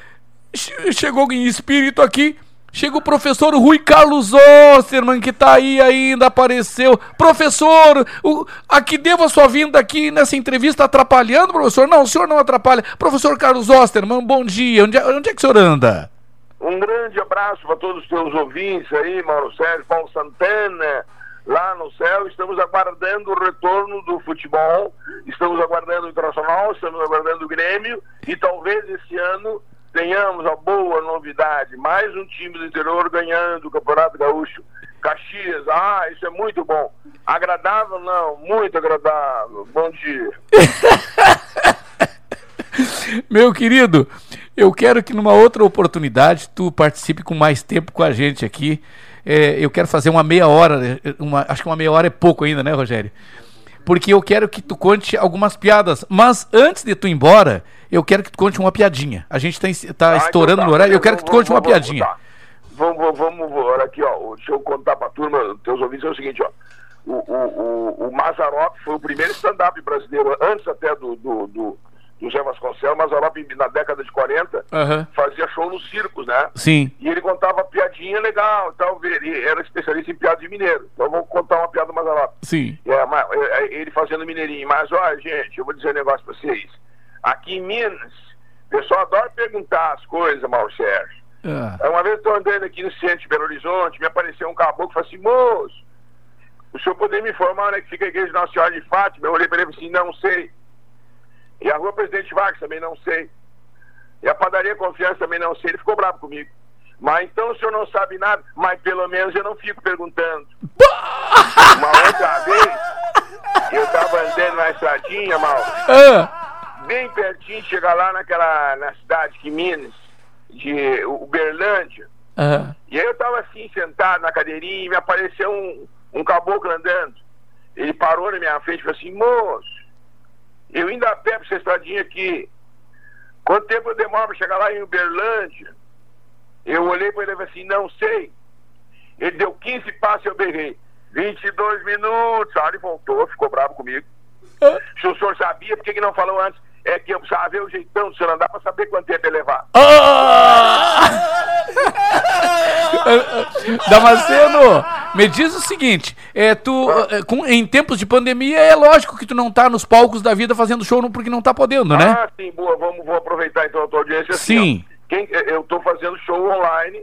che- chegou em espírito aqui, chega o professor Rui Carlos Osterman, que tá aí ainda, apareceu. Professor, o, a que devo a sua vinda aqui nessa entrevista atrapalhando, professor? Não, o senhor não atrapalha. Professor Carlos Osterman, bom dia, onde, onde é que o senhor anda? Um grande abraço para todos os teus ouvintes aí, Mauro Sérgio, Paulo Santana, lá no céu. Estamos aguardando o retorno do futebol, estamos aguardando o Internacional, estamos aguardando o Grêmio e talvez esse ano tenhamos a boa novidade, mais um time do interior ganhando o Campeonato Gaúcho. Caxias, ah, isso é muito bom. Agradável? Não, muito agradável. Bom dia. *laughs* Meu querido, eu quero que numa outra oportunidade tu participe com mais tempo com a gente aqui. É, eu quero fazer uma meia hora, uma- acho que uma meia hora é pouco ainda, né, Rogério? Porque eu quero que tu conte algumas piadas. Mas antes de tu ir embora, eu quero que tu conte uma piadinha. A gente tá, em- tá estourando tá, no horário, eu quero que tu conte uma vamos- piadinha. tá. Vamos, vamos, vamos, olha aqui, ó. Deixa eu contar pra turma, teus ouvintes, é o seguinte, ó. O, o, o, o foi o primeiro stand-up brasileiro, antes até do, do, do, do Zé Vasconcelos. Mazarop, na década de 40, Aham. fazia show nos circos, né? Sim. E ele contava piadinha legal tal. Ele era especialista em piada de mineiro. Então vou contar uma piada do Mazarop. Sim. É, mas, é, é, ele fazendo mineirinho. Mas, olha, gente, eu vou dizer um negócio pra vocês. Aqui em Minas, o pessoal adora perguntar as coisas, Mauro Sérgio. Ah. Uma vez eu estou andando aqui no centro de Belo Horizonte, me apareceu um caboclo e falou assim, moço, o senhor poderia me informar onde é que fica a igreja de Nossa Senhora de Fátima? Eu olhei para ele e falei assim, não sei. E a rua Presidente Vargas também não sei. E a padaria Confiança também não sei. Ele ficou bravo comigo. Mas então o senhor não sabe nada, mas pelo menos eu não fico perguntando. Uma outra vez, eu estava andando na estradinha, mal, Ah. bem pertinho chegar lá naquela, na cidade de Minas, de Uberlândia. Aham. E aí eu tava assim, sentado na cadeirinha, e me apareceu um, um caboclo andando. Ele parou na minha frente e falou assim, moço, eu ainda pra essa estradinha aqui. Quanto tempo eu demoro pra chegar lá em Uberlândia? Eu olhei pra ele e falei assim, não sei. Ele deu 15 passos e eu berrei. 22 minutos. Aí ele voltou, ficou bravo comigo. Se o senhor sabia, por que, que não falou antes? É que eu precisava ver o jeitão do senhor andar pra saber quanto tempo ia levar. *laughs* Damasceno, me diz o seguinte, é, tu, é, com- em tempos de pandemia, é lógico que tu não tá nos palcos da vida fazendo show não- porque não tá podendo, né? Ah, sim, boa. Vamos, vou aproveitar então a tua audiência. assim, Sim. Quem, eu estou fazendo show online,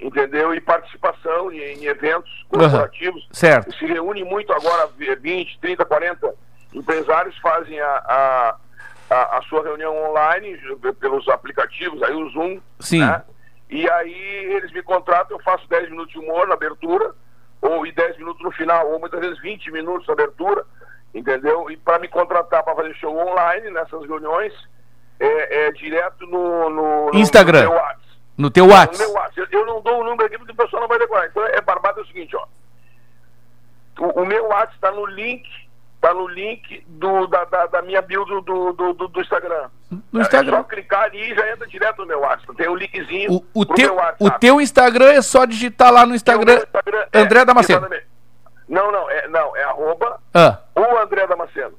entendeu? E participação em, em eventos corporativos. certo. Se reúne muito agora, 20, 30, 40 empresários fazem a, a, a, a sua reunião online pelos aplicativos, aí o Zoom. Sim. né? E aí eles me contratam, eu faço 10 minutos de humor na abertura, ou e 10 minutos no final, ou muitas vezes 20 minutos na abertura, entendeu? E para me contratar para fazer show online nessas reuniões, é, é direto no, no, no- Instagram. no meu WhatsApp. No teu meu WhatsApp. Eu, eu não dou o número aqui porque o pessoal não vai decorar. Então é barbado é o seguinte, ó. O, o meu WhatsApp está no link, tá no link do, da, da, da minha bio do, do, do, do- Instagram. No É Instagram. só clicar ali e já entra direto no meu WhatsApp. Tem o linkzinho O, o teu, meu WhatsApp. o teu Instagram é só digitar lá no Instagram, É, André Damasceno. exatamente. Não, não, é, não, é arroba Ah, o André Damasceno.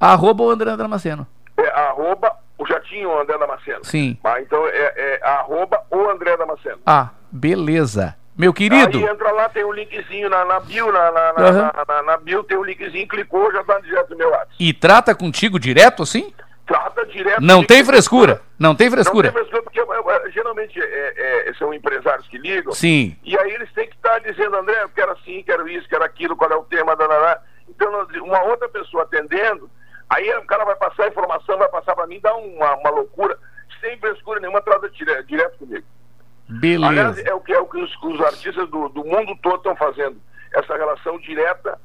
arroba o André Damasceno. É arroba o Jatinho André Damasceno. Sim. Ah, então é, é arroba o André Damasceno. Ah, beleza. Meu querido, Aí entra lá, tem um linkzinho na, na bio, na, na, Aham. na, na- bio tem um linkzinho, clicou, já tá direto no meu WhatsApp. e trata contigo direto assim? Trata direto. Não tem frescura. Não tem frescura. Não tem frescura, porque eu- eu- geralmente é, é, são empresários que ligam. Sim. E aí eles têm que estar dizendo, André, eu quero assim, quero isso, quero aquilo, qual é o tema, danará. Então, uma outra pessoa atendendo, aí o cara vai passar a informação, vai passar para mim, dá uma, uma loucura, sem frescura nenhuma, trata dire- direto comigo. Beleza. Aliás, é o que, é o que os, os artistas do, do mundo todo estão fazendo. Essa relação direta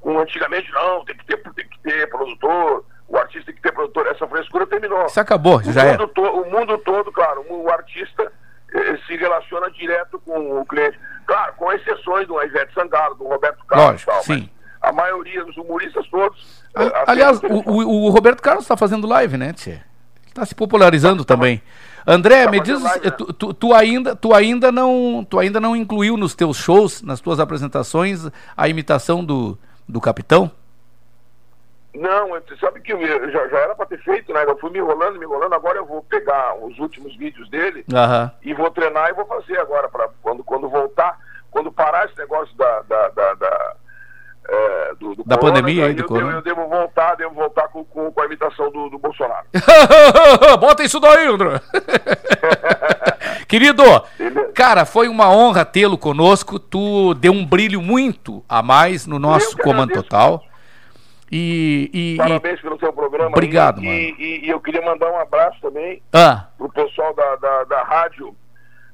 com antigamente, não, tem que ter, tem que ter produtor, o artista tem que ter produtor. Essa frescura terminou. Isso acabou, o já mundo to- o mundo todo, claro, o artista eh, se relaciona direto com o cliente. Claro, com exceções do Ivete Sangalo, do Roberto Carlos Lógico, e tal, sim. a maioria dos humoristas todos. eh, Aliás, o o, o- Roberto Carlos tá fazendo live, né, Tchê? Tá se popularizando também. André, me diz, eh, tu, tu, tu ainda, tu ainda não, tu ainda não incluiu nos teus shows, nas tuas apresentações, a imitação do, do capitão? Não, você sabe que eu já, já era para ter feito, né? Eu fui me enrolando, me enrolando, agora eu vou pegar os últimos vídeos dele Aham. e vou treinar e vou fazer agora, para quando, quando voltar, quando parar esse negócio da, da, da, da, é, do, do Da pandemia aí, do eu, corona. devo, eu devo voltar, devo voltar com, com, com a imitação do, do Bolsonaro. *laughs* Bota isso daí, André. *laughs* Querido, cara, foi uma honra tê-lo conosco. Tu deu um brilho muito a mais no nosso Comando Total. E, e- e- Parabéns pelo seu programa. Obrigado, e, mano. E, e eu queria mandar um abraço também Ah, pro pessoal da, da, da rádio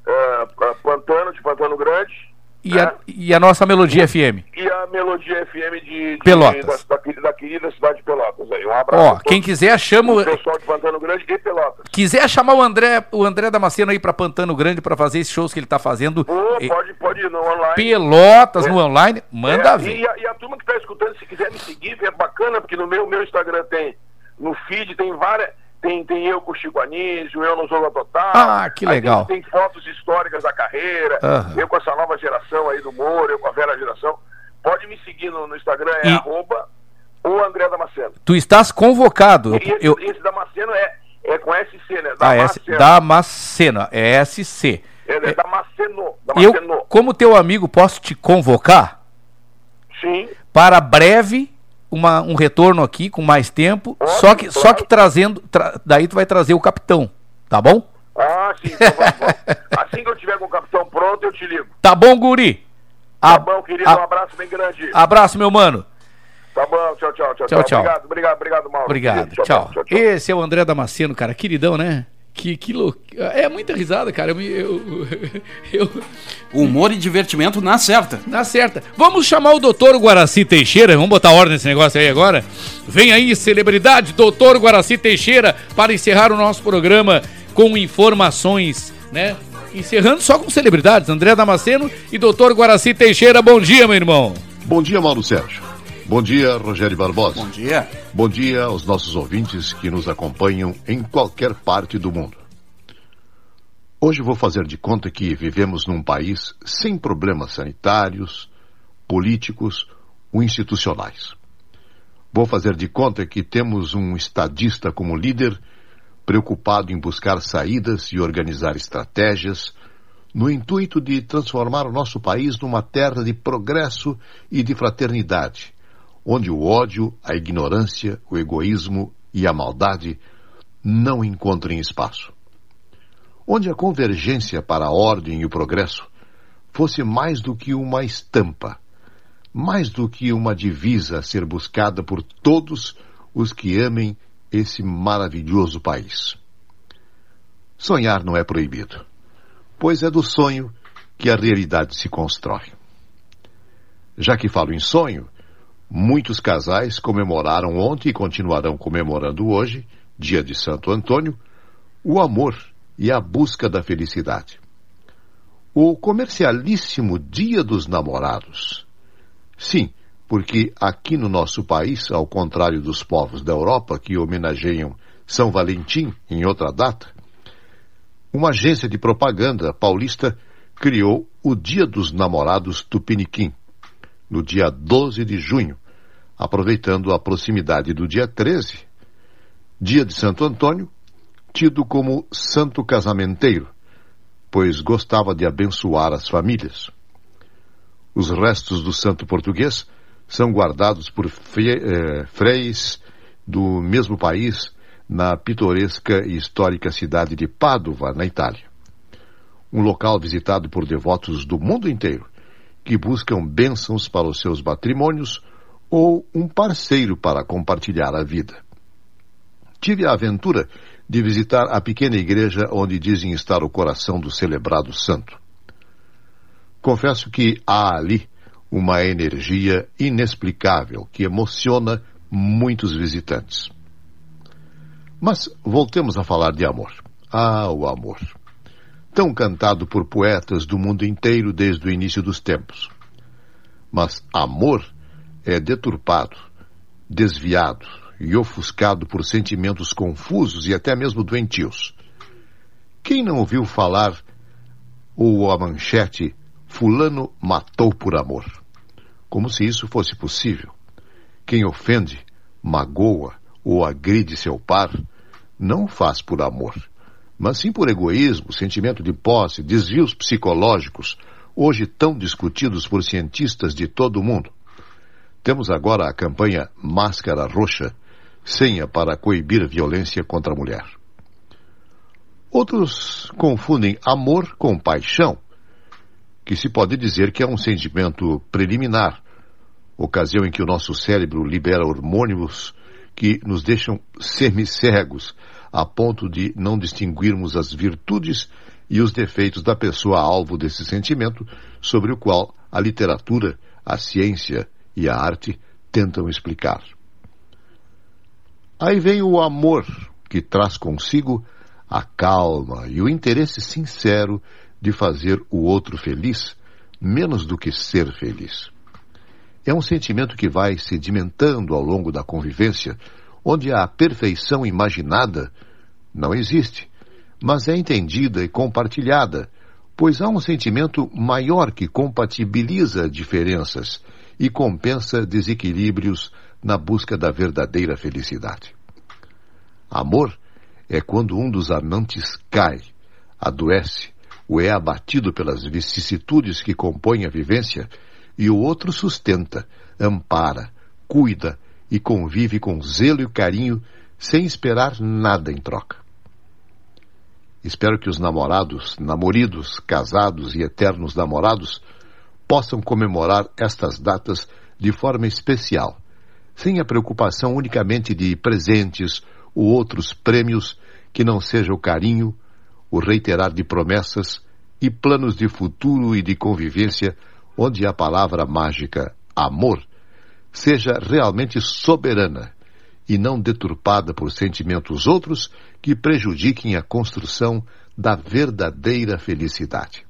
é, Pantano, de Pantano Grande, e, a, e a nossa Melodia FM. e a Melodia FM de, de- Pelotas. Da, da, querida- da querida cidade de Pelotas. Aí. Um abraço Ó, quem quiser, chama o. pessoal de Pantano Grande e Pelotas. Quiser chamar o André, o André Damasceno aí pra Pantano Grande pra fazer esses shows que ele tá fazendo. Ô, eh, pode, pode ir no online. Pelotas É. no online, manda É, ver. E a, e a turma que está escutando, se quiser me seguir, é bacana, porque no meu, meu Instagram tem, no feed tem várias, tem, tem eu com o Chico Anísio, eu no Jogo Total. Ah, que legal. Tem, tem fotos históricas da carreira, Aham. eu com essa nova geração aí do Moro, eu com a velha geração. Pode me seguir no, no Instagram, é E- arroba o André Damasceno. Tu estás convocado. Esse, Eu, esse Damasceno é, é com SC, né? ah, S, Damasceno. Damasceno, é SC. É, é Damasceno. Eu, Damasceno. como teu amigo, posso te convocar Sim. para breve uma, um retorno aqui com mais tempo. só que, só que trazendo. tra- daí tu vai trazer o capitão, tá bom? Ah, sim. Então vamos, vamos. assim que eu tiver com o capitão pronto, eu te ligo. Tá bom, Guri? Tá A- bom, querido. a- um abraço bem grande. abraço, meu mano. Tá bom, tchau, tchau, tchau. Tchau, tchau. Obrigado, obrigado, obrigado, Mauro. Obrigado, Querido, tchau. Esse é o André Damasceno, cara, queridão, né? Que, que louco. É muita risada, cara. Eu, eu, *laughs* eu, Humor e divertimento na certa. Na certa. Vamos chamar o doutor Guaraci Teixeira. Vamos botar ordem nesse negócio aí agora. Vem aí, celebridade, doutor Guaraci Teixeira, para encerrar o nosso programa com informações, né? Encerrando só com celebridades. André Damasceno e doutor Guaraci Teixeira. Bom dia, meu irmão. Bom dia, Mauro Sérgio. Bom dia, Rogério Barbosa. Bom dia. Bom dia aos nossos ouvintes que nos acompanham em qualquer parte do mundo. Hoje vou fazer de conta que vivemos num país sem problemas sanitários, políticos ou institucionais. Vou fazer de conta que temos um estadista como líder, preocupado em buscar saídas e organizar estratégias, no intuito de transformar o nosso país numa terra de progresso e de fraternidade, onde o ódio, a ignorância, o egoísmo e a maldade não encontrem espaço. Onde a convergência para a ordem e o progresso fosse mais do que uma estampa, mais do que uma divisa a ser buscada por todos os que amem esse maravilhoso país. Sonhar não é proibido, pois é do sonho que a realidade se constrói. Já que falo em sonho, muitos casais comemoraram ontem e continuarão comemorando hoje, dia de Santo Antônio, o amor e a busca da felicidade. O comercialíssimo Dia dos Namorados. Sim, porque aqui no nosso país, ao contrário dos povos da Europa que homenageiam São Valentim em outra data, uma agência de propaganda paulista criou o Dia dos Namorados Tupiniquim, no dia 12 de junho, aproveitando a proximidade do dia 13, dia de Santo Antônio, tido como santo casamenteiro, pois gostava de abençoar as famílias. Os restos do santo português são guardados por eh, freis do mesmo país na pitoresca e histórica cidade de Pádua, na Itália. Um local visitado por devotos do mundo inteiro que buscam bênçãos para os seus matrimônios ou um parceiro para compartilhar a vida. Tive a aventura de visitar a pequena igreja onde dizem estar o coração do celebrado santo. Confesso que há ali uma energia inexplicável que emociona muitos visitantes. Mas voltemos a falar de amor. Ah, o amor. Tão cantado por poetas do mundo inteiro desde o início dos tempos. Mas amor é deturpado, desviado e ofuscado por sentimentos confusos e até mesmo doentios. Quem não ouviu falar ou a manchete Fulano matou por amor? Como se isso fosse possível. Quem ofende, magoa ou agride seu par, não faz por amor, mas sim por egoísmo, sentimento de posse, desvios psicológicos, hoje tão discutidos por cientistas de todo o mundo. Temos agora a campanha Máscara Roxa, senha para coibir violência contra a mulher. Outros confundem amor com paixão, que se pode dizer que é um sentimento preliminar, ocasião em que o nosso cérebro libera hormônios que nos deixam semicegos, a ponto de não distinguirmos as virtudes e os defeitos da pessoa alvo desse sentimento, sobre o qual a literatura, a ciência e a arte tentam explicar. Aí vem o amor, que traz consigo a calma e o interesse sincero de fazer o outro feliz, menos do que ser feliz. É um sentimento que vai sedimentando ao longo da convivência, onde a perfeição imaginada não existe, mas é entendida e compartilhada, pois há um sentimento maior que compatibiliza diferenças e compensa desequilíbrios na busca da verdadeira felicidade. Amor é quando um dos amantes cai, adoece ou é abatido pelas vicissitudes que compõem a vivência e o outro sustenta, ampara, cuida e convive com zelo e carinho sem esperar nada em troca. Espero que os namorados, namoridos, casados e eternos namorados possam comemorar estas datas de forma especial, sem a preocupação unicamente de presentes ou outros prêmios que não seja o carinho, o reiterar de promessas e planos de futuro e de convivência onde a palavra mágica amor seja realmente soberana e não deturpada por sentimentos outros que prejudiquem a construção da verdadeira felicidade.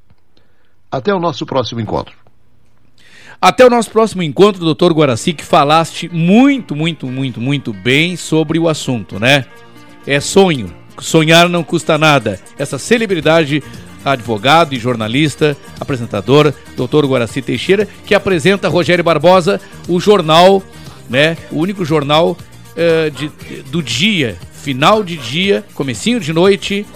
Até o nosso próximo encontro. Até o nosso próximo encontro, doutor Guaraci, que falaste muito, muito, muito, muito bem sobre o assunto, né? É sonho. Sonhar não custa nada. Essa celebridade advogado e jornalista, apresentador, doutor Guaraci Teixeira, que apresenta Rogério Barbosa, o jornal, né? O único jornal uh, de, do dia, final de dia, comecinho de noite,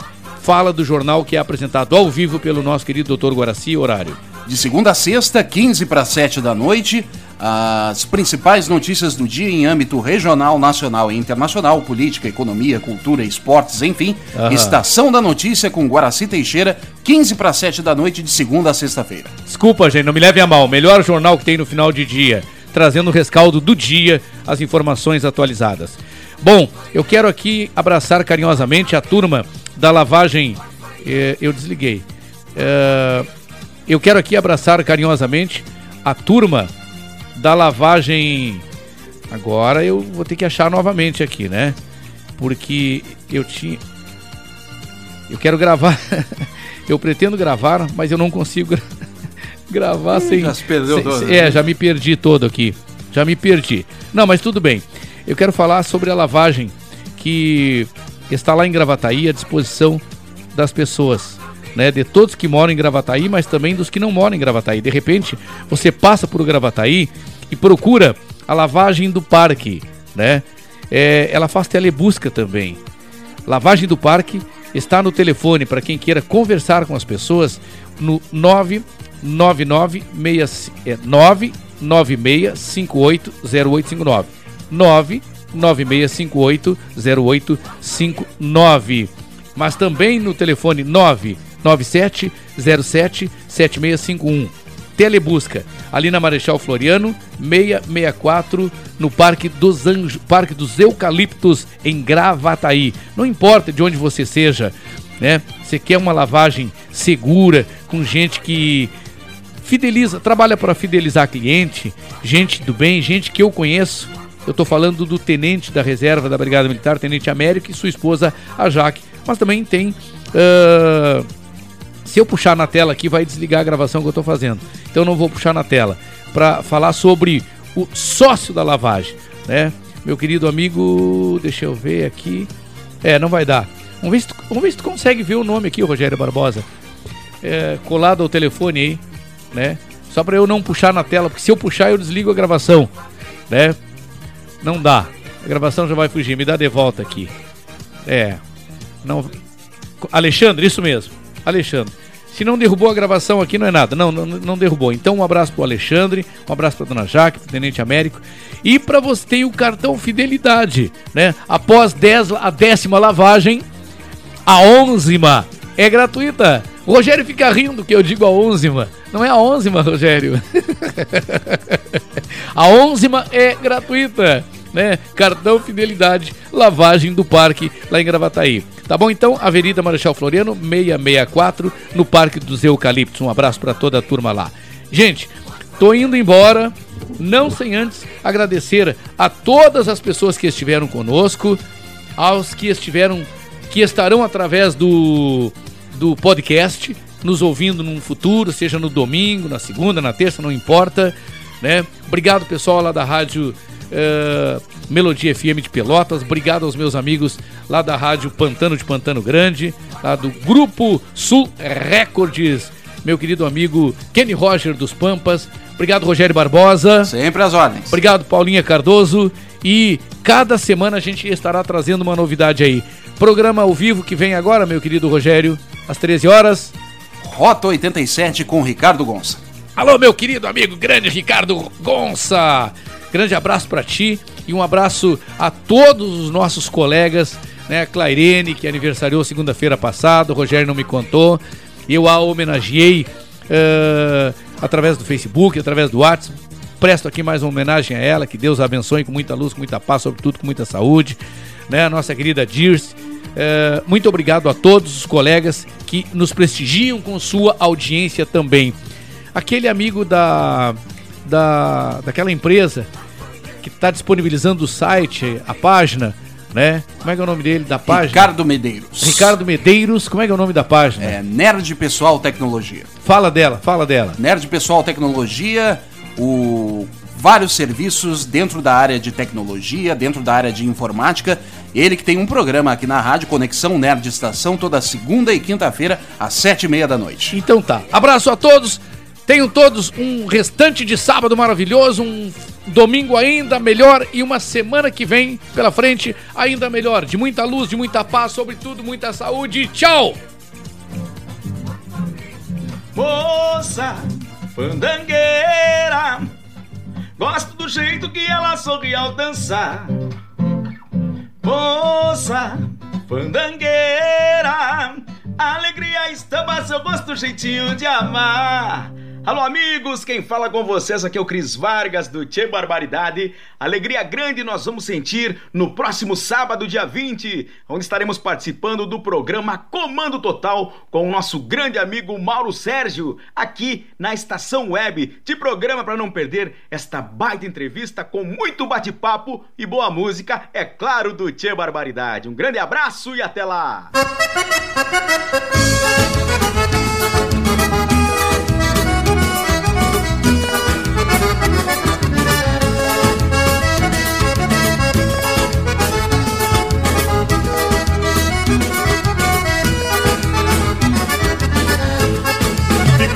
fala do jornal que é apresentado ao vivo pelo nosso querido doutor Guaraci, horário. De segunda a sexta, 15 para 7 da noite, as principais notícias do dia em âmbito regional, nacional e internacional, política, economia, cultura, esportes, enfim. Aham. Estação da Notícia com Guaraci Teixeira, 15 para 7 da noite, de segunda a sexta-feira. Desculpa, gente, não me leve a mal. Melhor jornal que tem no final de dia, trazendo o rescaldo do dia, as informações atualizadas. Bom, eu quero aqui abraçar carinhosamente a turma da lavagem. eh, eu desliguei. Eh, eu quero aqui abraçar carinhosamente a turma da lavagem. Agora eu vou ter que achar novamente aqui, né? Porque eu tinha. Eu quero gravar. *laughs* eu pretendo gravar, mas eu não consigo gra- *laughs* gravar sem. já se perdeu sem- todo, sem- né? É, já me perdi todo aqui. Já me perdi. Não, mas tudo bem. Eu quero falar sobre a lavagem que está lá em Gravataí à disposição das pessoas, né? De todos que moram em Gravataí, mas também dos que não moram em Gravataí. De repente, você passa por Gravataí e procura a lavagem do parque, né? É, ela faz telebusca também. Lavagem do Parque está no telefone para quem queira conversar com as pessoas no 999 é, 996580859. 996580859. Mas também no telefone 997 07 7651. Telebusca, ali na Marechal Floriano, 664, no Parque dos Parque dos Eucaliptos, em Gravataí. Não importa de onde você seja, né? Você quer uma lavagem segura, com gente que fideliza, trabalha para fidelizar cliente, gente do bem, gente que eu conheço. Eu estou falando do tenente da reserva da Brigada Militar, Tenente Américo, e sua esposa, a Jaque. Mas também tem. ah, se eu puxar na tela aqui, vai desligar a gravação que eu estou fazendo. Então não vou puxar na tela. Para falar sobre o sócio da lavagem, né? meu querido amigo, deixa eu ver aqui. É, não vai dar. Vamos ver se tu, vamos ver se tu consegue ver o nome aqui, Rogério Barbosa. É, colado ao telefone aí, né? Só para eu não puxar na tela, porque se eu puxar eu desligo a gravação, né? Não dá. A gravação já vai fugir. Me dá de volta aqui. É. Não. Alexandre, isso mesmo. Alexandre. Se não derrubou a gravação aqui, não é nada. Não, não, não derrubou. Então, um abraço pro Alexandre, um abraço pra Dona Jaque, pro Tenente Américo. E para você tem o cartão Fidelidade, né? Após 10, a décima lavagem, a onzima é gratuita. O Rogério fica rindo que eu digo a onzima. Não é a onzima, Rogério. *laughs* a onzima é gratuita, né? Cartão Fidelidade, lavagem do parque lá em Gravataí. Tá bom? Então, Avenida Marechal Floriano, 664, no Parque dos Eucaliptos. Um abraço para toda a turma lá. Gente, tô indo embora, não sem antes agradecer a todas as pessoas que estiveram conosco, aos que estiveram, que estarão através do, do podcast, nos ouvindo num futuro, seja no domingo, na segunda, na terça, não importa, né? Obrigado pessoal lá da rádio eh, Melodia FM de Pelotas, obrigado aos meus amigos lá da rádio Pantano de Pantano Grande, lá do Grupo Sul Records, meu querido amigo Kenny Roger dos Pampas, obrigado Rogério Barbosa. Sempre às ordens. Obrigado Paulinha Cardoso e cada semana a gente estará trazendo uma novidade aí. Programa ao vivo que vem agora, meu querido Rogério, às 13 horas. Rota 87 com Ricardo Gonça. Alô, meu querido amigo grande Ricardo Gonça. Grande abraço para ti e um abraço a todos os nossos colegas, né? Clairene, que aniversariou segunda-feira passada, o Rogério não me contou. Eu a homenageei eh, através do Facebook, através do WhatsApp. Presto aqui mais uma homenagem a ela, que Deus a abençoe com muita luz, com muita paz, sobretudo com muita saúde. Né? A nossa querida Dirce. Eh, muito obrigado a todos os colegas que nos prestigiam com sua audiência também. Aquele amigo da, da daquela empresa que está disponibilizando o site, a página, né? Como é que é o nome dele da página? Ricardo Medeiros. Ricardo Medeiros, como é que é o nome da página? É Nerd Pessoal Tecnologia. Fala dela, fala dela. Nerd Pessoal Tecnologia, o vários serviços dentro da área de tecnologia, dentro da área de informática. Ele que tem um programa aqui na rádio Conexão Nerd Estação toda segunda e quinta-feira às sete e meia da noite. Então tá. Abraço a todos. Tenham todos um restante de sábado maravilhoso, um domingo ainda melhor e uma semana que vem pela frente ainda melhor. De muita luz, de muita paz, sobretudo muita saúde. Tchau! Moça, fandangueira, gosto do jeito que ela sorri ao dançar. Moça, fandangueira, alegria estampa seu gosto, jeitinho de amar. Alô, amigos, quem fala com vocês aqui é o Cris Vargas do Tchê Barbaridade. Alegria grande nós vamos sentir no próximo sábado, dia 20, onde estaremos participando do programa Comando Total com o nosso grande amigo Mauro Sérgio, aqui na estação web. De programa para não perder esta baita entrevista com muito bate-papo e boa música, é claro, do Tchê Barbaridade. Um grande abraço e até lá!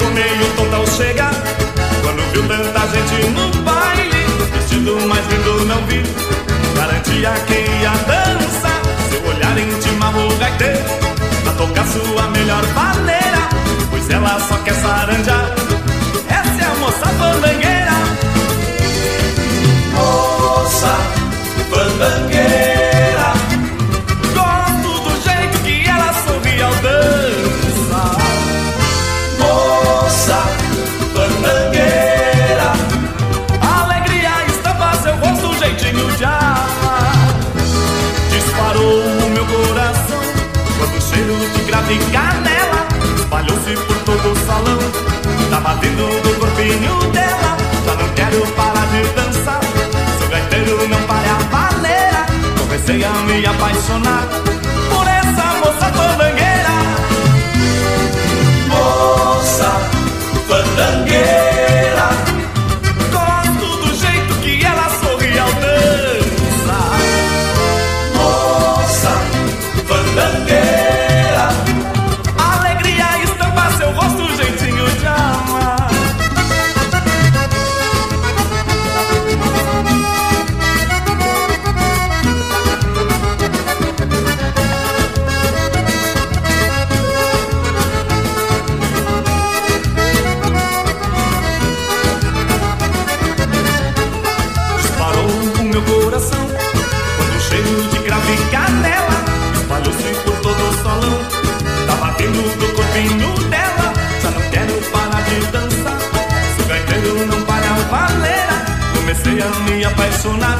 Ficou meio tonto ao chegar Quando viu tanta gente no baile Vestido mais lindo não vi. Garantia que ia dançar Seu olhar intimava o gaiteiro A tocar sua melhor maneira Pois ela só quer saranjar Essa é a moça fandangueira. Moça fandangueira de canela. Espalhou-se por todo o salão Tava dentro do corpinho dela. Já não quero parar de dançar Seu gaiteiro não pare a baleira. Comecei a me apaixonar me apaixonar